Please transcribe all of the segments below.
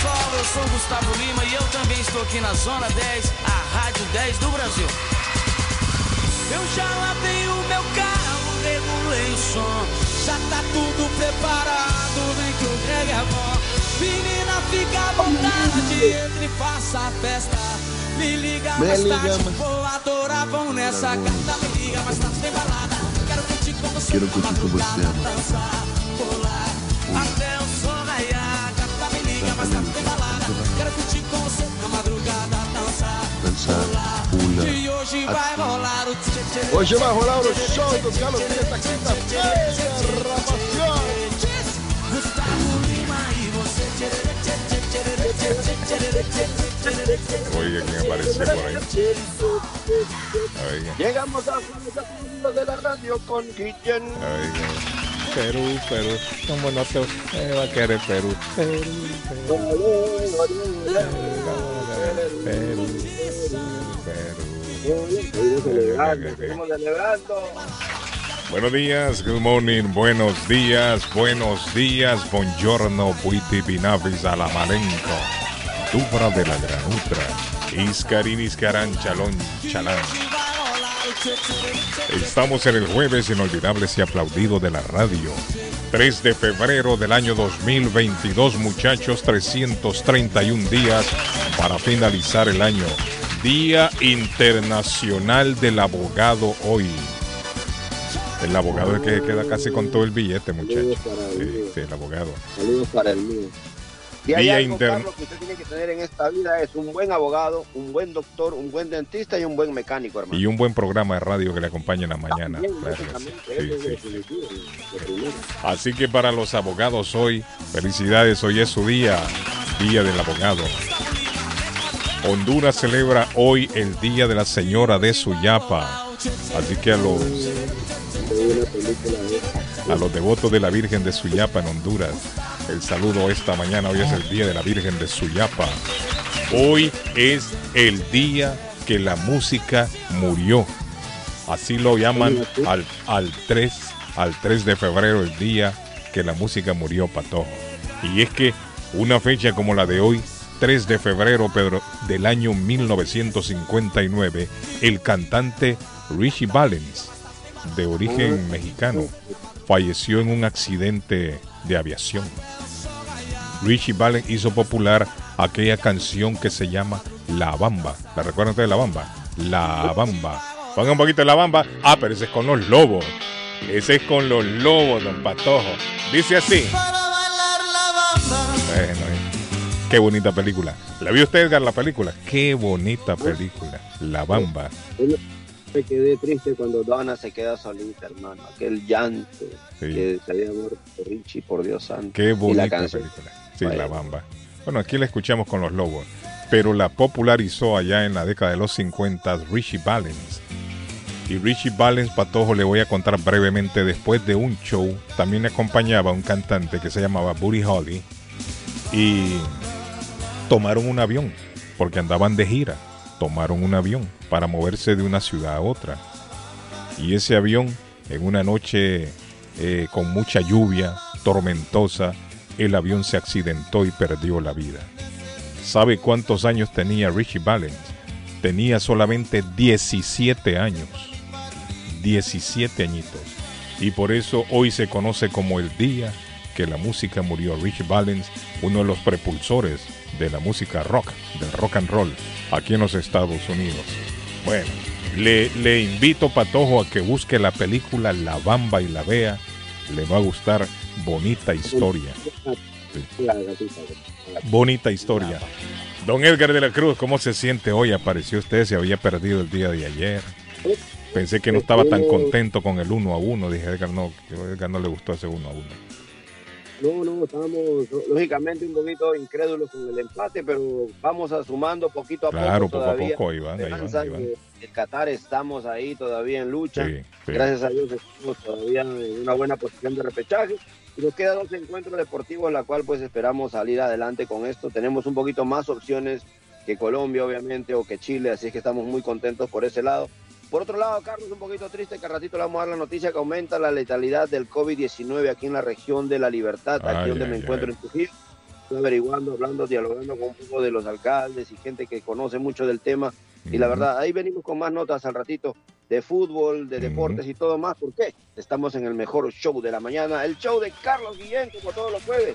Pessoal, eu sou o Gustavo Lima e eu também estou aqui na Zona 10, a Rádio 10 do Brasil. Eu já lavei o meu carro, regulei o som, já tá tudo preparado, vem que o Greg é bom. Menina, fica à vontade, entre e faça a festa. Me liga mais tarde, vou adorar, vamos nessa gata. Me liga mais tarde, tem balada. Quero curtir com você, Quero curtir com você, dançar, una. Aquí. Hoje vai rolar o show do por Llegamos a de la radio con Guillén. Perú, Perú, como no te va a querer Perú. Perú, Perú. Buenos días, good morning, buenos días, buenos días, buongiorno, buiti pinavis a la malenco, dubra de la granutra, iscarin iscaran chalón chalán. Estamos en el jueves inolvidables y aplaudido de la radio. 3 de febrero del año 2022, muchachos, 331 días para finalizar el año. Día Internacional del Abogado hoy. El abogado es que queda casi con todo el billete, muchachos. Sí, sí, el abogado. Saludos para el mío. Si hay Día algo. Carlos, que usted tiene que tener en esta vida es un buen abogado, un buen doctor, un buen dentista y un buen mecánico, hermano. Y un buen programa de radio que le acompañe en la mañana. También, sí, sí. primero. Así que para los abogados hoy, felicidades, hoy es su día, Día del Abogado. Honduras celebra hoy el Día de la Señora de Suyapa. Así que a los, a los devotos de la Virgen de Suyapa en Honduras, el saludo esta mañana. Hoy es el Día de la Virgen de Suyapa. Hoy es el día que la música murió. Así lo llaman al, al 3, al 3 de febrero, el día que la música murió, Patojo. Y es que una fecha como la de hoy, 3 de febrero del año 1959, el cantante Richie Valens, de origen mexicano, falleció en un accidente de aviación. Richie Valens hizo popular aquella canción que se llama La Bamba. ¿La recuerdan ustedes La Bamba? La Bamba. Pongan un poquito de La Bamba. Ah, pero ese es con los lobos. Ese es con los lobos, don Patojo. Dice así. Bueno, eh. qué bonita película. ¿La vio usted, Edgar, la película? Qué bonita película. La Bamba. Me quedé triste cuando Donna se queda solita, hermano. Aquel llanto Sí. que se había muerto Richie, por Dios santo. Qué Y bonita la canción. película. Sí, Vaya. La Bamba. Bueno, aquí la escuchamos con los lobos. Pero la popularizó allá en la década de los 50 Richie Valens. Y Richie Valens, Patojo, le voy a contar brevemente, después de un show, también acompañaba un cantante que se llamaba Buddy Holly. Y tomaron un avión, porque andaban de gira. Tomaron un avión para moverse de una ciudad a otra. Y ese avión, en una noche eh, con mucha lluvia, tormentosa, el avión se accidentó y perdió la vida. ¿Sabe cuántos años tenía Richie Valens? Tenía solamente 17 años. 17 añitos. Y por eso hoy se conoce como el día que la música murió. Richie Valens, uno de los prepulsores de la música rock, del rock and roll, aquí en los Estados Unidos. Bueno, le, le invito, Patojo, a que busque la película La Bamba y la vea. Le va a gustar bonita historia. Bonita historia. Don Edgar de la Cruz, ¿cómo se siente hoy? Apareció usted, se había perdido el día de ayer. Pensé que no estaba tan contento con el uno a uno. Dije, Edgar no, Edgar no le gustó ese uno a uno. No, no, estamos lógicamente un poquito incrédulos con el empate, pero vamos a sumando poquito a poco. Claro, poco a poco, Iván. El Qatar estamos ahí todavía en lucha. Gracias a Dios estamos todavía en una buena posición de repechaje. Y nos quedan dos encuentros deportivos, en la cual pues esperamos salir adelante con esto. Tenemos un poquito más opciones que Colombia, obviamente, o que Chile, así es que estamos muy contentos por ese lado. Por otro lado, Carlos, un poquito triste que al ratito le vamos a dar la noticia que aumenta la letalidad del COVID-19 aquí en la región de La Libertad, aquí donde me encuentro en Trujillo. Estoy averiguando, hablando, dialogando con un poco de los alcaldes y gente que conoce mucho del tema. Y la verdad, ahí venimos con más notas al ratito de fútbol, de deportes y todo más. ¿Por qué? Estamos en el mejor show de la mañana, el show de Carlos Guillén, como todos los jueves.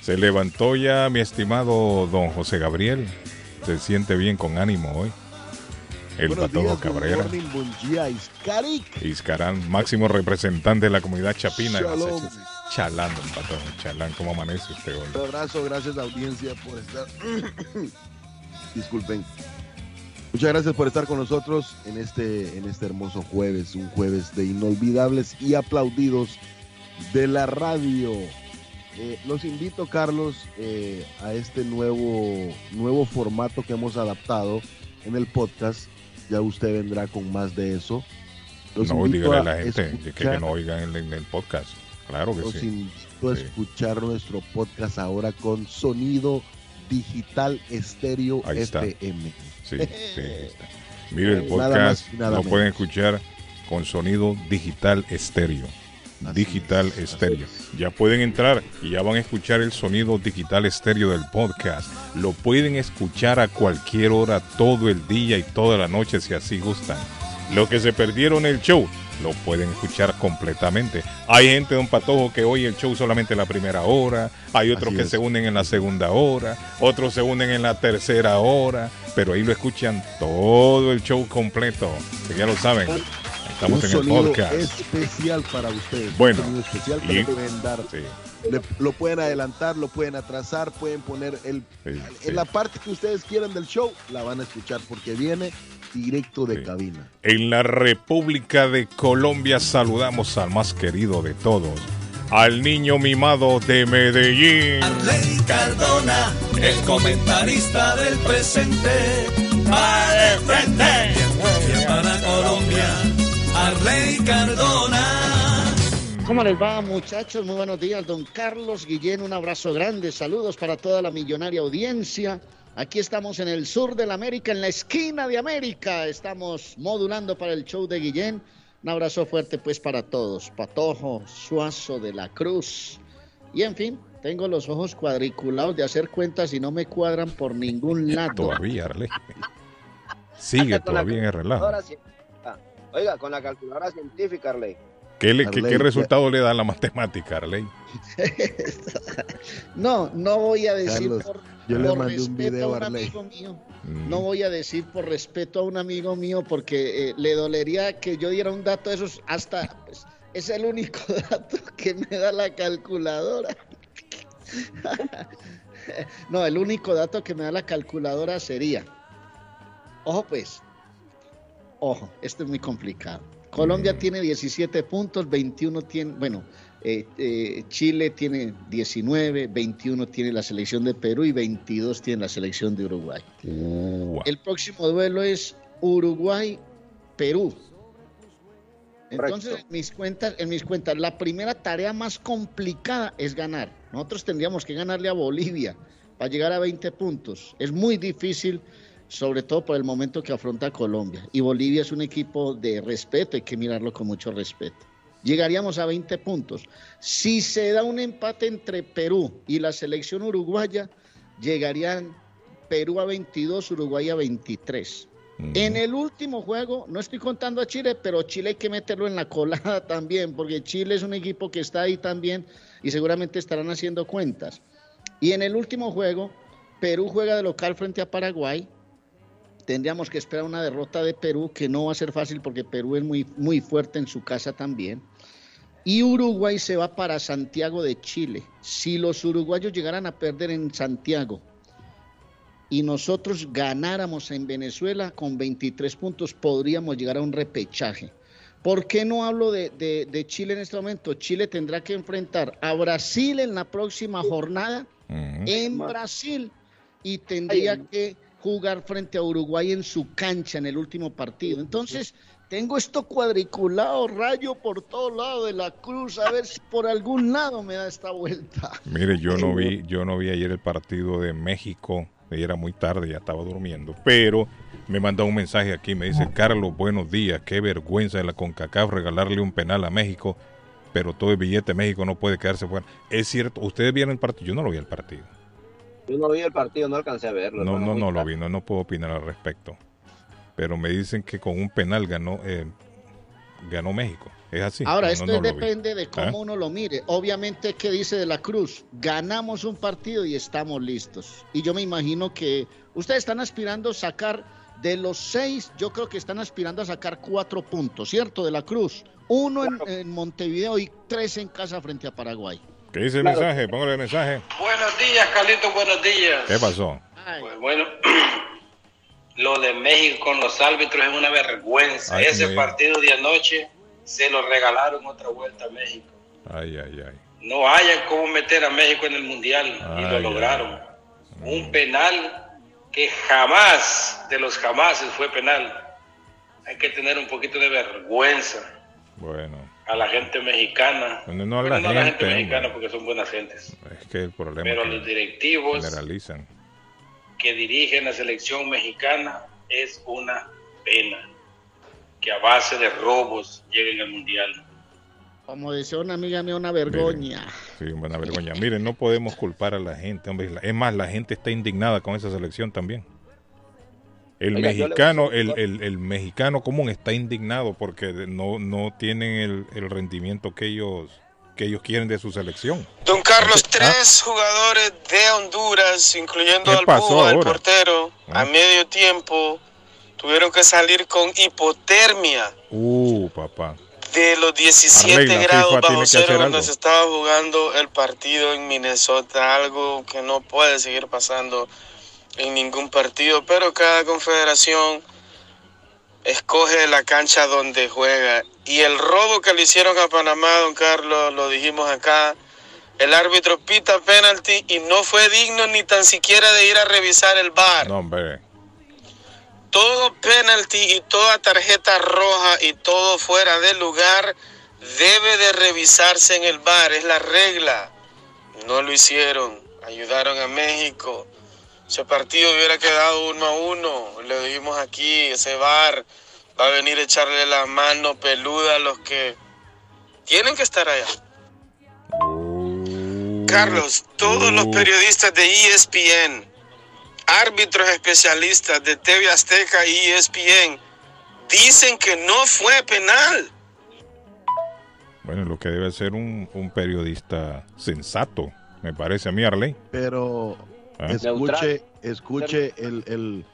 Se levantó ya mi estimado don José Gabriel. Se siente bien con ánimo hoy. El Patojo Cabrera. Iscarán, máximo representante de la comunidad chapina. Chalán, don Patojo. Chalán, ¿cómo amanece usted hoy? Un abrazo, gracias audiencia por estar. Disculpen. Muchas gracias por estar con nosotros en este, en este hermoso jueves, un jueves de inolvidables y aplaudidos de la radio. Eh, los invito, Carlos, eh, a este nuevo, nuevo formato que hemos adaptado en el podcast ya usted vendrá con más de eso. no, dígale a la gente que, no oigan en, el podcast. Claro que los sí. invito a escuchar nuestro podcast ahora con sonido digital estéreo FM. Sí, sí, Mire, el podcast lo pueden escuchar con sonido digital estéreo. Digital estéreo. Ya pueden entrar y ya van a escuchar el sonido digital estéreo del podcast. Lo pueden escuchar a cualquier hora, todo el día y toda la noche si así gustan. Lo que se perdieron el show, lo pueden escuchar completamente. Hay gente, don Patojo, que oye el show solamente la primera hora, hay otros que se unen en la segunda hora, otros se unen en la tercera hora, pero ahí lo escuchan todo el show completo, ya lo saben. Estamos en el podcast. especial para ustedes. Bueno, un especial que pueden dar. lo pueden adelantar, lo pueden atrasar, pueden poner el, en la parte que ustedes quieran del show, la van a escuchar porque viene directo de cabina. En la República de Colombia saludamos al más querido de todos, al niño mimado de Medellín. Arley Cardona, el comentarista del presente, para el frente, para Colombia Arley Cardona. ¿Cómo les va, muchachos? Muy buenos días, don Carlos Guillén. Un abrazo grande. Saludos para toda la millonaria audiencia. Aquí estamos en el sur de la América, en la esquina de América. Estamos modulando para el show de Guillén. Un abrazo fuerte, pues, para todos. Patojo, Suazo de la Cruz. Y en fin, tengo los ojos cuadriculados de hacer cuentas y no me cuadran por ningún lado. Todavía, Arley. Sigue todavía en el relajo. Oiga, con la calculadora científica, Arley. ¿Qué, ¿qué, resultado le da la matemática, Arley? no, no voy a decir por, yo le mandé un video a un amigo mío. No mm. voy a decir por respeto a un amigo mío porque eh, le dolería que yo diera un dato de esos hasta pues, es el único dato que me da la calculadora. no, el único dato que me da la calculadora sería, ojo pues, ojo, esto es muy complicado. Colombia mm. tiene 17 puntos, 21 tiene, bueno, eh, eh, Chile tiene 19, 21 tiene la selección de Perú y 22 tiene la selección de Uruguay. El próximo duelo es Uruguay-Perú. Entonces, en mis, cuentas, en mis cuentas, la primera tarea más complicada es ganar. Nosotros tendríamos que ganarle a Bolivia para llegar a 20 puntos. Es muy difícil sobre todo por el momento que afronta Colombia. Y Bolivia es un equipo de respeto, hay que mirarlo con mucho respeto. Llegaríamos a 20 puntos. Si se da un empate entre Perú y la selección uruguaya, llegarían Perú a 22, Uruguay a 23. En el último juego, no estoy contando a Chile, pero Chile hay que meterlo en la colada también, porque Chile es un equipo que está ahí también y seguramente estarán haciendo cuentas. Y en el último juego, Perú juega de local frente a Paraguay, tendríamos que esperar una derrota de Perú, que no va a ser fácil porque Perú es muy, muy fuerte en su casa también. Y Uruguay se va para Santiago de Chile. Si los uruguayos llegaran a perder en Santiago y nosotros ganáramos en Venezuela con 23 puntos, podríamos llegar a un repechaje. ¿Por qué no hablo de, Chile en este momento? Chile tendrá que enfrentar a Brasil en la próxima jornada, en Brasil, y tendría que jugar frente a Uruguay en su cancha en el último partido. Entonces, tengo esto cuadriculado, rayo por todo lado de la cruz, a ver si por algún lado me da esta vuelta. Mire, yo no vi, yo no vi ayer el partido de México, era muy tarde, ya estaba durmiendo, pero me manda un mensaje aquí, me dice, Carlos, buenos días, qué vergüenza de la CONCACAF regalarle un penal a México, pero todo el billete de México no puede quedarse fuera. Es cierto, ustedes vieron el partido, yo no lo vi el partido. Yo no vi el partido, no alcancé a verlo. No, no, no lo vi, no, no puedo opinar al respecto pero me dicen que con un penal ganó, eh, ganó México. Es así. Ahora, esto depende de cómo ¿Ah? uno lo mire. Obviamente, ¿qué dice de la Cruz? Ganamos un partido y estamos listos. Y yo me imagino que ustedes están aspirando a sacar de los seis, yo creo que están aspirando a sacar cuatro puntos, ¿cierto? De la Cruz. Uno en, Montevideo y tres en casa frente a Paraguay. ¿Qué dice el mensaje? Póngale el mensaje. Buenos días, Carlito, buenos días. ¿Qué pasó? Pues bueno, lo de México con los árbitros es una vergüenza. Ese partido de anoche se lo regalaron otra vuelta a México. Ay, ay, ay. No haya cómo meter a México en el Mundial y lo lograron. Un penal que jamás, de los jamases, fue penal. Hay que tener un poquito de vergüenza. Bueno. A la gente mexicana. no a la, gente, mexicana porque son buenas gentes. Es que el problema Pero los directivos generalizan que dirigen la selección mexicana es una pena que a base de robos lleguen al mundial. Como decía una amiga mía, una vergüenza. Sí, una vergüenza. Miren, no podemos culpar a la gente, hombre. Es más, la gente está indignada con esa selección también. El mexicano, el, el, mexicano común está indignado porque no, no tienen el, el rendimiento que ellos que ellos quieren de su selección. Don Carlos, tres jugadores de Honduras, incluyendo al Púa, el portero, a ah. medio tiempo tuvieron que salir con hipotermia. Uh, papá. De los 17 grados bajo cero donde se estaba jugando el partido en Minnesota, algo que no puede seguir pasando en ningún partido, pero cada confederación escoge la cancha donde juega. Y el robo que le hicieron a Panamá, don Carlos, lo dijimos acá, el árbitro pita penalti y no fue digno ni tan siquiera de ir a revisar el bar. No, hombre. Todo penalti y toda tarjeta roja y todo fuera de lugar debe de revisarse en el bar, es la regla. No lo hicieron, ayudaron a México ese partido hubiera quedado uno a uno. Le dijimos aquí, ese bar va a venir a echarle la mano peluda a los que tienen que estar allá. Carlos, todos los periodistas de ESPN, árbitros especialistas de TV Azteca y ESPN, dicen que no fue penal. Bueno, lo que debe ser un, un periodista sensato, me parece a mí, Arley. Pero. Escuche, escuche el,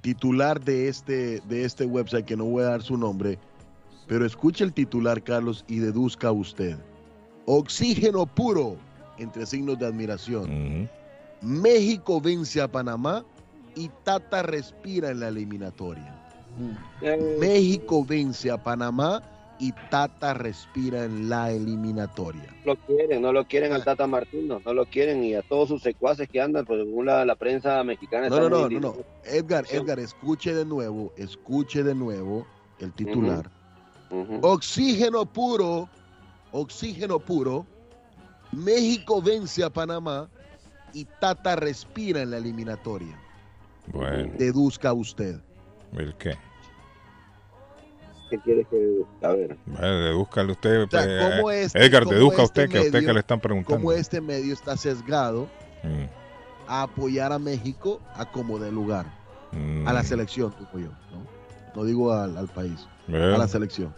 titular de este, de este website, que no voy a dar su nombre, pero escuche el titular, Carlos, y deduzca usted. Oxígeno puro, entre signos de admiración. México vence a Panamá y Tata respira en la eliminatoria. Eh. México vence a Panamá y Tata respira en la eliminatoria. No lo quieren, no lo quieren al Tata Martino, no lo quieren y a todos sus secuaces que andan, pues según la, prensa mexicana. No, no, no, no, no, Edgar, Edgar, escuche de nuevo, escuche de nuevo el titular. Oxígeno puro, oxígeno puro. México vence a Panamá y Tata respira en la eliminatoria. Bueno. Deduzca usted. ¿El qué? ¿Qué quiere que a ver? dedúzcale usted. O eh, este, Edgar, deduzca usted este que a usted que le están preguntando. ¿Cómo este medio está sesgado mm. a apoyar a México a como de lugar? A la mm. selección, digo yo. No, no digo al, país. A la selección.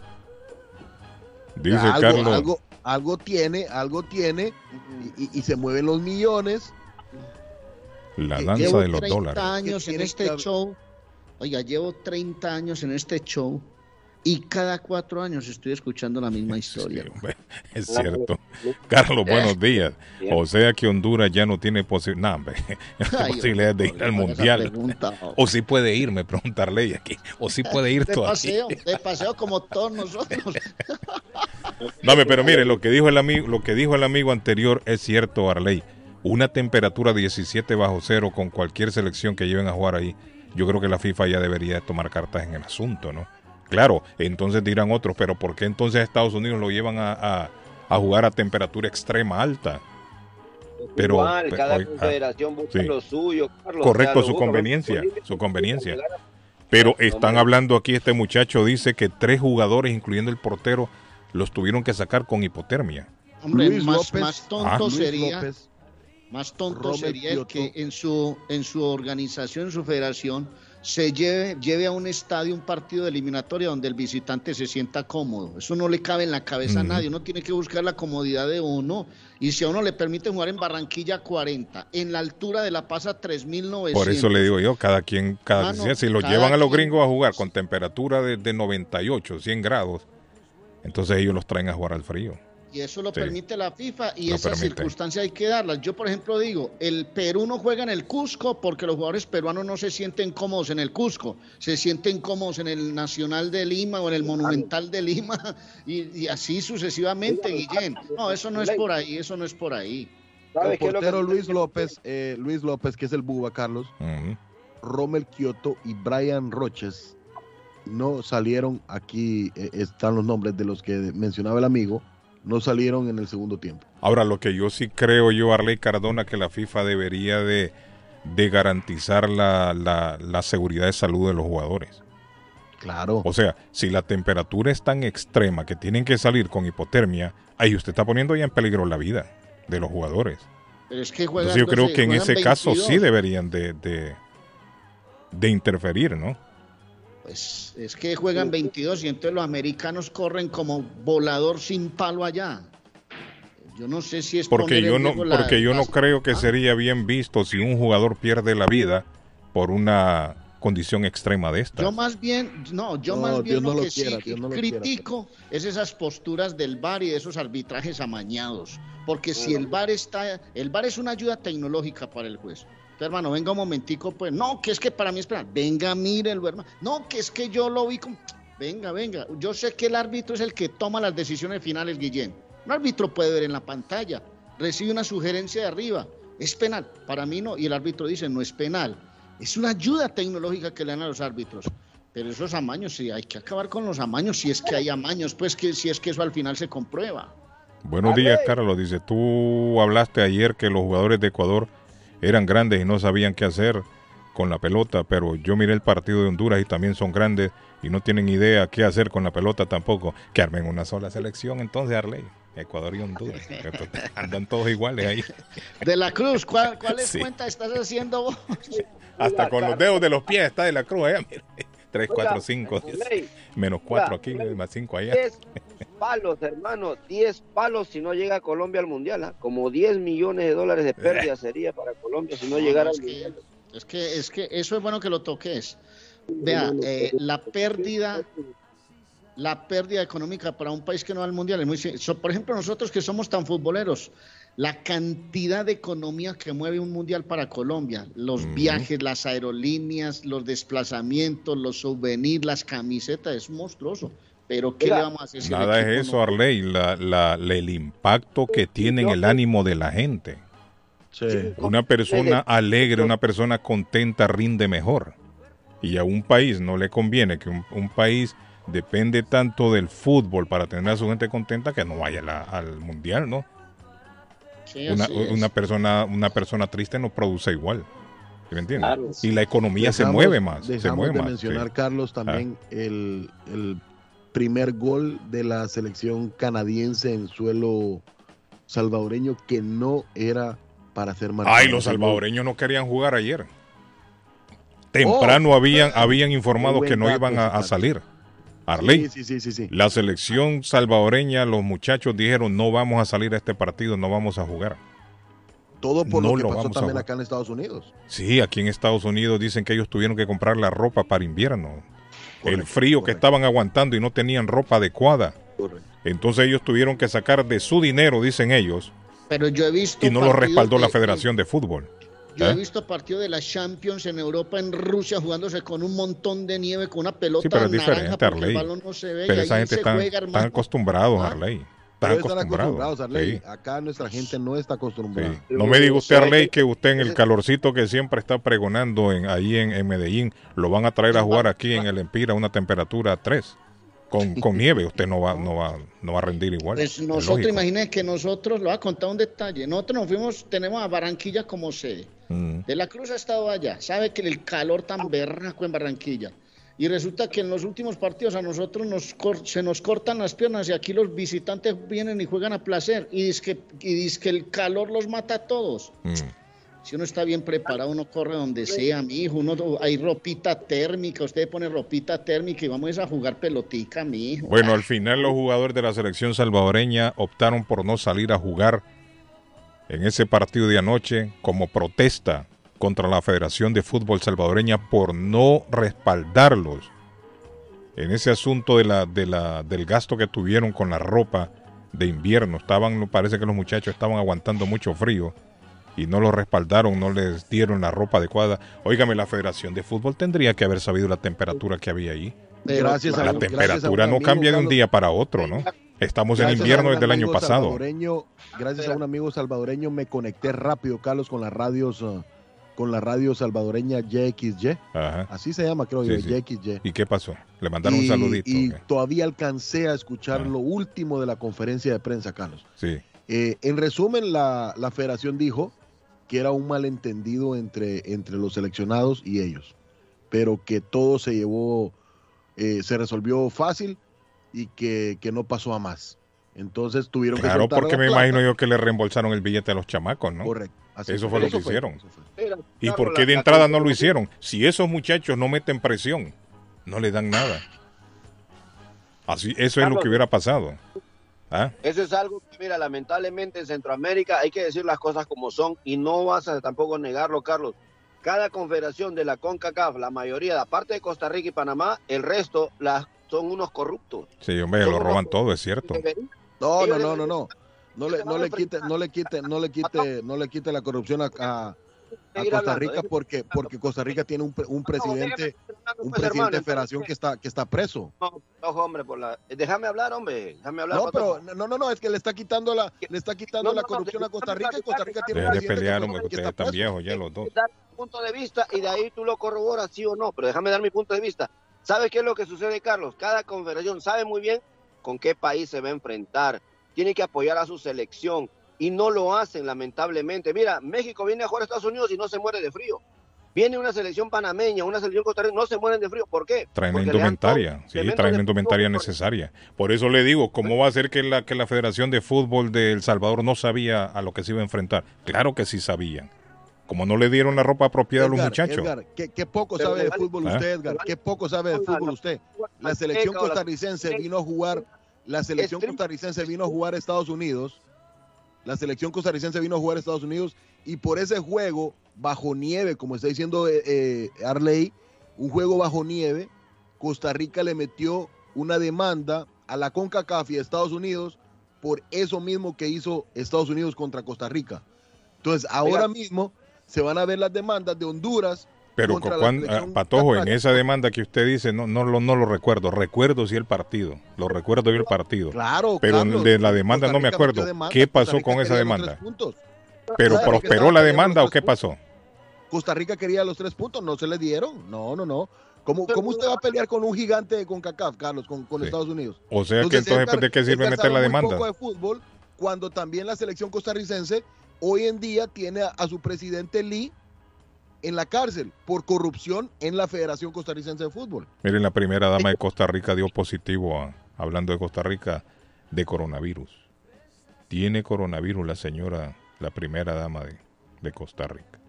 Dice algo, Carlos. Algo, algo, tiene, algo tiene y, y, se mueven los millones. La danza de los 30 dólares. años en este show. Oiga, llevo 30 años en este show y cada cuatro años estoy escuchando la misma historia. es cierto. Carlos, buenos días. O sea que Honduras ya no tiene posibilidad de ir al Mundial. O si puede ir, me preguntarle aquí. O si puede ir de Paseo, de paseo como todos nosotros. no, pero mire, lo que dijo el amigo, lo que dijo el amigo anterior es cierto, Arley. Una temperatura 17 bajo cero con cualquier selección que lleven a jugar ahí. Yo creo que la FIFA ya debería tomar cartas en el asunto, ¿no? Claro, entonces dirán otros, pero ¿por qué entonces Estados Unidos lo llevan a, jugar a temperatura extrema alta? Pero, cada ah, confederación busca lo suyo. Correcto, su conveniencia, su conveniencia. Pero están hablando aquí, este muchacho dice que tres jugadores, incluyendo el portero, los tuvieron que sacar con hipotermia. Hombre, más, más, tonto ah. sería, más tonto sería el que en su, en su organización, en su federación, se lleve, lleve a un estadio un partido de eliminatoria donde el visitante se sienta cómodo. Eso no le cabe en la cabeza a nadie. Uno tiene que buscar la comodidad de uno. Y si a uno le permite jugar en Barranquilla 40, en la altura de La Paz a 3.900. Por eso le digo yo, cada quien, cada ah, si lo llevan a los gringos a jugar con temperatura de, de 98, 100 grados, entonces ellos los traen a jugar al frío. Y eso lo permite la FIFA y esas circunstancias hay que darlas. Yo, por ejemplo, digo, el Perú no juega en el Cusco porque los jugadores peruanos no se sienten cómodos en el Cusco, se sienten cómodos en el Nacional de Lima o en el Monumental de Lima y, así sucesivamente, Guillén. No, eso no es por ahí, eso no es por ahí. El portero Luis López, eh, Luis López, que es el Buba, Carlos, Rommel Kioto y Brian Roches no salieron. Aquí, eh, están los nombres de los que mencionaba el amigo, no salieron en el segundo tiempo. Ahora, lo que yo sí creo yo, Arley Cardona, que la FIFA debería de, garantizar la, la, seguridad de salud de los jugadores. Claro. O sea, si la temperatura es tan extrema que tienen que salir con hipotermia, ahí usted está poniendo ya en peligro la vida de los jugadores. es que Entonces yo creo que en ese caso sí deberían de, de, de interferir, ¿no? Pues es que juegan 22 y entonces los americanos corren como volador sin palo allá. Yo no sé si es porque yo no porque yo no creo que sería bien visto si un jugador pierde la vida por una condición extrema de esta. Yo más bien, no, yo más bien lo que sí critico es esas posturas del VAR y de esos arbitrajes amañados, porque si el VAR está, el VAR es una ayuda tecnológica para el juez hermano, venga un momentico, pues, no, que es que para mí es penal, venga, mírelo, hermano, no, que es que yo lo vi como, venga, venga, yo sé que el árbitro es el que toma las decisiones finales, Guillén, un árbitro puede ver en la pantalla, recibe una sugerencia de arriba, es penal, para mí no, y el árbitro dice, no es penal, es una ayuda tecnológica que le dan a los árbitros, pero esos amaños, sí, hay que acabar con los amaños, si es que hay amaños, pues que si es que eso al final se comprueba. Buenos días, Carlos. Dice, tú hablaste ayer que los jugadores de Ecuador eran grandes y no sabían qué hacer con la pelota, pero yo miré el partido de Honduras y también son grandes y no tienen idea qué hacer con la pelota tampoco. Que armen una sola selección entonces, Arley. Ecuador y Honduras. Andan todos iguales ahí. De la Cruz, ¿cuál, cuenta estás haciendo vos? Hasta con los dedos de los pies está de la Cruz allá. 3, 4, 5, menos 4 aquí, más 5 allá palos, hermano, 10 palos si no llega Colombia al Mundial, ¿ah? como 10 millones de dólares de pérdida sería para Colombia si no, llegara al Mundial. Es que, es que eso es bueno que lo toques. Vea, eh, la pérdida, la pérdida económica para un país que no va al Mundial es muy... por ejemplo, nosotros que somos tan futboleros, la cantidad de economía que mueve un mundial para Colombia, los viajes, las aerolíneas, los desplazamientos, los souvenirs, las camisetas, es monstruoso. Pero ¿qué le vamos a hacer? Nada es eso, Arley, la, el impacto que tiene en el ánimo de la gente. Una persona alegre, una persona contenta rinde mejor. Y a un país no le conviene que un, país depende tanto del fútbol para tener a su gente contenta que no vaya al mundial, ¿no? una, persona una persona triste no produce igual. ¿Me entiendes? Y la economía se mueve más. se mueve de mencionar, Carlos, también ah. el, el primer gol de la selección canadiense en suelo salvadoreño que no era para hacer más. Ay, los salvadoreños no querían jugar ayer. Temprano oh, habían, habían informado que no iban a, salir. Arley, sí, sí, sí, la selección salvadoreña, los muchachos dijeron no vamos a salir a este partido, no vamos a jugar. Todo por lo que pasó también acá en Estados Unidos. Sí, aquí en Estados Unidos dicen que ellos tuvieron que comprar la ropa para invierno el frío que estaban aguantando y no tenían ropa adecuada. Entonces ellos tuvieron que sacar de su dinero, dicen ellos. Pero yo he visto y no lo respaldó la Federación de Fútbol. Yo he ¿Eh? visto partidos de la Champions en Europa, en Rusia, jugándose con un montón de nieve, con una pelota sí, pero es diferente, Arley. No se ve, pero esa gente está, están acostumbrados, ¿Ah? Arley. Están acostumbrados. Arley. Acá nuestra gente no está acostumbrada. No me diga usted, Arley, que usted en el calorcito que siempre está pregonando en, ahí en, Medellín, lo van a traer a jugar aquí en el Empira a una temperatura 3 con, con nieve usted no va, no va, no va a rendir igual. Pues nosotros, imagínense que nosotros, lo voy a contar un detalle, nosotros nos fuimos, tenemos a Barranquilla como sede. Mm. De la Cruz ha estado allá, sabe que el calor tan berraco en Barranquilla. Y resulta que en los últimos partidos a nosotros nos se nos cortan las piernas y aquí los visitantes vienen y juegan a placer. Y dice que, y dice que el calor los mata a todos. Mm. Si uno está bien preparado, uno corre donde sea, mi hijo. Uno, hay ropita térmica, usted pone ropita térmica y vamos a jugar pelotica, mi hijo. Bueno, al final los jugadores de la selección salvadoreña optaron por no salir a jugar en ese partido de anoche como protesta contra la Federación de Fútbol Salvadoreña por no respaldarlos en ese asunto de la, de la, del gasto que tuvieron con la ropa de invierno. Estaban, parece que los muchachos estaban aguantando mucho frío y no lo respaldaron, no les dieron la ropa adecuada. Óigame, la Federación de Fútbol tendría que haber sabido la temperatura que había ahí. Gracias a, la temperatura no cambia de un día para otro, ¿no? Estamos en invierno desde el año pasado. Gracias a un amigo salvadoreño me conecté rápido, Carlos, con las radios, uh, con la radio salvadoreña YXY. Así se llama, creo yo, YXY. ¿Y qué pasó? Le mandaron un saludito. Y todavía alcancé a escuchar lo último de la conferencia de prensa, Carlos. Sí. Eh, en resumen, la, la federación dijo que era un malentendido entre, entre los seleccionados y ellos, pero que todo se llevó, eh, se resolvió fácil y que, no pasó a más. Entonces tuvieron claro, que... Claro, porque me imagino yo que le reembolsaron el billete a los chamacos, ¿no? Correcto. eso fue lo que hicieron. ¿Y por qué de entrada no lo hicieron? Si esos muchachos no meten presión, no le dan nada. Así, eso es lo que hubiera pasado. ¿Ah? Eso es algo que, mira, lamentablemente en Centroamérica hay que decir las cosas como son y no vas a tampoco negarlo, Carlos. Cada confederación de la CONCACAF, la mayoría, aparte de Costa Rica y Panamá, el resto las, son unos corruptos. Sí, hombre, lo roban todo, es cierto. No, no, no, no, no. No le, no le quite, no le quite, no le quite, no le quite la corrupción a a Costa Rica porque porque Costa Rica tiene un, un presidente un presidente de federación que está que está preso. No, hombre, por la déjame hablar, hombre, déjame hablar. No, pero no, no, no, es que le está quitando la le está quitando la corrupción a Costa Rica y Costa Rica tiene un presidente pelear, hombre, que está viejos ya los dos. punto de vista y de ahí tú lo corroboras sí o no, pero déjame dar mi punto de vista. ¿Sabes qué es lo que sucede, Carlos? Cada confederación sabe muy bien con qué país se va a enfrentar. Tiene que apoyar a su selección y no lo hacen, lamentablemente. Mira, México viene a jugar a Estados Unidos y no se muere de frío. Viene una selección panameña, una selección costarricense, no se mueren de frío. ¿Por qué? Traen indumentaria, sí, traen indumentaria necesaria. Por eso le digo, ¿cómo va a ser que la, que la Federación de Fútbol de El Salvador no sabía a lo que se iba a enfrentar? Claro que sí sabían. Como no le dieron la ropa apropiada a los muchachos. Edgar, ¿qué, poco sabe de fútbol ¿Ah? usted, Edgar. Qué poco sabe de fútbol usted. La selección costarricense vino a jugar, la selección costarricense vino a jugar a Estados Unidos la selección costarricense vino a jugar a Estados Unidos y por ese juego bajo nieve, como está diciendo eh, eh, Arley, un juego bajo nieve, Costa Rica le metió una demanda a la CONCACAF y a Estados Unidos por eso mismo que hizo Estados Unidos contra Costa Rica. Entonces, ahora mismo se van a ver las demandas de Honduras pero ah, Patojo, en esa demanda que usted dice, no, no, no lo recuerdo. Recuerdo sí el partido. Lo recuerdo y el partido. Claro, Pero de la demanda no me acuerdo. ¿Qué pasó con esa demanda? ¿Pero prosperó la demanda o qué pasó? Costa Rica quería los tres puntos, no se le dieron. No, no, no. ¿Cómo, cómo usted va a pelear con un gigante con CACAF, Carlos, con, Estados Unidos? O sea que entonces, ¿de qué sirve meter la demanda? Un poco de fútbol, cuando también la selección costarricense hoy en día tiene a su presidente Lee en la cárcel por corrupción en la Federación Costarricense de Fútbol. Miren, la primera dama de Costa Rica dio positivo, hablando de Costa Rica, de coronavirus. Tiene coronavirus la señora, la primera dama de, Costa Rica.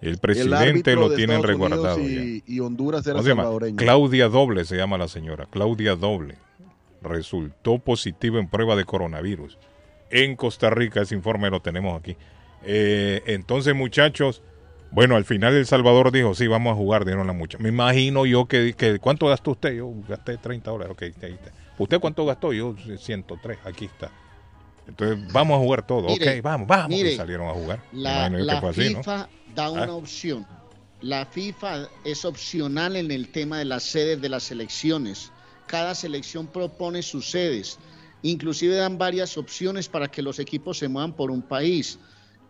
El presidente lo tiene resguardado. Y, y, Honduras era Claudia Doble se llama la señora. Claudia Doble. Resultó positivo en prueba de coronavirus. En Costa Rica, ese informe lo tenemos aquí. Eh, entonces, muchachos, Bueno, al final El Salvador dijo, sí, vamos a jugar, dieron la mucha. Me imagino yo que, que ¿cuánto gastó usted? Yo gasté 30 dólares, ok, ahí está. ¿Usted cuánto gastó? Yo 103, aquí está. Entonces, vamos a jugar todo, ok, vamos, vamos. y salieron a jugar. La, FIFA da ah. una opción. La FIFA es opcional en el tema de las sedes de las selecciones. Cada selección propone sus sedes. Inclusive dan varias opciones para que los equipos se muevan por un país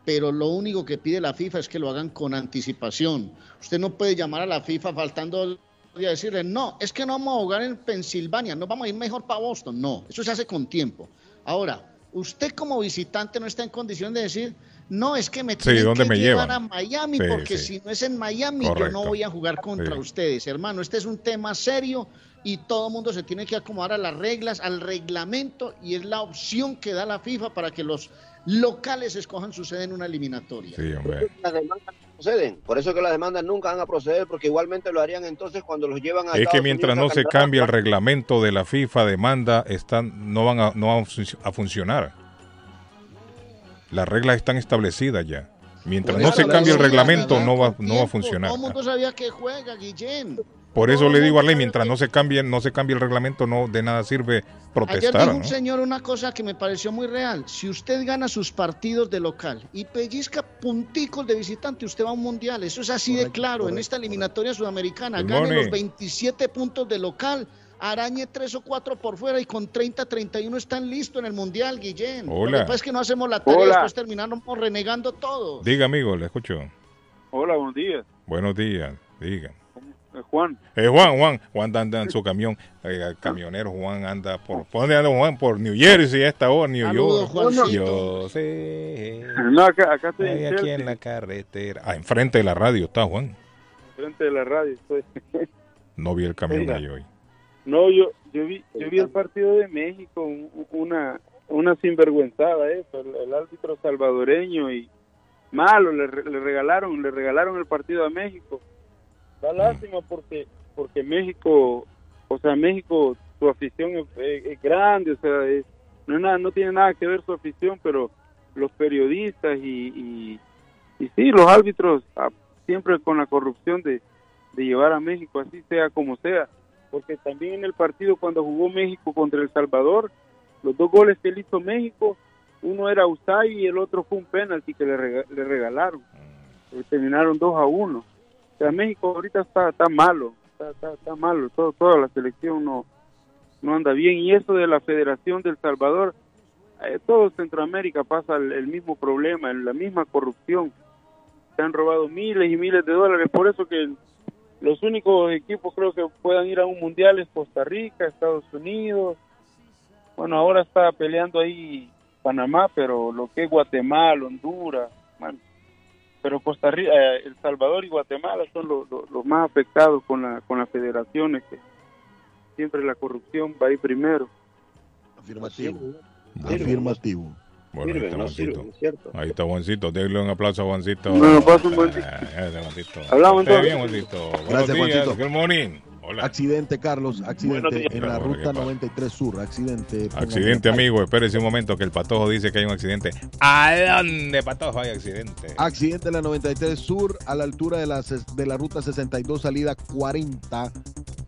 pero lo único que pide la FIFA es que lo hagan con anticipación. Usted no puede llamar a la FIFA faltando y decirle, no, es que no vamos a jugar en Pensilvania, no vamos a ir mejor para Boston. No, eso se hace con tiempo. Ahora, usted como visitante no está en condición de decir, no, es que me tienen que llevar a Miami, porque si no es en Miami, yo no voy a jugar contra ustedes. Hermano, este es un tema serio y todo el mundo se tiene que acomodar a las reglas, al reglamento, y es la opción que da la FIFA para que los locales escojan su sede en una eliminatoria. Sí, hombre. Las demandas no proceden. Por eso que las demandas nunca van a proceder, porque igualmente lo harían entonces cuando los llevan a. Es que mientras no se cambie el reglamento de la FIFA, demanda, están, no van a, no van a funcionar. Las reglas están establecidas ya. Mientras no se cambie el reglamento, no va, no va a funcionar. Todo el mundo sabía que juega, Guillén. Por eso le digo a ley, mientras no se cambie, no se cambie el reglamento, no de nada sirve protestar. Ayer dijo un señor una cosa que me pareció muy real. Si usted gana sus partidos de local y pellizca punticos de visitante, usted va a un mundial. Eso es así de claro. En esta eliminatoria sudamericana, gane los 27 puntos de local, arañe tres o cuatro por fuera y con 30, 31 están listos en el mundial, Guillén. Hola. Lo que pasa es que no hacemos la tarea, después terminamos renegando todo. Diga, amigo, le escucho. Hola, buenos días. Buenos días, diga. Eh, Juan. Eh, Juan, Juan, Juan anda en su camión, eh, camionero Juan anda por, ¿por dónde anda Juan? Por New Jersey esta hora, New York. Yo sé. No, acá, acá estoy aquí en la carretera. Ah, enfrente de la radio está Juan. Enfrente de la radio estoy. no vi el camión ahí hoy. No, yo, yo vi, yo vi el partido de México, una, una sinvergüenzada eso, el, árbitro salvadoreño y malo, le, le regalaron, le regalaron el partido a México da lástima porque porque México, o sea, México, su afición es, grande, o sea, no, nada, no tiene nada que ver su afición, pero los periodistas y, y, sí, los árbitros, ah, siempre con la corrupción de, de llevar a México, así sea como sea, porque también en el partido cuando jugó México contra El Salvador, los dos goles que él hizo México, uno era Usay y el otro fue un penalti que le, le regalaron. Terminaron 2 a 1 México ahorita está, malo, está, malo, todo, toda la selección no, no anda bien. Y eso de la Federación del Salvador, eh, todo Centroamérica pasa el, mismo problema, la misma corrupción. Se han robado miles y miles de dólares, por eso que los únicos equipos creo que puedan ir a un mundial es Costa Rica, Estados Unidos. Bueno, ahora está peleando ahí Panamá, pero lo que es Guatemala, Honduras, pero Costa Rica, eh, El Salvador y Guatemala son los, más afectados con, la, con las federaciones, que siempre la corrupción va ahí primero. Afirmativo. Afirmativo. Bueno, ahí está Juancito. ahí está Juancito. Denle un aplauso a Juancito. Bueno, paso un buen día. Hablamos entonces. Bien, Juancito. Gracias, Juancito. Good morning. Accidente, Carlos, accidente en la ruta 93 Sur, accidente. Accidente, amigo, espérese un momento que el Patojo dice que hay un accidente. ¿A dónde, Patojo, hay accidente? Accidente en la 93 Sur, a la altura de la, de la ruta 62, salida 40.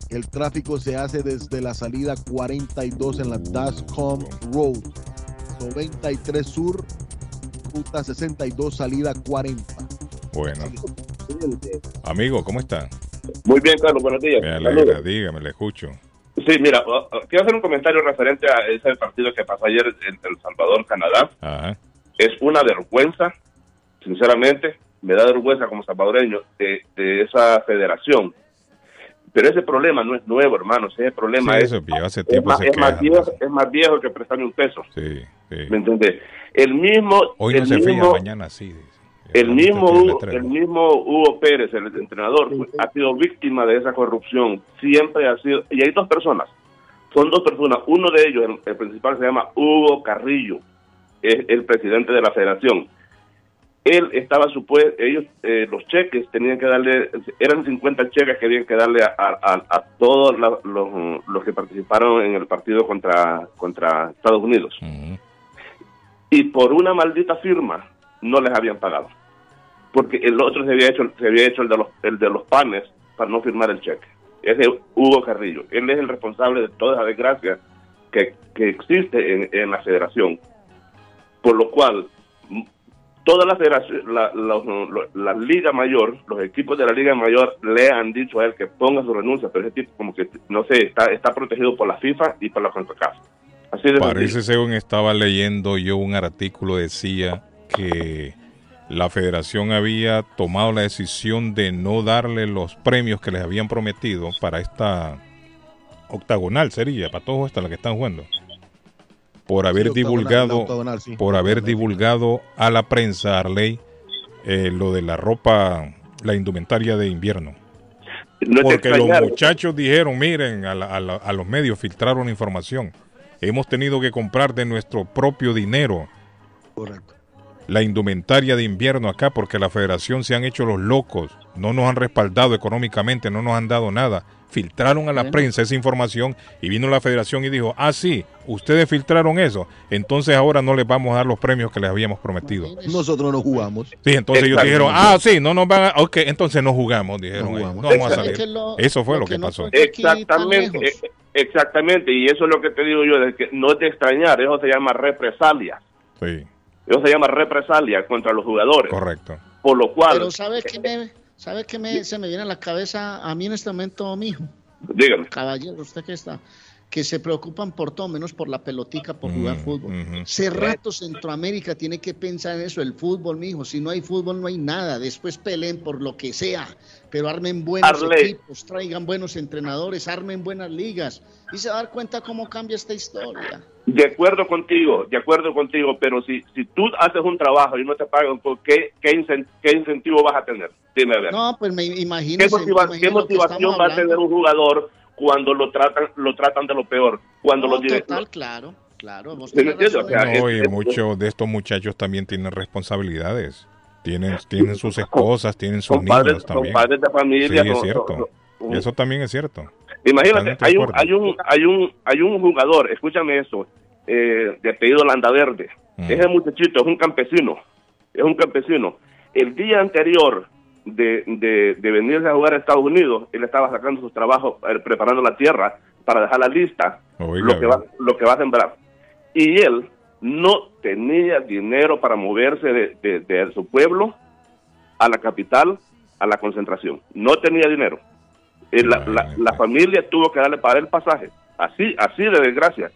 El tráfico se hace desde la salida 42 en la uh, Dascom Road. 93 Sur, ruta 62, salida 40. Bueno. Amigo, ¿cómo está? Muy bien, Carlos, buenos días. Me dígame, le escucho. Sí, mira, quiero hacer un comentario referente a ese partido que pasó ayer entre El Salvador, Canadá. Es una vergüenza, sinceramente, me da vergüenza como salvadoreño de, esa federación. Pero ese problema no es nuevo, hermano. Ese problema es, es, más, viejo, que prestarme un peso. Sí, ¿Me entiendes? El mismo. Hoy no se mismo, mañana sí. El mismo, Hugo, el mismo Hugo Pérez, el entrenador, ha sido víctima de esa corrupción. Siempre ha sido. Y hay dos personas. Son dos personas. Uno de ellos, el, principal, se llama Hugo Carrillo. Es el presidente de la federación. Él estaba supuesto. Ellos, eh, los cheques, tenían que darle. Eran 50 cheques que tenían que darle a, a, todos los, que participaron en el partido contra, contra Estados Unidos. Y por una maldita firma, no les habían pagado. Porque el otro se había hecho, se había hecho el de los, el de los panes para no firmar el cheque. Ese es Hugo Carrillo. Él es el responsable de toda esa desgracia que, existe en, la federación. Por lo cual, toda la federación, la, la, Liga Mayor, los equipos de la Liga Mayor le han dicho a él que ponga su renuncia, pero ese tipo como que, no sé, está, está protegido por la FIFA y por la CONCACAF. Así de Parece, según estaba leyendo yo un artículo, decía que la federación había tomado la decisión de no darle los premios que les habían prometido para esta octagonal sería, para todos esta la que están jugando. Por haber divulgado por haber divulgado a la prensa Arley eh, lo de la ropa, la indumentaria de invierno. Porque los muchachos dijeron, miren, a, a los medios filtraron información. Hemos tenido que comprar de nuestro propio dinero. Correcto la indumentaria de invierno acá porque la federación se han hecho los locos, no nos han respaldado económicamente, no nos han dado nada. Filtraron a la prensa esa información y vino la federación y dijo, ah, sí, ustedes filtraron eso, entonces ahora no les vamos a dar los premios que les habíamos prometido. Nosotros no jugamos. Sí, entonces ellos dijeron, ah, sí, no nos van a, ok, entonces no jugamos, dijeron, no, vamos a salir. eso fue lo que, pasó. Exactamente, eh, exactamente, y eso es lo que te digo yo, de que no te extrañar, eso se llama represalia. Sí. Eso se llama represalia contra los jugadores. Correcto. Por lo cual... Pero ¿sabe qué, me, sabe qué me, se me viene a la cabeza a mí en este momento, mijo? Dígame. Caballero, usted que está que se preocupan por todo menos por la pelotica, por jugar mm, fútbol. Hace rato Centroamérica tiene que pensar en eso, el fútbol, mijo. Si no hay fútbol, no hay nada. Después peleen por lo que sea, pero armen buenos equipos, traigan buenos entrenadores, armen buenas ligas y se va a dar cuenta cómo cambia esta historia. De acuerdo contigo, de acuerdo contigo, pero si, si tú haces un trabajo y no te pagan, ¿qué, qué, incentivo vas a tener? Dime a ver. No, pues me imagino. ¿Qué, motivación va a tener un jugador cuando lo tratan lo tratan de lo peor cuando los directores claro claro no, y muchos de estos muchachos también tienen responsabilidades tienen tienen sus esposas tienen sus niños también padres de familia sí, es cierto eso también es cierto imagínate hay un hay un hay un hay un jugador escúchame eso eh, de apellido Landaverde mm. ese muchachito es un campesino es un campesino el día anterior de, de, de, venirse a jugar a Estados Unidos, él estaba sacando sus trabajos, eh, preparando la tierra para dejar la lista, lo, que va, lo que va a sembrar. Y él no tenía dinero para moverse de, de, su pueblo a la capital, a la concentración. No tenía dinero. Eh, la, la, la, familia tuvo que darle para el pasaje. Así, así de desgracia.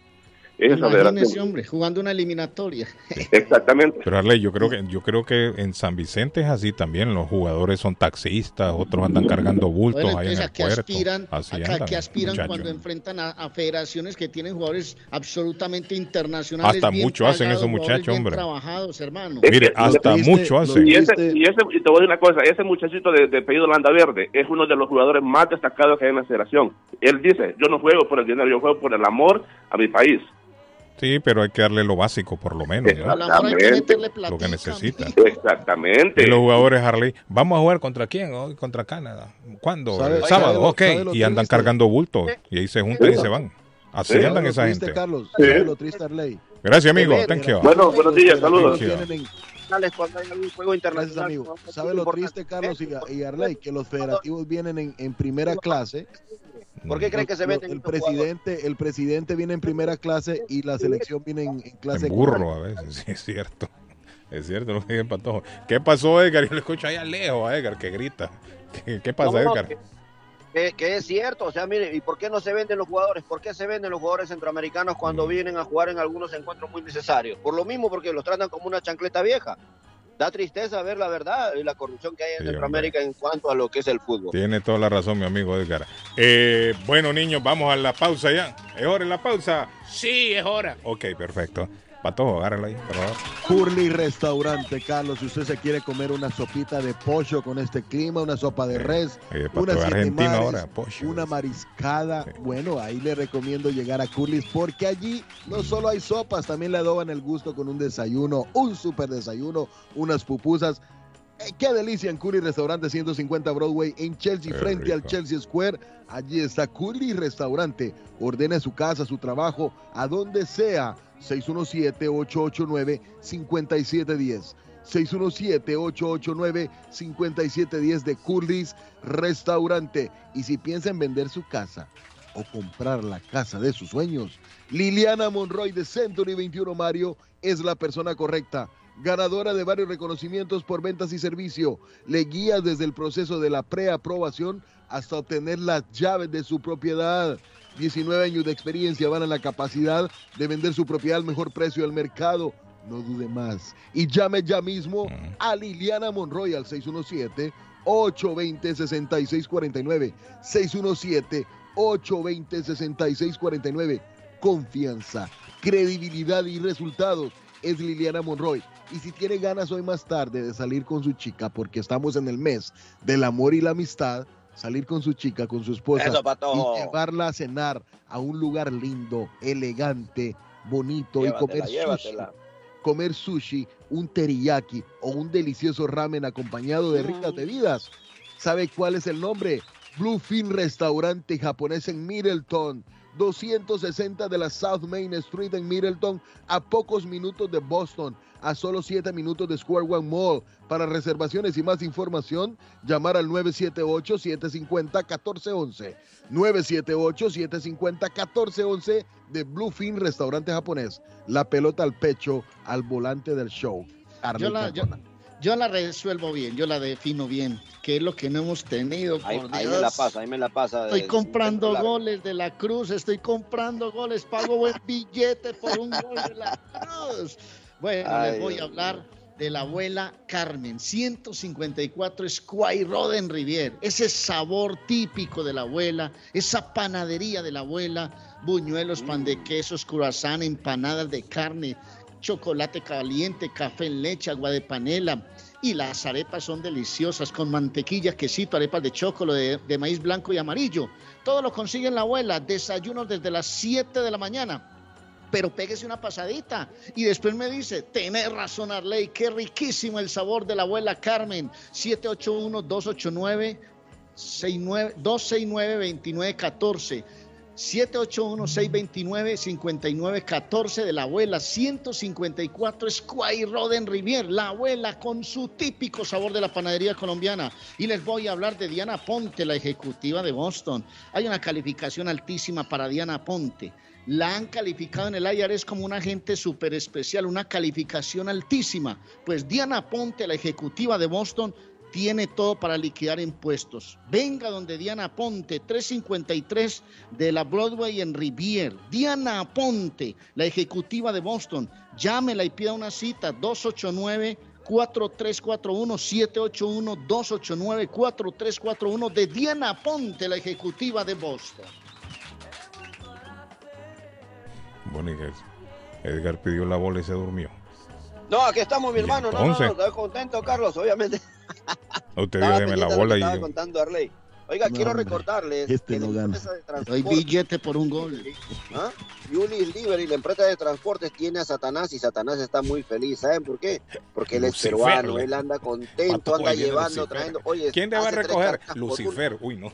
Imagínese, hombre, jugando una eliminatoria. Exactamente. Pero Arley, yo creo que yo creo que en San Vicente es así también. Los jugadores son taxistas, otros andan cargando bultos ahí en el puerto. Aspiran, que aspiran cuando enfrentan a, federaciones que tienen jugadores absolutamente internacionales. Hasta mucho hacen esos muchachos, hombre. trabajados, hermano. Mire, hasta mucho hacen. Y, ese, y, ese, y te voy a decir una cosa, ese muchachito de, de pedido Landa Verde es uno de los jugadores más destacados que hay en la federación. Él dice, yo no juego por el dinero, yo juego por el amor a mi país. Sí, pero hay que darle lo básico, por lo menos. Lo que necesita. Exactamente. Y los jugadores Harley, ¿vamos a jugar contra quién? Hoy contra Canadá. ¿Cuándo? sábado, ok. Y andan cargando bultos. Y ahí se juntan y se van. Así andan esa gente. Carlos, lo triste. Gracias, amigo. Thank you. Bueno, buenos días, saludos. Cuando hay algún juego internacional. amigo. ¿Sabe lo triste, Carlos y, Arley? Que los federativos vienen en, en primera clase ¿Por qué creen que se venden? El presidente, el presidente viene en primera clase y la selección viene en, clase. En burro a veces, sí, es cierto. Es cierto, no el patojo. ¿Qué pasó, Edgar? Yo le escucho allá lejos a Edgar que grita. ¿Qué, pasa, Edgar? que, es cierto, o sea, mire, ¿y por qué no se venden los jugadores? ¿Por qué se venden los jugadores centroamericanos cuando mm. vienen a jugar en algunos encuentros muy necesarios? Por lo mismo, porque los tratan como una chancleta vieja da tristeza ver la verdad y la corrupción que hay en Centroamérica en cuanto a lo que es el fútbol. Tiene toda la razón, mi amigo Edgar. Eh, bueno, niños, vamos a la pausa ya. ¿Es hora la pausa? Sí, es hora. Ok, perfecto. Patojo, agárralo ahí, por favor. Curly Restaurante, Carlos. Si usted se quiere comer una sopita de pollo con este clima, una sopa de res, una ahora, una mariscada, bueno, ahí le recomiendo llegar a Curly's porque allí no solo hay sopas, también le adoban el gusto con un desayuno, un super desayuno, unas pupusas. Eh, qué delicia en Curly Restaurante 150 Broadway en Chelsea, frente al Chelsea Square. Allí está Curly Restaurante. Ordene su casa, su trabajo, a donde sea 617-889-5710. 617-889-5710 de Curly's Restaurante. Y si piensa en vender su casa o comprar la casa de sus sueños, Liliana Monroy de Century 21 Mario es la persona correcta. Ganadora de varios reconocimientos por ventas y servicio, le guía desde el proceso de la preaprobación hasta obtener las llaves de su propiedad. 19 años de experiencia van a la capacidad de vender su propiedad al mejor precio del mercado no dude más y llame ya mismo a Liliana Monroy al 617-820-6649. 617-820-6649. Confianza, credibilidad y resultados es Liliana Monroy. Y si tiene ganas hoy más tarde de salir con su chica, porque estamos en el mes del amor y la amistad, salir con su chica, con su esposa y llevarla a cenar a un lugar lindo, elegante, bonito y comer sushi comer sushi, un teriyaki o un delicioso ramen acompañado de ricas bebidas. ¿Sabe cuál es el nombre? Bluefin Restaurante Japonés en Middleton. 260 de la South Main Street en Middleton, a pocos minutos de Boston, a solo 7 minutos de Square One Mall. Para reservaciones y más información, llamar al 978-750-1411. 978-750-1411 de Bluefin Restaurante Japonés. La pelota al pecho, al volante del show. Yo la, yo, la, resuelvo bien, yo la defino bien, que es lo que no hemos tenido. Ahí, ahí me la pasa, ahí me la pasa. Estoy comprando goles de la Cruz, estoy comprando goles, pago buen billete por un gol de la Cruz. Bueno, les voy a hablar de la abuela Carmen, 154 Squire Roden Rivier, ese sabor típico de la abuela, esa panadería de la abuela, buñuelos, pan de mm. quesos, croissant, empanadas de carne, chocolate caliente, café en leche, agua de panela. Y las arepas son deliciosas, con mantequilla, quesito, arepas de chocolate, de, maíz blanco y amarillo. Todo lo consigue en la abuela, desayunos desde las 7 de la mañana pero péguese una pasadita. Y después me dice, tenés razón Arley, qué riquísimo el sabor de la abuela Carmen. 781-289-269-2914. 781-629-5914 de la abuela, 154 Squire Roden Rivier, la abuela con su típico sabor de la panadería colombiana. Y les voy a hablar de Diana Ponte, la ejecutiva de Boston. Hay una calificación altísima para Diana Ponte la han calificado en el IRS como un agente súper especial, una calificación altísima. Pues Diana Ponte, la ejecutiva de Boston, tiene todo para liquidar impuestos. Venga donde Diana Ponte, 353 de la Broadway en Rivier. Diana Ponte, la ejecutiva de Boston. Llámela y pida una cita, 289 4341 781 289 4341 de Diana Ponte, la ejecutiva de Boston. Bueno, Edgar pidió la bola y se durmió. No, aquí estamos, mi hermano. No, no, estoy contento, Carlos, obviamente. Usted dio la bola y. Estaba contando Arley. Oiga, quiero recordarles este no gana. Hay billete por un gol. ¿Ah? Julius Liberty, la empresa de transportes, tiene a Satanás y Satanás está muy feliz. ¿Saben por qué? Porque él es peruano, él anda contento, anda llevando, trayendo. Oye, ¿quién te va a recoger? Lucifer, uy, no.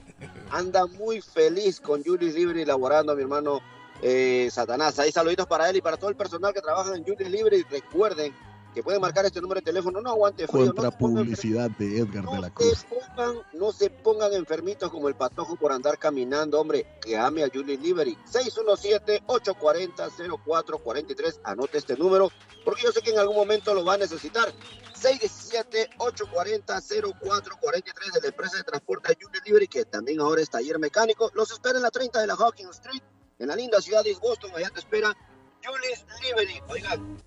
anda muy feliz con Julius Liberty laborando, mi hermano eh, Satanás. Ahí saluditos para él y para todo el personal que trabaja en Julius Libre. Y recuerden que pueden marcar este número de teléfono. No aguante frío. Contra publicidad de Edgar de la Cruz. no se pongan enfermitos como el patojo por andar caminando, hombre. Que ame a Julius Liberty. 617-840-0443. Anote este número porque yo sé que en algún momento lo va a necesitar. 617-840-0443 de la empresa de transporte Julius Liberty, que también ahora es taller mecánico. Los espera en la 30 de la Hawking Street en la linda ciudad de Boston. Allá te espera Julius Liberty. Oigan,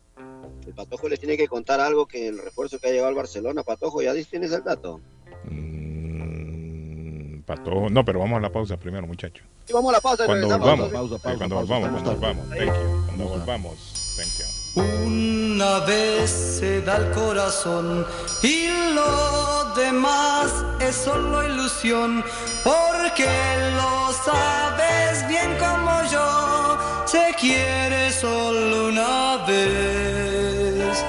el Patojo les tiene que contar algo que el refuerzo que ha llegado al Barcelona. Patojo, ¿ya tienes el dato? Mm, Patojo, no, pero vamos a la pausa primero, muchachos. Sí, vamos a la pausa. Cuando volvamos, pausa, pausa, cuando volvamos, cuando volvamos. Thank you. Cuando volvamos, thank you. Una vez se da el corazón y lo demás es solo ilusión, porque lo sabes bien como yo, se quiere solo una vez.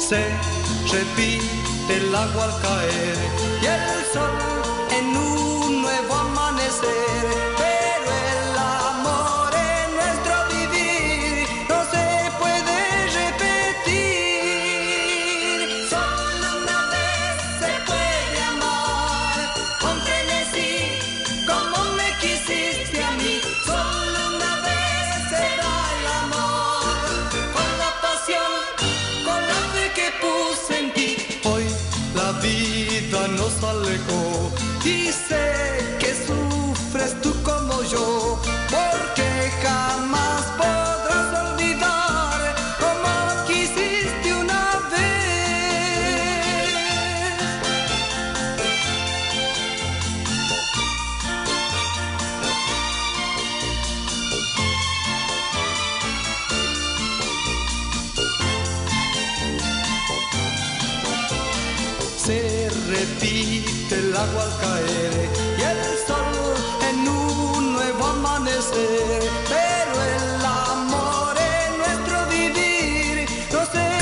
Se repite el agua al caer y el sol en un nuevo amanecer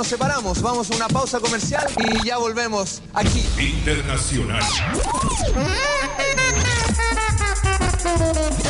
nos separamos, vamos a una pausa comercial y ya volvemos aquí. Internacional.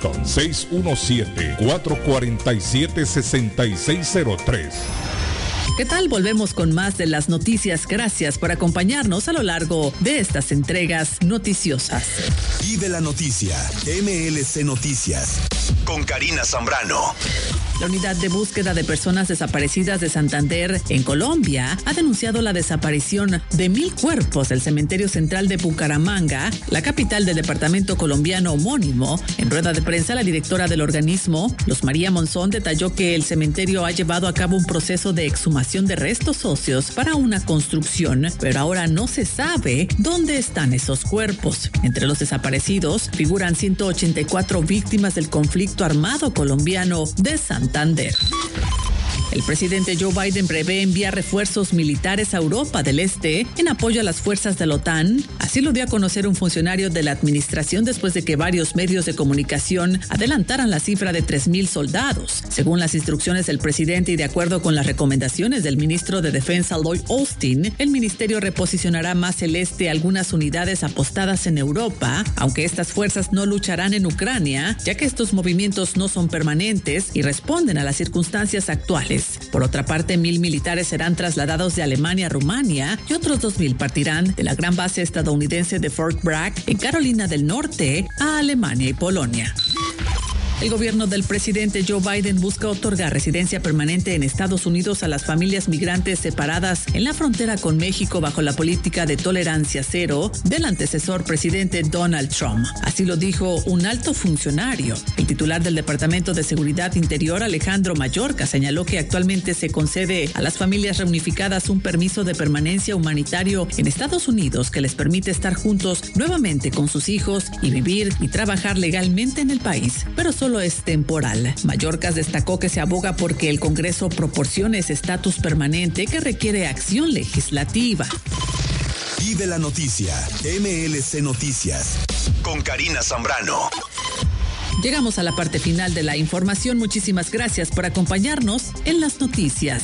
617-447-6603. ¿Qué tal? Volvemos con más de las noticias. Gracias por acompañarnos a lo largo de estas entregas noticiosas. Vive la noticia. MLC Noticias. Con Karina Zambrano. La unidad de búsqueda de personas desaparecidas de Santander, en Colombia, ha denunciado la desaparición de mil cuerpos del cementerio central de Bucaramanga, la capital del departamento colombiano homónimo. En rueda de prensa, la directora del organismo, Luz María Monzón, detalló que el cementerio ha llevado a cabo un proceso de exhumación de restos óseos para una construcción, pero ahora no se sabe dónde están esos cuerpos. Entre los desaparecidos figuran 184 víctimas del conflicto armado colombiano de Santander. El presidente Joe Biden prevé enviar refuerzos militares a Europa del Este en apoyo a las fuerzas de la OTAN. Así lo dio a conocer un funcionario de la administración después de que varios medios de comunicación adelantaran la cifra de 3.000 soldados. Según las instrucciones del presidente y de acuerdo con las recomendaciones del ministro de Defensa Lloyd Austin, el ministerio reposicionará más el este algunas unidades apostadas en Europa, aunque estas fuerzas no lucharán en Ucrania, ya que estos movimientos no son permanentes y responden a las circunstancias actuales. Por otra parte, mil militares serán trasladados de Alemania a Rumania y otros dos mil partirán de la gran base estadounidense de Fort Bragg en Carolina del Norte a Alemania y Polonia. El gobierno del presidente Joe Biden busca otorgar residencia permanente en Estados Unidos a las familias migrantes separadas en la frontera con México bajo la política de tolerancia cero del antecesor presidente Donald Trump. Así lo dijo un alto funcionario. El titular del Departamento de Seguridad Interior, Alejandro Mayorga, señaló que actualmente se concede a las familias reunificadas un permiso de permanencia humanitario en Estados Unidos que les permite estar juntos nuevamente con sus hijos y vivir y trabajar legalmente en el país, pero solo es temporal. Mallorcas destacó que se aboga porque el Congreso proporcione ese estatus permanente que requiere acción legislativa. Vive la noticia. MLC Noticias. Con Karina Zambrano. Llegamos a la parte final de la información. Muchísimas gracias por acompañarnos en las noticias.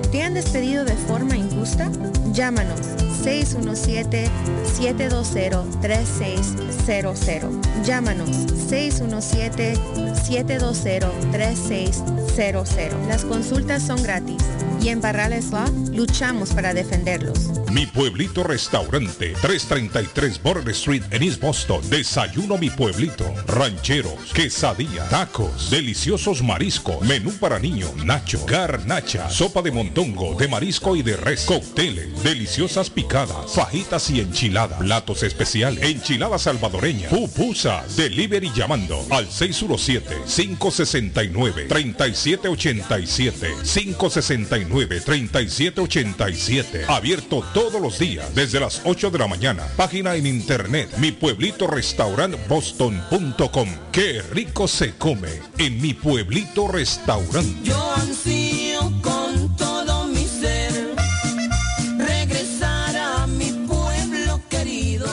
¿Te han despedido de forma injusta? Llámanos 617-720-3600. Llámanos 617-720-3600. Las consultas son gratis y en Barrales Law luchamos para defenderlos. Mi pueblito restaurante, 333 Border Street en East Boston. Desayuno mi pueblito. Rancheros, quesadilla, tacos, deliciosos mariscos, menú para niños, nacho, garnacha, sopa de montongo, de marisco y de res, cócteles, deliciosas picadas, fajitas y enchiladas, platos especiales, enchilada salvadoreña, pupusas, delivery llamando al 617-569-3787, 569-3787, abierto todos los días desde las 8 de la mañana. Página en internet, mi pueblito restaurant boston.com. Qué rico se come en mi pueblito restaurante.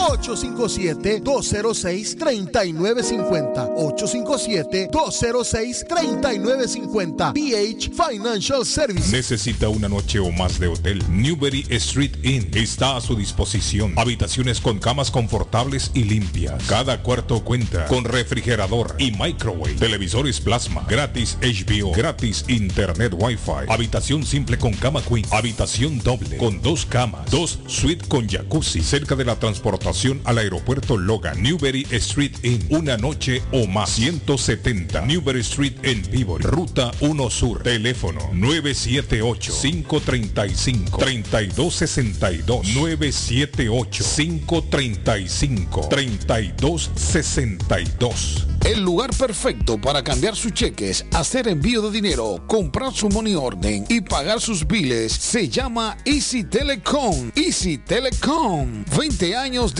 857-206-3950. 857-206-3950. BH Financial Services. ¿Necesita una noche o más de hotel? Newberry Street Inn está a su disposición. Habitaciones con camas confortables y limpias. Cada cuarto cuenta con refrigerador y microwave. Televisores plasma. Gratis HBO. Gratis Internet Wi-Fi. Habitación simple con cama queen. Habitación doble con dos camas. Dos suite con jacuzzi. Cerca de la transportación al aeropuerto Logan. Newberry Street Inn. Una noche o más. 170 Newberry Street en Peabody. Ruta 1 Sur. Teléfono 978-535-3262. 978-535-3262. El lugar perfecto para cambiar sus cheques, hacer envío de dinero, comprar su money orden y pagar sus biles se llama Easy Telecom. Easy Telecom. 20 años de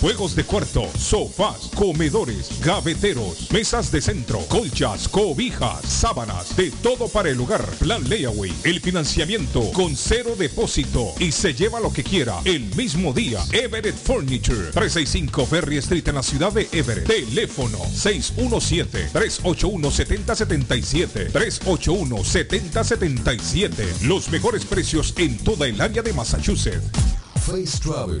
Juegos de cuarto, sofás, comedores, gaveteros, mesas de centro, colchas, cobijas, sábanas, de todo para el hogar. Plan Layaway. El financiamiento con cero depósito y se lleva lo que quiera el mismo día. Everett Furniture. 365 Ferry Street en la ciudad de Everett. Teléfono 617-381-7077. 381-7077. Los mejores precios en toda el área de Massachusetts. Face Travel.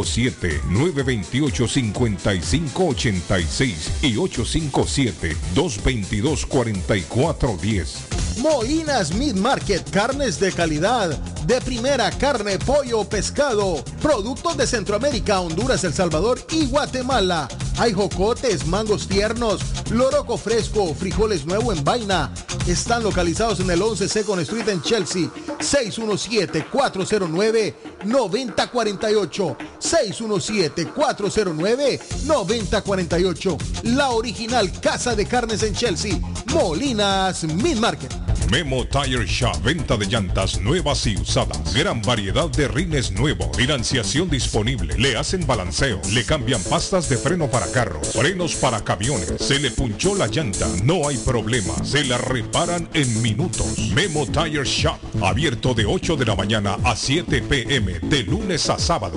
857-928-5586 y 857-222-4410. Moinas Meat Market, carnes de calidad, de primera carne, pollo, pescado, productos de Centroamérica, Honduras, El Salvador y Guatemala. Hay jocotes, mangos tiernos, loroco fresco, frijoles nuevo en vaina. Están localizados en el 11 Second Street en Chelsea. 617-409-9048. 617-409-9048. La original Casa de Carnes en Chelsea. Molinas Meat Market. Memo Tire Shop, venta de llantas nuevas y usadas. Gran variedad de rines nuevos. Financiación disponible. Le hacen balanceo. Le cambian pastas de freno para carros. Frenos para camiones. Se le punchó la llanta. No hay problema. Se la reparan en minutos. Memo Tire Shop. Abierto de 8 de la mañana a 7 pm. De lunes a sábado.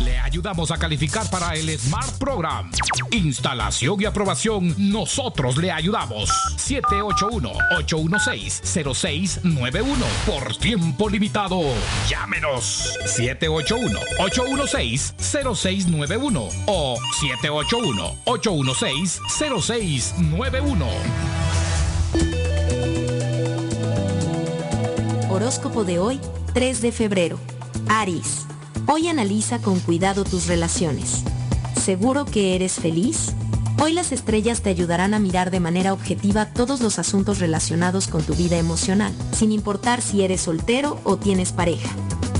Le ayudamos a calificar para el Smart Program. Instalación y aprobación, nosotros le ayudamos. 781-816-0691. Por tiempo limitado. Llámenos. 781-816-0691 o 781-816-0691. Horóscopo de hoy, 3 de febrero. Aries. Hoy analiza con cuidado tus relaciones. ¿Seguro que eres feliz? Hoy las estrellas te ayudarán a mirar de manera objetiva todos los asuntos relacionados con tu vida emocional, sin importar si eres soltero o tienes pareja.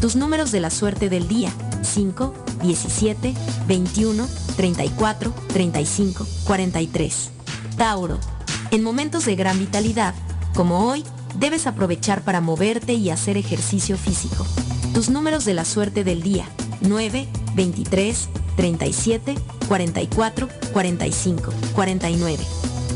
Tus números de la suerte del día, 5, 17, 21, 34, 35, 43. Tauro. En momentos de gran vitalidad, como hoy, debes aprovechar para moverte y hacer ejercicio físico. Tus números de la suerte del día. 9, 23, 37, 44, 45, 49.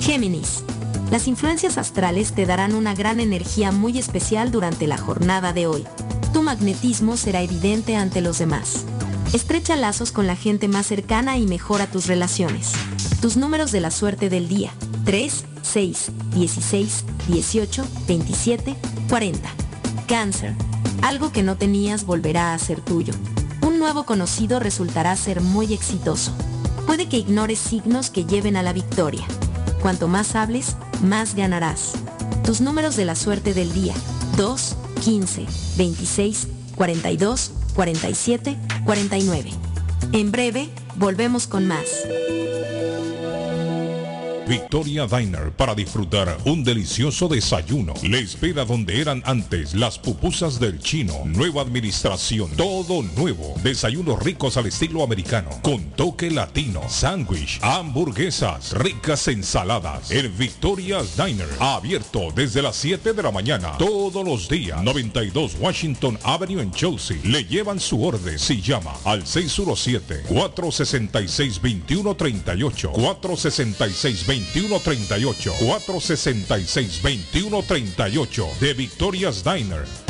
Géminis. Las influencias astrales te darán una gran energía muy especial durante la jornada de hoy. Tu magnetismo será evidente ante los demás. Estrecha lazos con la gente más cercana y mejora tus relaciones. Tus números de la suerte del día. 3, 6, 16, 18, 27, 40. Cáncer. Algo que no tenías volverá a ser tuyo. Un nuevo conocido resultará ser muy exitoso. Puede que ignores signos que lleven a la victoria. Cuanto más hables, más ganarás. Tus números de la suerte del día. 2, 15, 26, 42, 47, 49. En breve, volvemos con más. Victoria Diner para disfrutar un delicioso desayuno. Le espera donde eran antes las pupusas del chino. Nueva administración, todo nuevo. Desayunos ricos al estilo americano, con toque latino, sándwich, hamburguesas, ricas ensaladas. El Victoria's Diner, abierto desde las 7 de la mañana, todos los días. 92 Washington Avenue en Chelsea. Le llevan su orden si llama al 617 466 2138 466 2138 466 2138 de Victoria's Diner.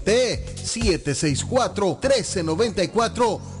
617-764-1394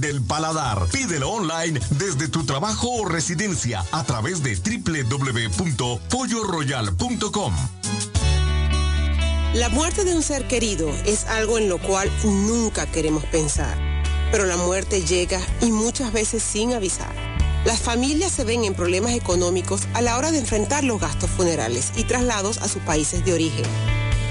del paladar. Pídelo online desde tu trabajo o residencia a través de www.polloroyal.com. La muerte de un ser querido es algo en lo cual nunca queremos pensar, pero la muerte llega y muchas veces sin avisar. Las familias se ven en problemas económicos a la hora de enfrentar los gastos funerales y traslados a sus países de origen.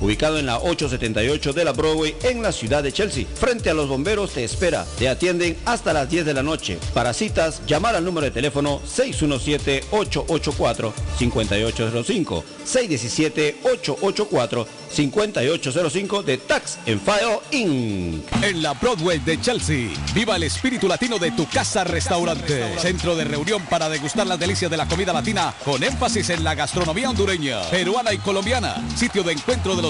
ubicado en la 878 de la Broadway en la ciudad de Chelsea. Frente a los bomberos te espera. Te atienden hasta las 10 de la noche. Para citas, llamar al número de teléfono 617-884-5805. 617-884-5805 de Tax en File Inc. En la Broadway de Chelsea, viva el espíritu latino de tu casa restaurante. Centro de reunión para degustar las delicias de la comida latina con énfasis en la gastronomía hondureña, peruana y colombiana. Sitio de encuentro de los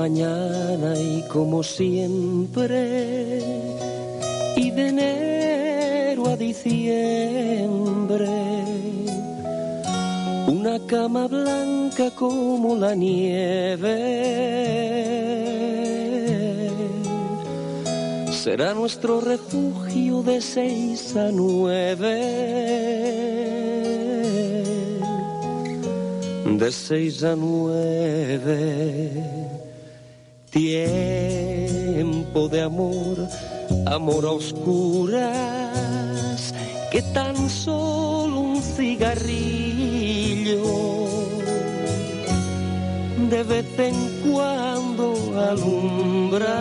Mañana y como siempre, y de enero a diciembre, una cama blanca como la nieve. Será nuestro refugio de seis a nueve de seis a nueve. Tiempo de amor, amor a oscuras, que tan solo un cigarrillo de vez en cuando alumbra.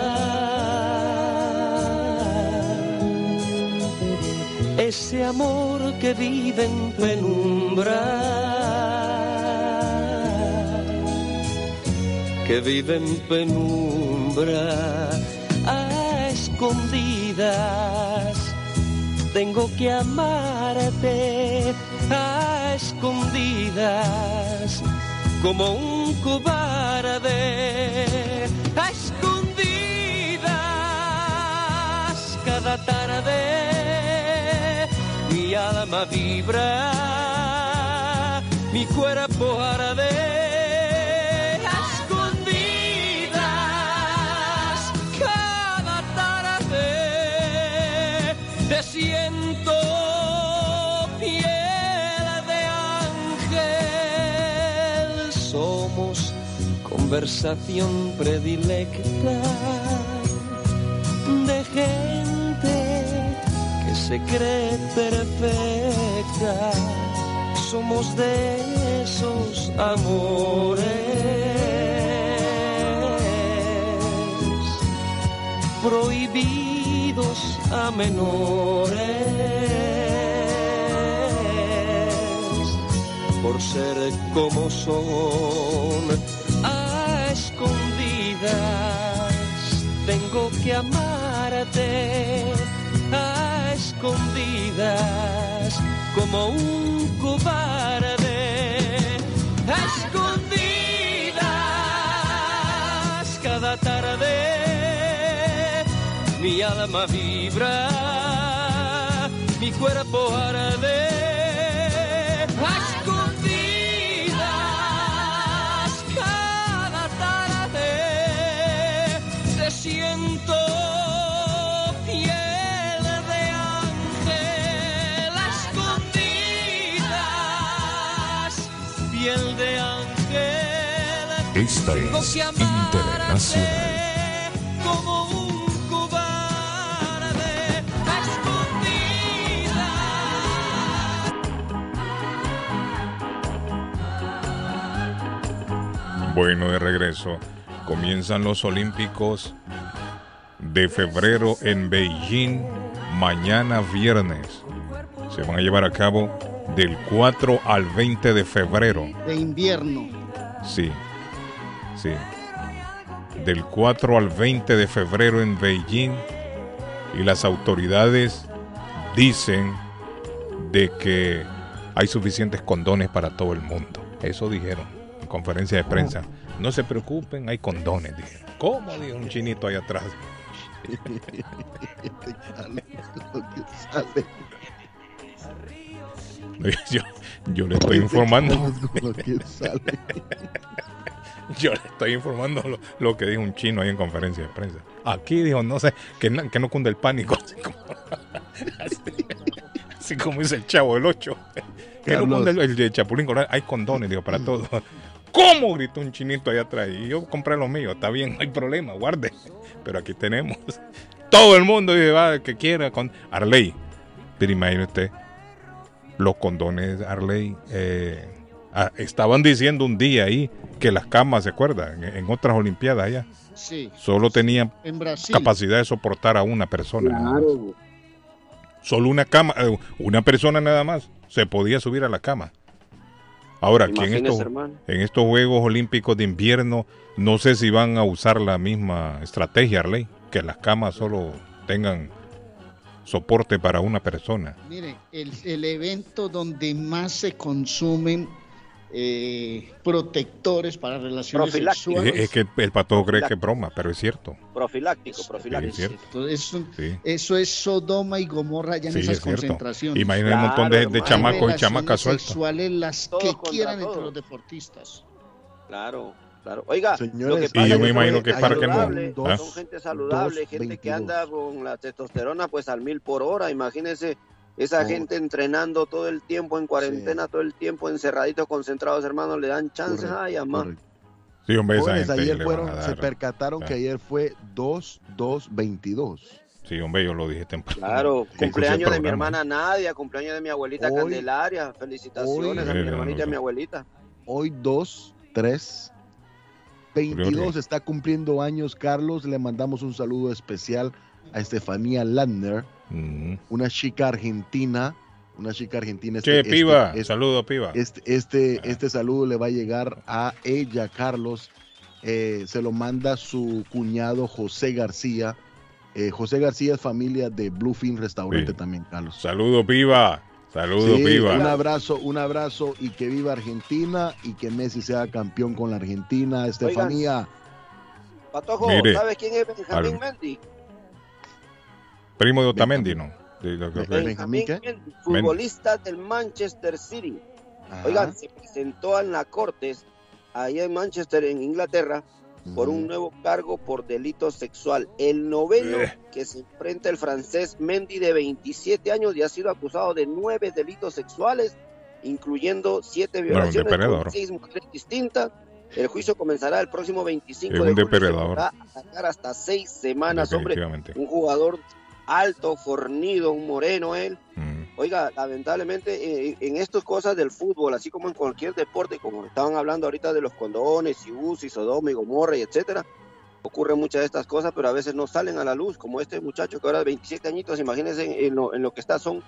Ese amor que vive en penumbra, que vive en penumbra a escondidas. Tengo que amarte a escondidas como un cobarde a escondidas cada tarde mi alma vibra mi cuerpo arde conversación predilecta de gente que se cree perfecta. Somos de esos amores prohibidos a menores por ser como son tengo que amarte a escondidas como un cobarde a escondidas. Cada tarde mi alma vibra mi cuerpo arde siento piel de ángel a escondidas piel de ángel Esta es Internacional. como un cobarde a Bueno, de regreso. Comienzan los Olímpicos de febrero en Beijing mañana viernes. Se van a llevar a cabo del 4 al 20 de febrero. De invierno. Sí, sí. Del 4 al 20 de febrero en Beijing y las autoridades dicen de que hay suficientes condones para todo el mundo. Eso dijeron en conferencia de prensa. No se preocupen, hay condones, dijeron. ¿Cómo? Dijo un chinito ahí atrás. Yo, yo le estoy informando. Yo le estoy informando lo, lo que dijo un chino ahí en conferencia de prensa. Aquí dijo, no sé, que, no- que no cunde el pánico. Así como, así- así como dice el chavo del 8. Que no cunde el, el de Chapulín Colorado. Hay condones, digo, para todo. ¿Cómo? Gritó un chinito allá atrás. Y yo compré los míos. Está bien, no hay problema, guarde. Pero aquí tenemos. Todo el mundo dice, va, que quiera. Con... Arley. Pero imagine usted, los condones Arley eh, ah, estaban diciendo un día ahí que las camas, ¿se acuerdan? En, en otras Olimpiadas allá. Sí. Solo tenían En capacidad de soportar a una persona. Claro. Solo una cama, eh, una persona nada más se podía subir a la cama. Ahora, aquí en estos, en estos Juegos Olímpicos de invierno, no sé si van a usar la misma estrategia, Arley, que las camas solo tengan soporte para una persona. Mire, el, el evento donde más se consumen eh, protectores para relaciones. Es, sexuales. es que el pato cree que es broma, pero es cierto. Profiláctico, Sí, es profiláctico. cierto. Entonces, eso, Sí. eso es Sodoma y Gomorra ya en Sí, esas es cierto. concentraciones. Imagina un montón de, de chamacos y chamacas sueltos. sexuales las Todos que quieran entre los deportistas. Claro, claro. Oiga, Señores, lo que y yo es me imagino son que gente para que no- saludable, ¿ah? Son gente saludable, dos, gente que 22. anda con la testosterona pues al mil por hora. Imagínese Esa Oh. gente entrenando todo el tiempo, en cuarentena, todo el tiempo, encerraditos, concentrados, hermanos, le dan chance. Correcto, Ay, amá. Sí, hombre, esa Jóvenes, gente ayer fueron, a se percataron que ayer fue 2-2-22. Sí, hombre, yo lo dije temprano. Claro, cumpleaños de mi hermana Nadia, cumpleaños de mi abuelita Hoy- Candelaria. Felicitaciones hoy- a mi hermanita y a no, mi abuelita. Hoy 2, 3, 22 Curioso. está cumpliendo años Carlos. Le mandamos un saludo especial a Estefanía Landner, una chica argentina. Una chica argentina. Che, este- piba, este- saludo, piba. Este, este, este saludo le va a llegar a ella, Carlos. Eh, se lo manda su cuñado José García. Eh, José García es familia de Bluefin Restaurante Sí. también, Carlos. Saludo, piba. Saludo, Sí, piba. Un abrazo, un abrazo y que viva Argentina y que Messi sea campeón con la Argentina. Estefanía, Patojo, Mire, ¿sabes quién es Benjamín Mendy? Primo de Otamendi, ¿no? Que- Benjamín, ¿qué? Mendy, futbolista del Manchester City. Ajá. Oigan, se presentó en la Cortes, allá en Manchester, en Inglaterra, por un nuevo cargo por delito sexual. El noveno Eh. que se enfrenta el francés Mendy de 27 años y ha sido acusado de nueve delitos sexuales, incluyendo siete violaciones depredador. con seis mujeres distintas. El juicio comenzará el próximo 25 Es un de julio. Depredador. podrá sacar hasta seis semanas, hombre. Un jugador alto, fornido, un moreno él. Mm. Oiga, lamentablemente eh, en estas cosas del fútbol, así como en cualquier deporte, como estaban hablando ahorita de los condones, y y Sodoma y Gomorra y etcétera, ocurren muchas de estas cosas, pero a veces no salen a la luz, como este muchacho que ahora de 27 añitos, imagínense en, en lo, en lo que está, son